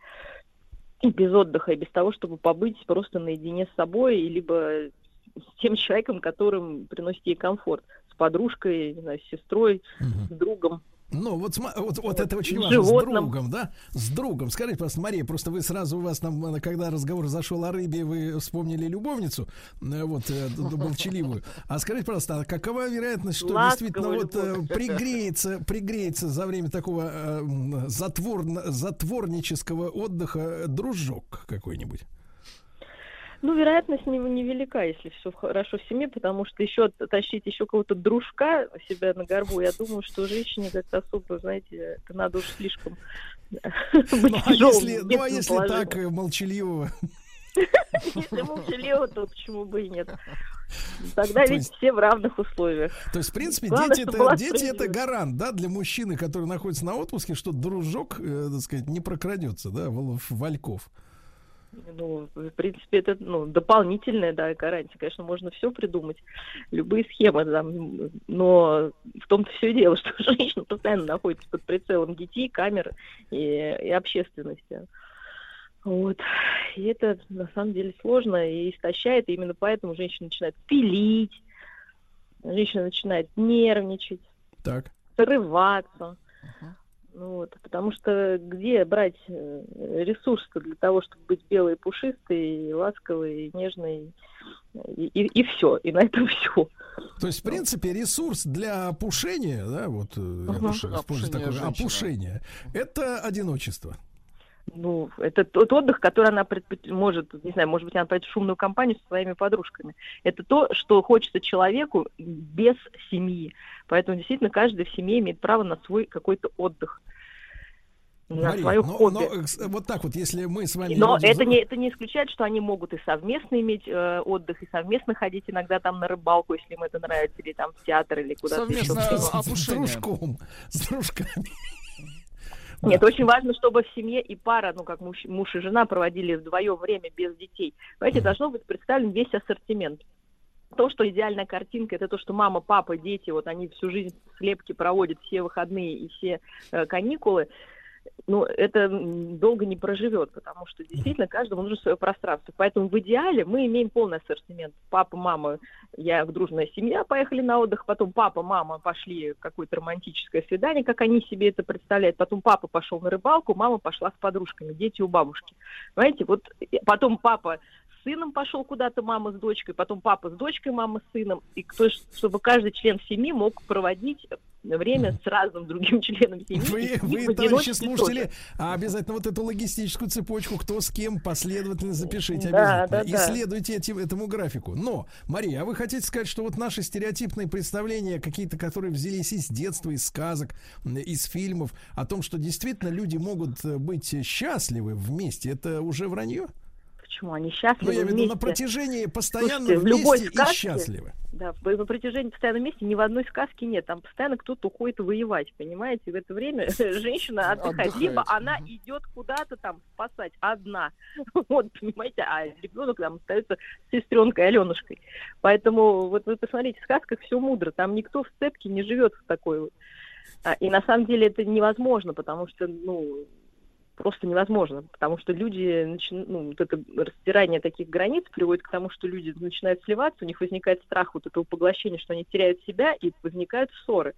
И без отдыха, и без того, чтобы побыть просто наедине с собой, либо с тем человеком, которым приносит ей комфорт. С подружкой, не знаю, с сестрой, с другом. Ну, вот, вот, вот это очень С важно. С животным. другом, да? С другом. Скажите, просто, Мария, просто вы сразу у вас там, когда разговор зашел о рыбе, вы вспомнили любовницу, э, вот, э, молчаливую. А скажите, пожалуйста, а какова вероятность, что Ласковую действительно вот э, пригреется, пригреется за время такого э, м, затворно- затворнического отдыха дружок какой-нибудь? Ну, вероятность не- невелика, если все хорошо в семье, потому что еще тащить еще кого-то дружка себя на горбу, я думаю, что женщине как-то особо, знаете, это надо уж слишком быть Ну, а если, ну, а если так э, молчаливого? Если молчаливо, то почему бы и нет? Тогда То ведь все в равных условиях. То есть, в принципе, Главное, дети, это, дети это гарант, да, для мужчины, который находится на отпуске, что дружок, э, так сказать, не прокрадется, да, в, в Вальков. Ну, в принципе, это ну, дополнительная, да, гарантия. Конечно, можно все придумать, любые схемы, да, м, но в том-то все дело, что женщина постоянно находится под прицелом детей, камер и, и общественности. Вот. И это на самом деле сложно и истощает, и именно поэтому женщина начинает пилить, женщина начинает нервничать, Так. срываться. Ну Вот, потому что где брать э, ресурсы для того, чтобы быть белой, пушистой, ласковой, нежной, и, и, все, и на этом все. То есть, в принципе, ресурс для опушения, да, вот, э, я Опушение такое опушение, это одиночество. Ну, это тот отдых, который она предпоч- может, не знаю, может быть, она пойдет в шумную компанию со своими подружками. Это то, что хочется человеку без семьи. Поэтому действительно каждый в семье имеет право на свой какой-то отдых. На Мария, свое но- хобби. но, вот так вот, если мы с вами... Но это взро- не, это не исключает, что они могут и совместно иметь э, отдых, и совместно ходить иногда там на рыбалку, если им это нравится, или там в театр, или куда-то еще. Совместно с, с дружком, с дружками. Нет, очень важно, чтобы в семье и пара, ну как муж, муж и жена проводили вдвоем время без детей. Понимаете, должно быть представлен весь ассортимент. То, что идеальная картинка, это то, что мама, папа, дети, вот они всю жизнь в слепке проводят все выходные и все э, каникулы, ну, это долго не проживет, потому что действительно каждому нужно свое пространство. Поэтому в идеале мы имеем полный ассортимент. Папа, мама, я дружная семья, поехали на отдых, потом папа, мама пошли какое-то романтическое свидание, как они себе это представляют, потом папа пошел на рыбалку, мама пошла с подружками, дети у бабушки. Понимаете, вот потом папа сыном пошел куда-то, мама с дочкой, потом папа с дочкой, мама с сыном, и кто, чтобы каждый член семьи мог проводить время с разным другим членом семьи. Вы, и вы, товарищи слушатели, обязательно вот эту логистическую цепочку, кто с кем, последовательно запишите обязательно. да, и да. следуйте эти- этому графику. Но, Мария, а вы хотите сказать, что вот наши стереотипные представления, какие-то, которые взялись из детства, из сказок, из фильмов, о том, что действительно люди могут быть счастливы вместе, это уже вранье? Почему они Ну, счастливы я имею в виду на вместе? протяжении постоянно Слушайте, в любой вместе и сказке, счастливы. Да, на протяжении постоянного месте ни в одной сказке нет. Там постоянно кто-то уходит воевать, понимаете? В это время женщина отдыхает. Отдыхает. Либо она идет куда-то там спасать одна. Вот, понимаете, а ребенок там остается с сестренкой Аленушкой. Поэтому вот вы посмотрите, в сказках все мудро. Там никто в сцепке не живет в такой вот. А, И на самом деле это невозможно, потому что, ну, просто невозможно, потому что люди, начи- ну, вот это растирание таких границ приводит к тому, что люди начинают сливаться, у них возникает страх вот этого поглощения, что они теряют себя, и возникают ссоры.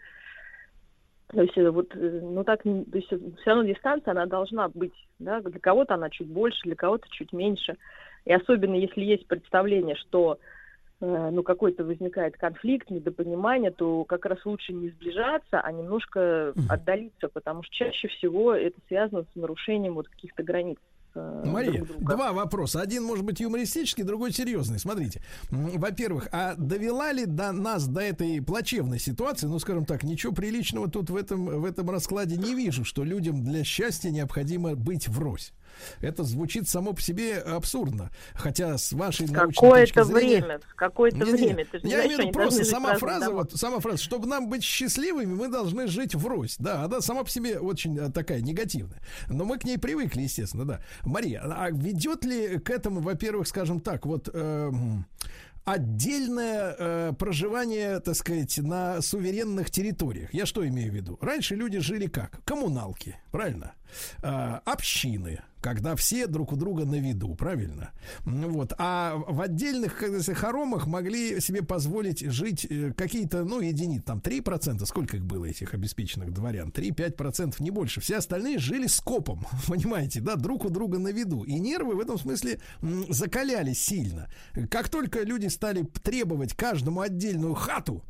То есть э, вот, э, ну так, то есть все равно дистанция, она должна быть, да, для кого-то она чуть больше, для кого-то чуть меньше. И особенно если есть представление, что э, ну, какой-то возникает конфликт, недопонимание, то как раз лучше не сближаться, а немножко отдалиться, потому что чаще всего это связано с нарушением вот каких-то границ. э, Мария, друг друга. два вопроса. Один может быть юмористический, другой серьезный. Смотрите, во-первых, а довела ли до нас до этой плачевной ситуации, ну, скажем так, ничего приличного тут в этом, в этом раскладе не вижу, что людям для счастья необходимо быть врозь. Это звучит само по себе абсурдно. Хотя с вашей научной Какое-то точки зрения... время, в какое-то Не-не-не, время. Ты же не Я имею в виду просто сама в фраза, вот сама фраза, чтобы нам быть счастливыми, мы должны жить врозь. Да, она сама по себе очень э, такая негативная. Но мы к ней привыкли, естественно, да. Мария, а ведет ли к этому, во-первых, скажем так, вот эм, отдельное э, проживание, так сказать, на суверенных территориях. Я что имею в виду? Раньше люди жили как? Коммуналки, правильно? Э, общины, когда все друг у друга на виду, правильно? Вот. А в отдельных говорится, хоромах могли себе позволить жить э, какие-то, ну, единицы, там 3%, сколько их было, этих обеспеченных дворян? 3-5%, не больше. Все остальные жили скопом, понимаете, да, друг у друга на виду. И нервы в этом смысле закалялись сильно. Как только люди стали требовать каждому отдельную хату,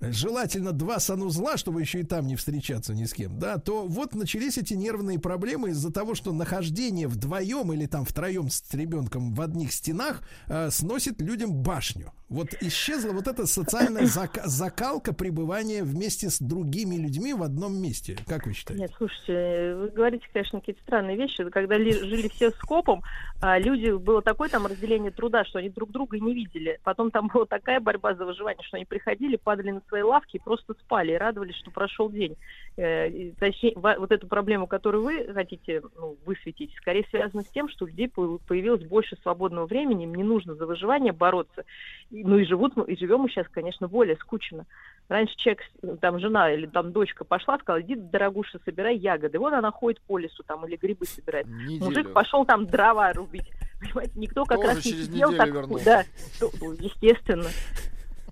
желательно два санузла, чтобы еще и там не встречаться ни с кем, да, то вот начались эти нервные проблемы из-за того, что нахождение вдвоем или там втроем с ребенком в одних стенах э, сносит людям башню. Вот исчезла вот эта социальная зак- закалка пребывания вместе с другими людьми в одном месте. Как вы считаете? Нет, слушайте, вы говорите, конечно, какие-то странные вещи. Когда ли- жили все скопом, а, люди, было такое там разделение труда, что они друг друга не видели. Потом там была такая борьба за выживание, что они приходили, падали на свои лавки и просто спали, и радовались, что прошел день. Э, Точнее, вот эту проблему, которую вы хотите ну, высветить, скорее связана с тем, что у людей по- появилось больше свободного времени, им не нужно за выживание бороться. Ну и живут мы, и живем мы сейчас, конечно, более скучно. Раньше человек, с- там жена или там дочка пошла, сказала, иди, дорогуша, собирай ягоды. Вот она ходит по лесу там или грибы собирает. Неделю. Мужик пошел там дрова рубить. Понимаете, никто как Тоже раз не сидел так, вернулся. да, ну, естественно.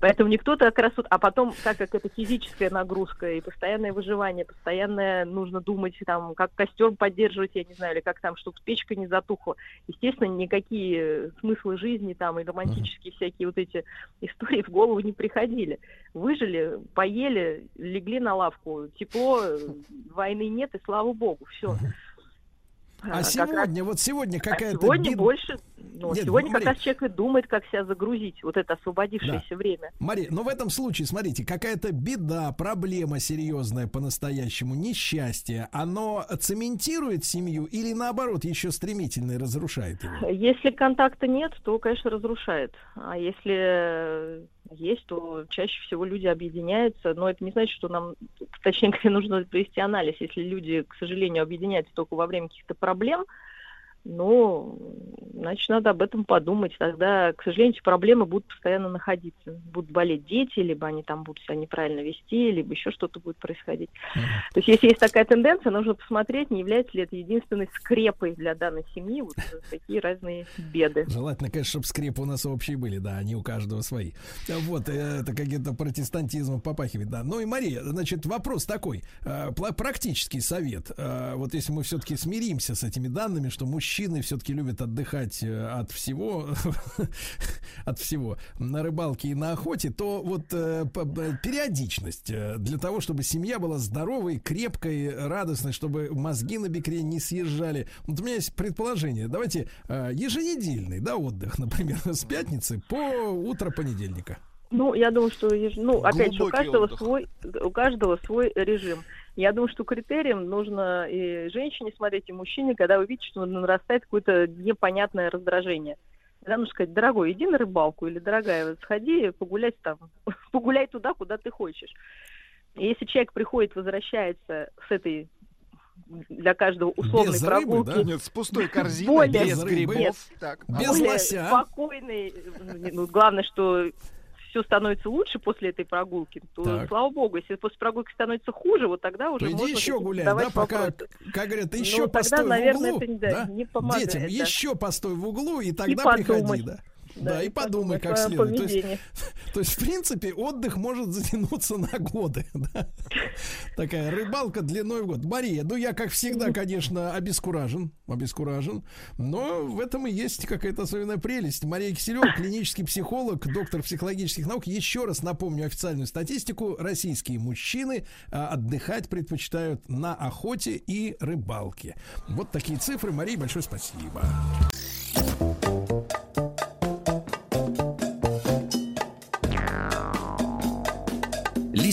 Поэтому никто-то как раз вот, а потом, так как это физическая нагрузка и постоянное выживание, постоянное нужно думать, там, как костер поддерживать, я не знаю, или как там, чтобы печка не затухла. Естественно, никакие смыслы жизни там и романтические всякие вот эти истории в голову не приходили. Выжили, поели, легли на лавку, тепло, войны нет, и слава богу, все. А сегодня, вот сегодня какая-то... сегодня бед- больше, ну, Нет, сегодня Мария. как раз человек и думает, как себя загрузить, вот это освободившееся время. Мария, но в этом случае, смотрите, какая-то беда, проблема серьезная по-настоящему, несчастье, оно цементирует семью или наоборот еще стремительно разрушает его? Если контакта нет, то, конечно, разрушает. А если есть, то чаще всего люди объединяются. Но это не значит, что нам, точнее говоря, нужно провести анализ. Если люди, к сожалению, объединяются только во время каких-то проблем, ну, значит, надо об этом подумать. Тогда, к сожалению, эти проблемы будут постоянно находиться. Будут болеть дети, либо они там будут себя неправильно вести, либо еще что-то будет происходить. То есть, если есть такая тенденция, нужно посмотреть, не является ли это единственной скрепой для данной семьи вот такие разные беды. Желательно, конечно, чтобы скрепы у нас общие были, да, они у каждого свои. Вот, это каким-то протестантизмом попахивает, да. Ну и, Мария, значит, вопрос такой, э, практический совет. Э, Вот если мы все-таки смиримся с этими данными, что мужчины все-таки любят отдыхать э, от всего, от всего на рыбалке и на охоте, то вот э, периодичность э, для того, чтобы семья была здоровой, крепкой, радостной, чтобы мозги на бекре не съезжали. Вот у меня есть предположение. Давайте э, еженедельный, да, отдых, например, с пятницы по утро понедельника. Ну, я думаю, что, ну, опять же, у каждого отдых. свой, у каждого свой режим. Я думаю, что критерием нужно и женщине смотреть, и мужчине, когда вы видите, что нарастает какое-то непонятное раздражение. Тогда нужно сказать, дорогой, иди на рыбалку, или дорогая, вот сходи погулять там, погуляй туда, куда ты хочешь. И если человек приходит, возвращается с этой для каждого условной Без рыбы, прогулки. да? Нет, с пустой корзиной, более- без грибов. Нет, Так. более спокойный. Ну, главное, что все становится лучше после этой прогулки, то Так. слава богу, если после прогулки становится хуже, вот тогда уже То иди можно еще гулять, да, пока, вопросы. как говорят, Ну, еще тогда, постой наверное, в углу. это не- да, не помогает, Детям, да. еще постой в углу, и тогда подумай. приходи, да. Да, Да, и подумай, как следует. То есть, то есть, в принципе, отдых может затянуться на годы. да. Такая рыбалка длиной в год. Мария, ну я, как всегда, конечно, обескуражен, обескуражен, но в этом и есть какая-то особенная прелесть. Мария Киселева, клинический психолог, доктор психологических наук. Еще раз напомню официальную статистику. Российские мужчины а, отдыхать предпочитают на охоте и рыбалке. Вот такие цифры. Мария, большое спасибо.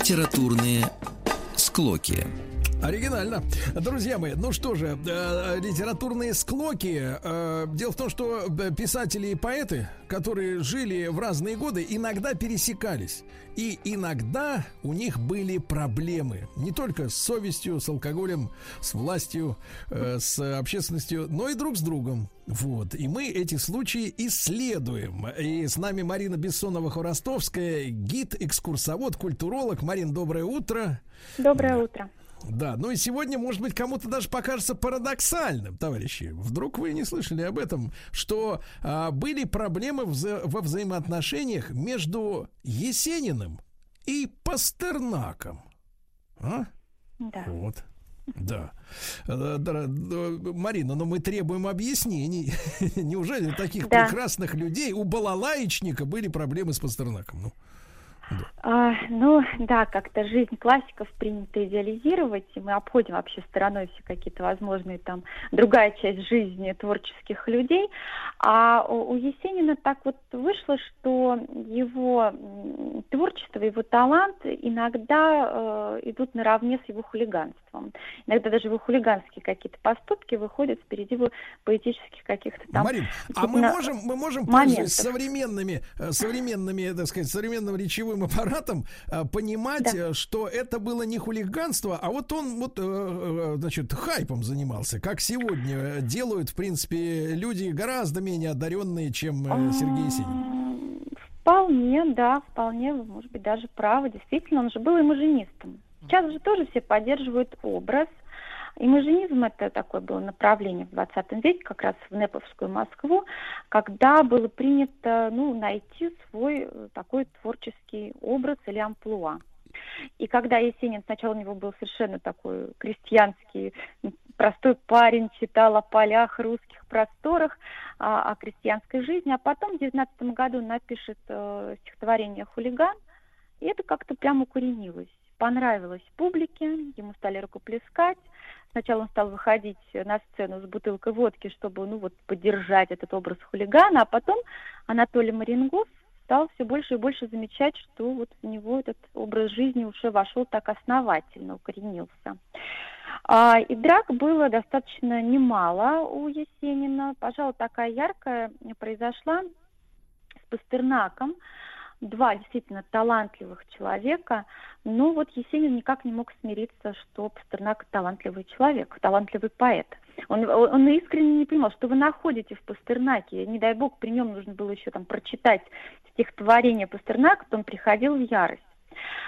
Литературные склоки. Оригинально. Друзья мои, ну что же, э, литературные склоки. Э, дело в том, что э, писатели и поэты, которые жили в разные годы, иногда пересекались. И иногда у них были проблемы. Не только с совестью, с алкоголем, с властью, э, с общественностью, но и друг с другом. Вот. И мы эти случаи исследуем. И с нами Марина Бессонова-Хворостовская, гид, экскурсовод, культуролог. Марин, доброе утро. Доброе утро. Да, ну и сегодня, может быть, кому-то даже покажется парадоксальным, товарищи. Вдруг вы не слышали об этом, что а, были проблемы вза- во взаимоотношениях между Есениным и Пастернаком. А? Да. Вот. Да. Э, э, Марина, но мы требуем объяснений. Неужели у таких Да. прекрасных людей, у балалаечника были проблемы с Пастернаком? Ну, А, ну, да, как-то жизнь классиков принято идеализировать, и мы обходим вообще стороной все какие-то возможные там другая часть жизни творческих людей. А у у Есенина так вот вышло, что его творчество, его талант иногда э, идут наравне с его хулиганством. Иногда даже его хулиганские какие-то поступки выходят впереди его поэтических каких-то там... Марин, а мы можем, мы можем, пользуясь современными, э, современными, так сказать, современным речевым аппаратом, э, понимать, э, что это было не хулиганство, а вот он вот, э, значит, хайпом занимался, как сегодня делают, в принципе, люди гораздо менее одаренные, чем Сергей Есенин. Вполне, да, вполне, вы, может быть, даже правы. Действительно, он же был имажинистом. Сейчас же тоже все поддерживают образ. Имажинизм это такое было направление в 20 веке, как раз в Неповскую Москву, когда было принято ну, найти свой э, такой творческий образ или амплуа. И когда Есенин, сначала у него был совершенно такой крестьянский, простой парень, читал о полях, русских просторах, а, о крестьянской жизни, а потом в 19 году напишет э, стихотворение «Хулиган», и это как-то прямо укоренилось. Понравилось публике, ему стали рукоплескать. Сначала он стал выходить на сцену с бутылкой водки, чтобы ну, вот, поддержать этот образ хулигана, а потом Анатолий Марингов стал все больше и больше замечать, что вот у него этот образ жизни уже вошел так основательно, укоренился. А, и драк было достаточно немало у Есенина. Пожалуй, такая яркая произошла с Пастернаком. Два действительно талантливых человека. Но вот Есенин никак не мог смириться, что Пастернак талантливый человек, талантливый поэт. Он, он искренне не понимал, что вы находите в Пастернаке. Не дай бог, при нем нужно было еще там прочитать стихотворение Пастернака, то он приходил в ярость.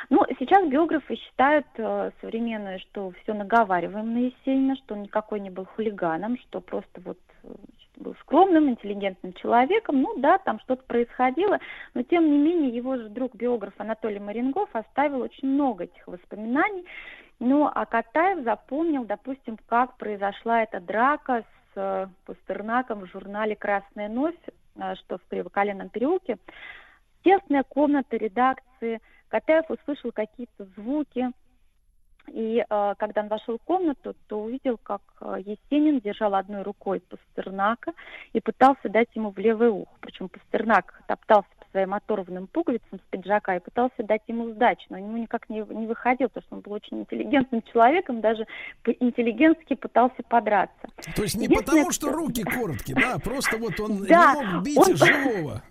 Ну, сейчас биографы считают э, современные, что все наговариваем на Есенина, что он никакой не был хулиганом, что просто вот э, был скромным, интеллигентным человеком. Ну да, там что-то происходило, но тем не менее его же друг-биограф Анатолий Марингов оставил очень много этих воспоминаний. Ну, а Катаев запомнил, допустим, как произошла эта драка с э, Пастернаком в журнале «Красная новь», э, что в Кривоколенном переулке. Тесная комната редакции. Катаев услышал какие-то звуки, и э, когда он вошел в комнату, то увидел, как э, Есенин держал одной рукой Пастернака и пытался дать ему в левое ухо. Причем Пастернак топтался по своим оторванным пуговицам с пиджака и пытался дать ему сдачу, но ему никак не, не выходил, потому что он был очень интеллигентным человеком, даже по-интеллигентски пытался подраться. То есть не потому, что руки короткие, да, просто вот он не мог бить живого.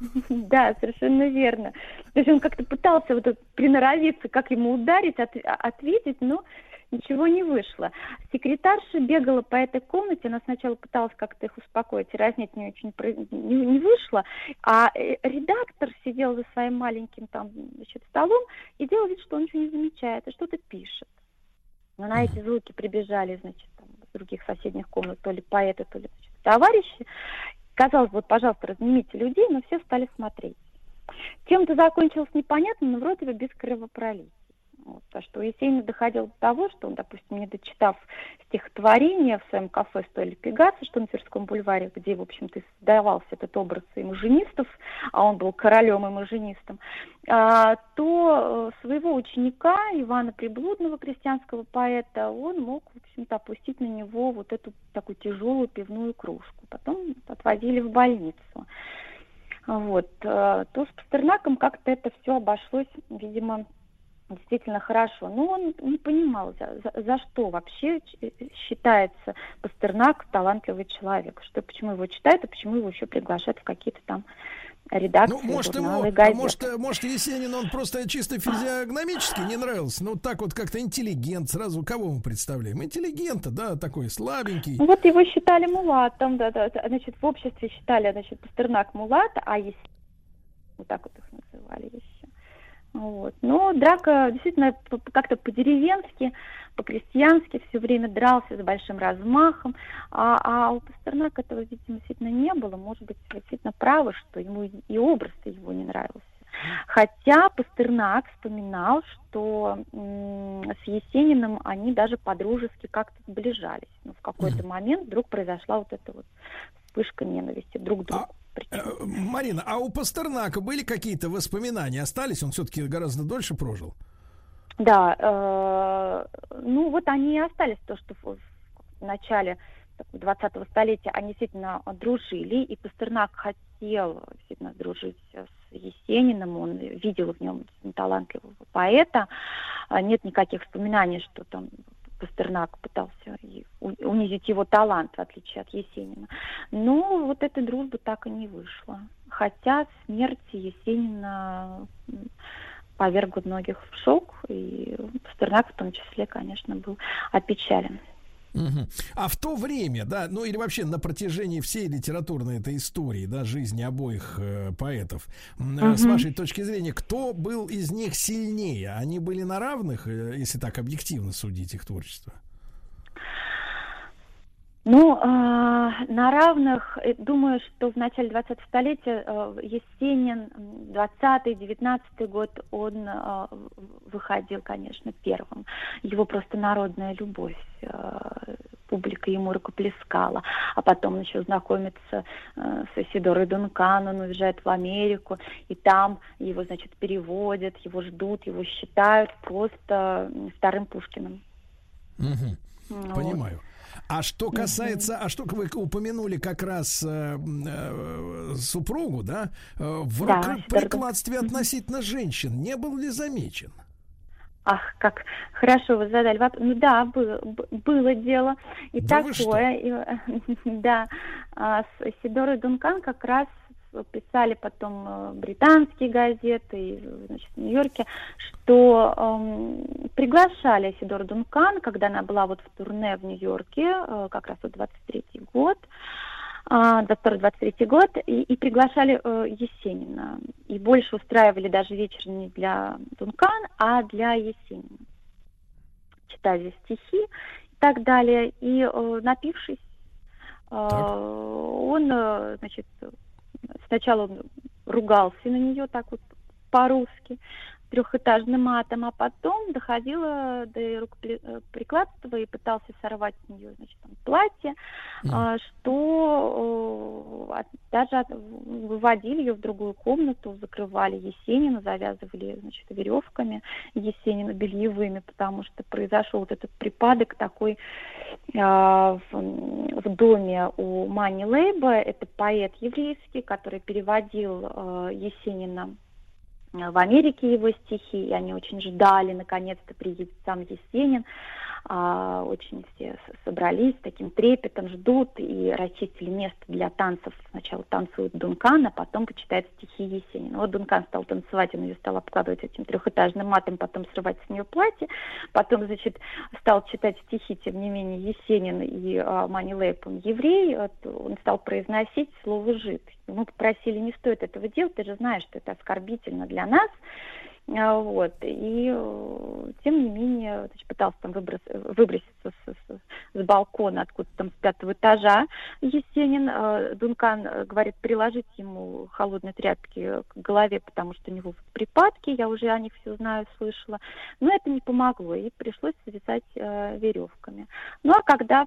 Да, совершенно верно. То есть он как-то пытался вот приноровиться, как ему ударить, от- а- ответить, но ничего не вышло. Секретарша бегала по этой комнате, она сначала пыталась как-то их успокоить, разнять не очень не, не вышло, а э, редактор сидел за своим маленьким там значит, столом и делал вид, что он ничего не замечает, и что-то пишет. Но на эти звуки прибежали, значит, там, из других соседних комнат, то ли поэты, то ли значит, товарищи. Казалось, вот, пожалуйста, разнимите людей, но все стали смотреть. Чем-то закончилось непонятно, но вроде бы без кровопролития. Вот, потому что у Есенина доходило до того, что он, допустим, не дочитав стихотворение в своем кафе «Стоили Пегаса», что на Тверском бульваре, где, в общем-то, создавался этот образ имажинистов, а он был королем имажинистом, а, то э, своего ученика Ивана Приблудного, крестьянского поэта, он мог, в общем-то, опустить на него вот эту такую тяжелую пивную кружку. Потом отвозили в больницу. Вот. э, То с Пастернаком как-то это все обошлось, видимо, действительно хорошо. Но он не понимал, за, за- что вообще ч- считается Пастернак талантливый человек, что почему его читают, и почему его еще приглашают в какие-то там редакции, Ну, может, ему, а газеты. может, может, Есенин, он просто чисто физиогномически не нравился. Ну, так вот как-то интеллигент. Сразу кого мы представляем? Интеллигента, да, такой слабенький. Ну, вот его считали мулатом, да, да, значит, в обществе считали, значит, Пастернак мулат, а если вот так вот их называли еще. Вот. Но драка действительно как-то по-деревенски, по-крестьянски все время дрался с большим размахом, а, а у Пастернака этого, видимо, действительно не было. Может быть, действительно правы, что ему и- образ-то его не нравился. Хотя Пастернак вспоминал, что с Есениным они даже по-дружески как-то сближались. Но в какой-то момент вдруг произошла вот эта вот вспышка ненависти друг к другу. Э, Марина, а у Пастернака были какие-то воспоминания? Остались? Он все-таки гораздо дольше прожил. Да, э, ну вот они и остались, то, что в, в начале 20-го столетия они действительно дружили, и Пастернак хотел действительно дружить с Есениным, он видел в нем талантливого поэта. А Нет никаких вспоминаний, что там Пастернак пытался унизить его талант, в отличие от Есенина. Но вот этой дружбы так и не вышло. Хотя смерть Есенина повергла многих в шок, и Пастернак в том числе, конечно, был опечален. Мгм. А в то время, да, ну или вообще на протяжении всей литературной этой истории, да, жизни обоих э, поэтов, э, с вашей точки зрения, кто был из них сильнее? Они были на равных, э, если так объективно судить их творчество? Ну, э, на равных, э, думаю, что в начале 20 столетия э, Есенин, м, 20-19 год, он э, выходил, конечно, первым. Его просто народная любовь, э, публика ему рукоплескала. А потом он начал знакомиться э, с Исидорой Дункан, он уезжает в Америку, и там его, значит, переводят, его ждут, его считают просто м, вторым Пушкиным. Мгм. Вот. Понимаю. А что касается, а что вы упомянули как раз э, э, супругу, да, э, в Да, рукоприкладстве относительно женщин не был ли замечен? Ах, как хорошо вы задали вопрос. Ну да, было, было дело и Да такое. И, да, а, с Сидорой Дункан как раз писали потом э, британские газеты, значит, в Нью-Йорке, что эм, приглашали Сидору Дункан, когда она была вот в турне в Нью-Йорке, э, как раз вот 23-й год, а, 22-23 год, и, и приглашали э, Есенина. И больше устраивали даже вечер не для Дункан, а для Есенина. Читали стихи и так далее. И э, напившись, э, он, э, значит, сначала он ругался на нее так вот по-русски, трехэтажным матом, а потом доходило до рукоприкладства и пытался сорвать с нее, значит, там, платье, а, что э, даже выводили ее в другую комнату, закрывали Есенина, завязывали, значит, веревками Есенина бельевыми, потому что произошел вот этот припадок такой а, в, в доме у Мани Лейба, это поэт еврейский, который переводил э, Есенина в Америке его стихи, и они очень ждали, наконец-то приедет сам Есенин. А, очень все собрались, таким трепетом ждут и расчистили место для танцев. Сначала танцует Дункан, а потом почитает стихи Есенина. Вот Дункан стал танцевать, он ее стал обкладывать этим трехэтажным матом, потом срывать с нее платье, потом, значит, стал читать стихи, тем не менее, Есенин и а, Мани Лейб, он еврей, вот, он стал произносить слово «жид». Мы попросили, не стоит этого делать, ты же знаешь, что это оскорбительно для нас, Вот. И э, тем не менее пытался там выброс- выброситься с, с- с балкона, откуда там с пятого этажа Есенин. Э, Дункан э, говорит, приложить ему холодные тряпки к голове, потому что у него припадки, я уже о них все знаю, слышала. Но это не помогло, и пришлось связать э, веревками. Ну а когда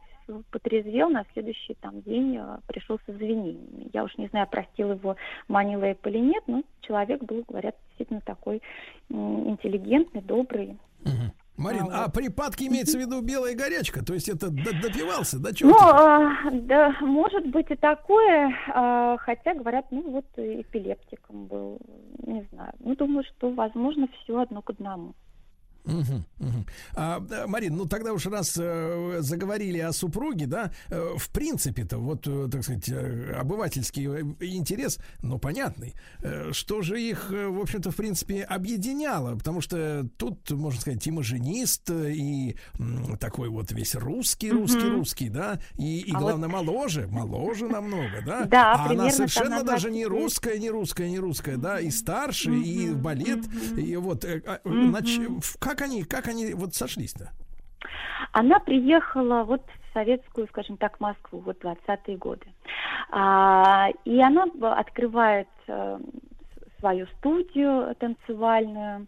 потрезвел, на следующий там день э, пришел с извинениями. Я уж не знаю, простил его Мани Лейб или нет, но человек был, говорят, действительно такой интеллигентный, добрый. Марин, а припадки имеется в виду белая горячка? То есть это допивался, да, Ну, чё? а, да, может быть и такое, а, хотя говорят, ну вот эпилептиком был, не знаю. Ну, думаю, что, возможно, все одно к одному. Мгм, мгм. А, Марин, ну тогда уж раз э, заговорили о супруге, да, э, в принципе-то, вот, э, так сказать, э, обывательский интерес, ну, понятный, э, что же их, э, в общем-то, в принципе, объединяло, потому что тут, можно сказать, и маженист, и такой вот весь русский, русский, Мгм. русский, да, и, и А главное, моложе, моложе намного, да, Да, а она совершенно даже 20 не русская, не русская, не русская, да, и старше, и в балет, и вот, э, Мгм. нач- в- как они, как они вот сошлись-то? Она приехала вот в советскую, скажем так, Москву, вот 20-е годы. А, и она открывает э, свою студию танцевальную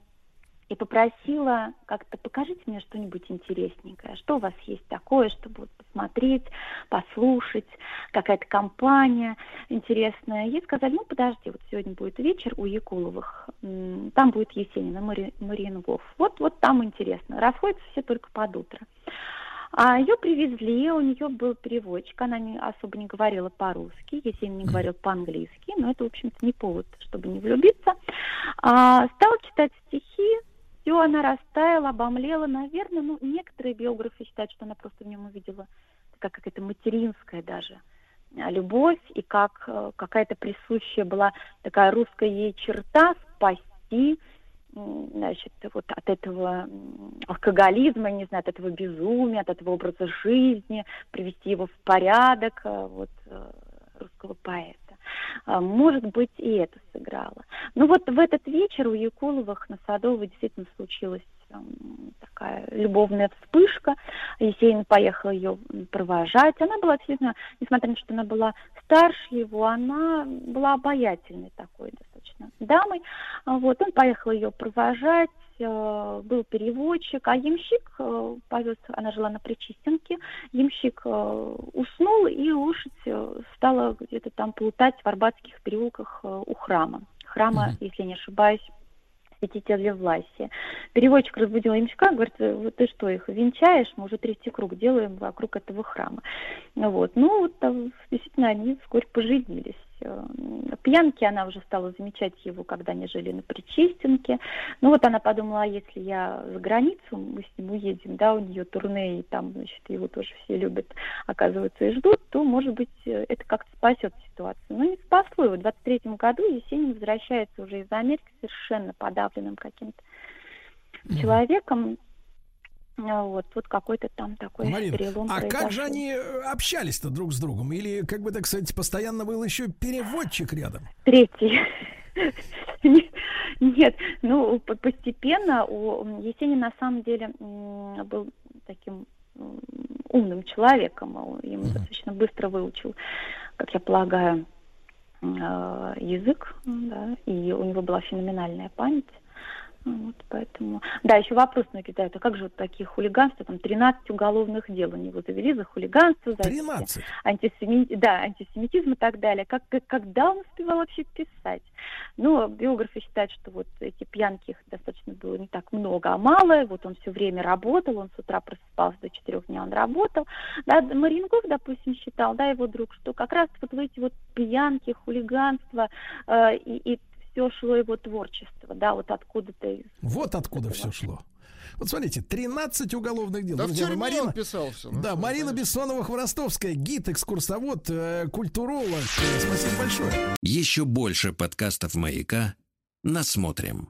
и попросила как-то покажите мне что-нибудь интересненькое, что у вас есть такое, чтобы вот посмотреть, послушать, какая-то компания интересная. Ей сказали, ну подожди, вот сегодня будет вечер у Якуловых, там будет Есенин и Мари- Мариенгоф. Вот, вот там интересно. Расходятся все только под утро. А ее привезли, у нее был переводчик, она не, особо не говорила по-русски, Есенин не говорил по-английски, но это, в общем-то, не повод, чтобы не влюбиться. А, стала читать стихи, все, она растаяла, обомлела, наверное, ну, некоторые биографы считают, что она просто в нем увидела такая какая-то материнская даже а, любовь, и как э, какая-то присущая была такая русская ей черта спасти значит, вот от этого алкоголизма, не знаю, от этого безумия, от этого образа жизни, привести его в порядок, э, вот, э, русского поэта. А, Может быть, и это сыграло. Ну вот в этот вечер у Якуловых на Садовой действительно случилась м, такая любовная вспышка. Есенин поехал ее провожать. Она была действительно, несмотря на то, что она была старше его, она была обаятельной такой достаточно дамой. А Вот, он поехал ее провожать, был переводчик, а ямщик э, повез, она жила на Причистенке, ямщик э, уснул, и лошадь э, стала где-то там плутать в Арбатских переулках э, у храма. Храма, если не ошибаюсь, святителя Власия. Переводчик разбудил ямщика, говорит, «Э, вот ты что, их венчаешь? Мы уже третий круг делаем вокруг этого храма. Вот. Ну, вот, там, действительно, они вскоре поженились. Э, Пьянки она уже стала замечать его, когда они жили на Причистенке. Ну вот она подумала, а если я за границу, мы с ним уедем, да, у нее турне, и там, значит, его тоже все любят, оказывается, и ждут, то, может быть, э, это как-то спасет ситуацию. Но не спасло его. В 23 году Есенин возвращается уже из Америки совершенно подавленным каким-то человеком. А Вот, вот какой-то там такой Марин, перелом а как произошел. же они э, общались-то друг с другом? Или, как бы так сказать, постоянно был еще переводчик рядом? Третий. Нет, ну по- постепенно у Есенина на самом деле был таким умным человеком, он ему достаточно быстро выучил, как я полагаю, э, язык, да, и у него была феноменальная память. Вот, поэтому... Да, еще вопрос мне кидают, а как же вот такие хулиганства, там 13 уголовных дел у него завели за хулиганство, за эти 13? антисеми... да, антисемитизм и так далее. Как, как- когда он успевал вообще писать? Ну, биографы считают, что вот эти пьянки их достаточно было не так много, а мало. Вот он все время работал, он с утра просыпался до четырех дня, он работал. Да, Марингов, допустим, считал, да, его друг, что как раз вот эти вот пьянки, хулиганство э, и, и все шло его творчество, да, вот откуда-то Вот откуда все шло. Вот смотрите, 13 уголовных дел. Да в Друзья мои, тюрьме он писал всё, ну да, что, Марина Бессонова-Хворостовская, гид, экскурсовод, э, культуролог. Спасибо большое. Еще больше подкастов «Маяка» насмотрим.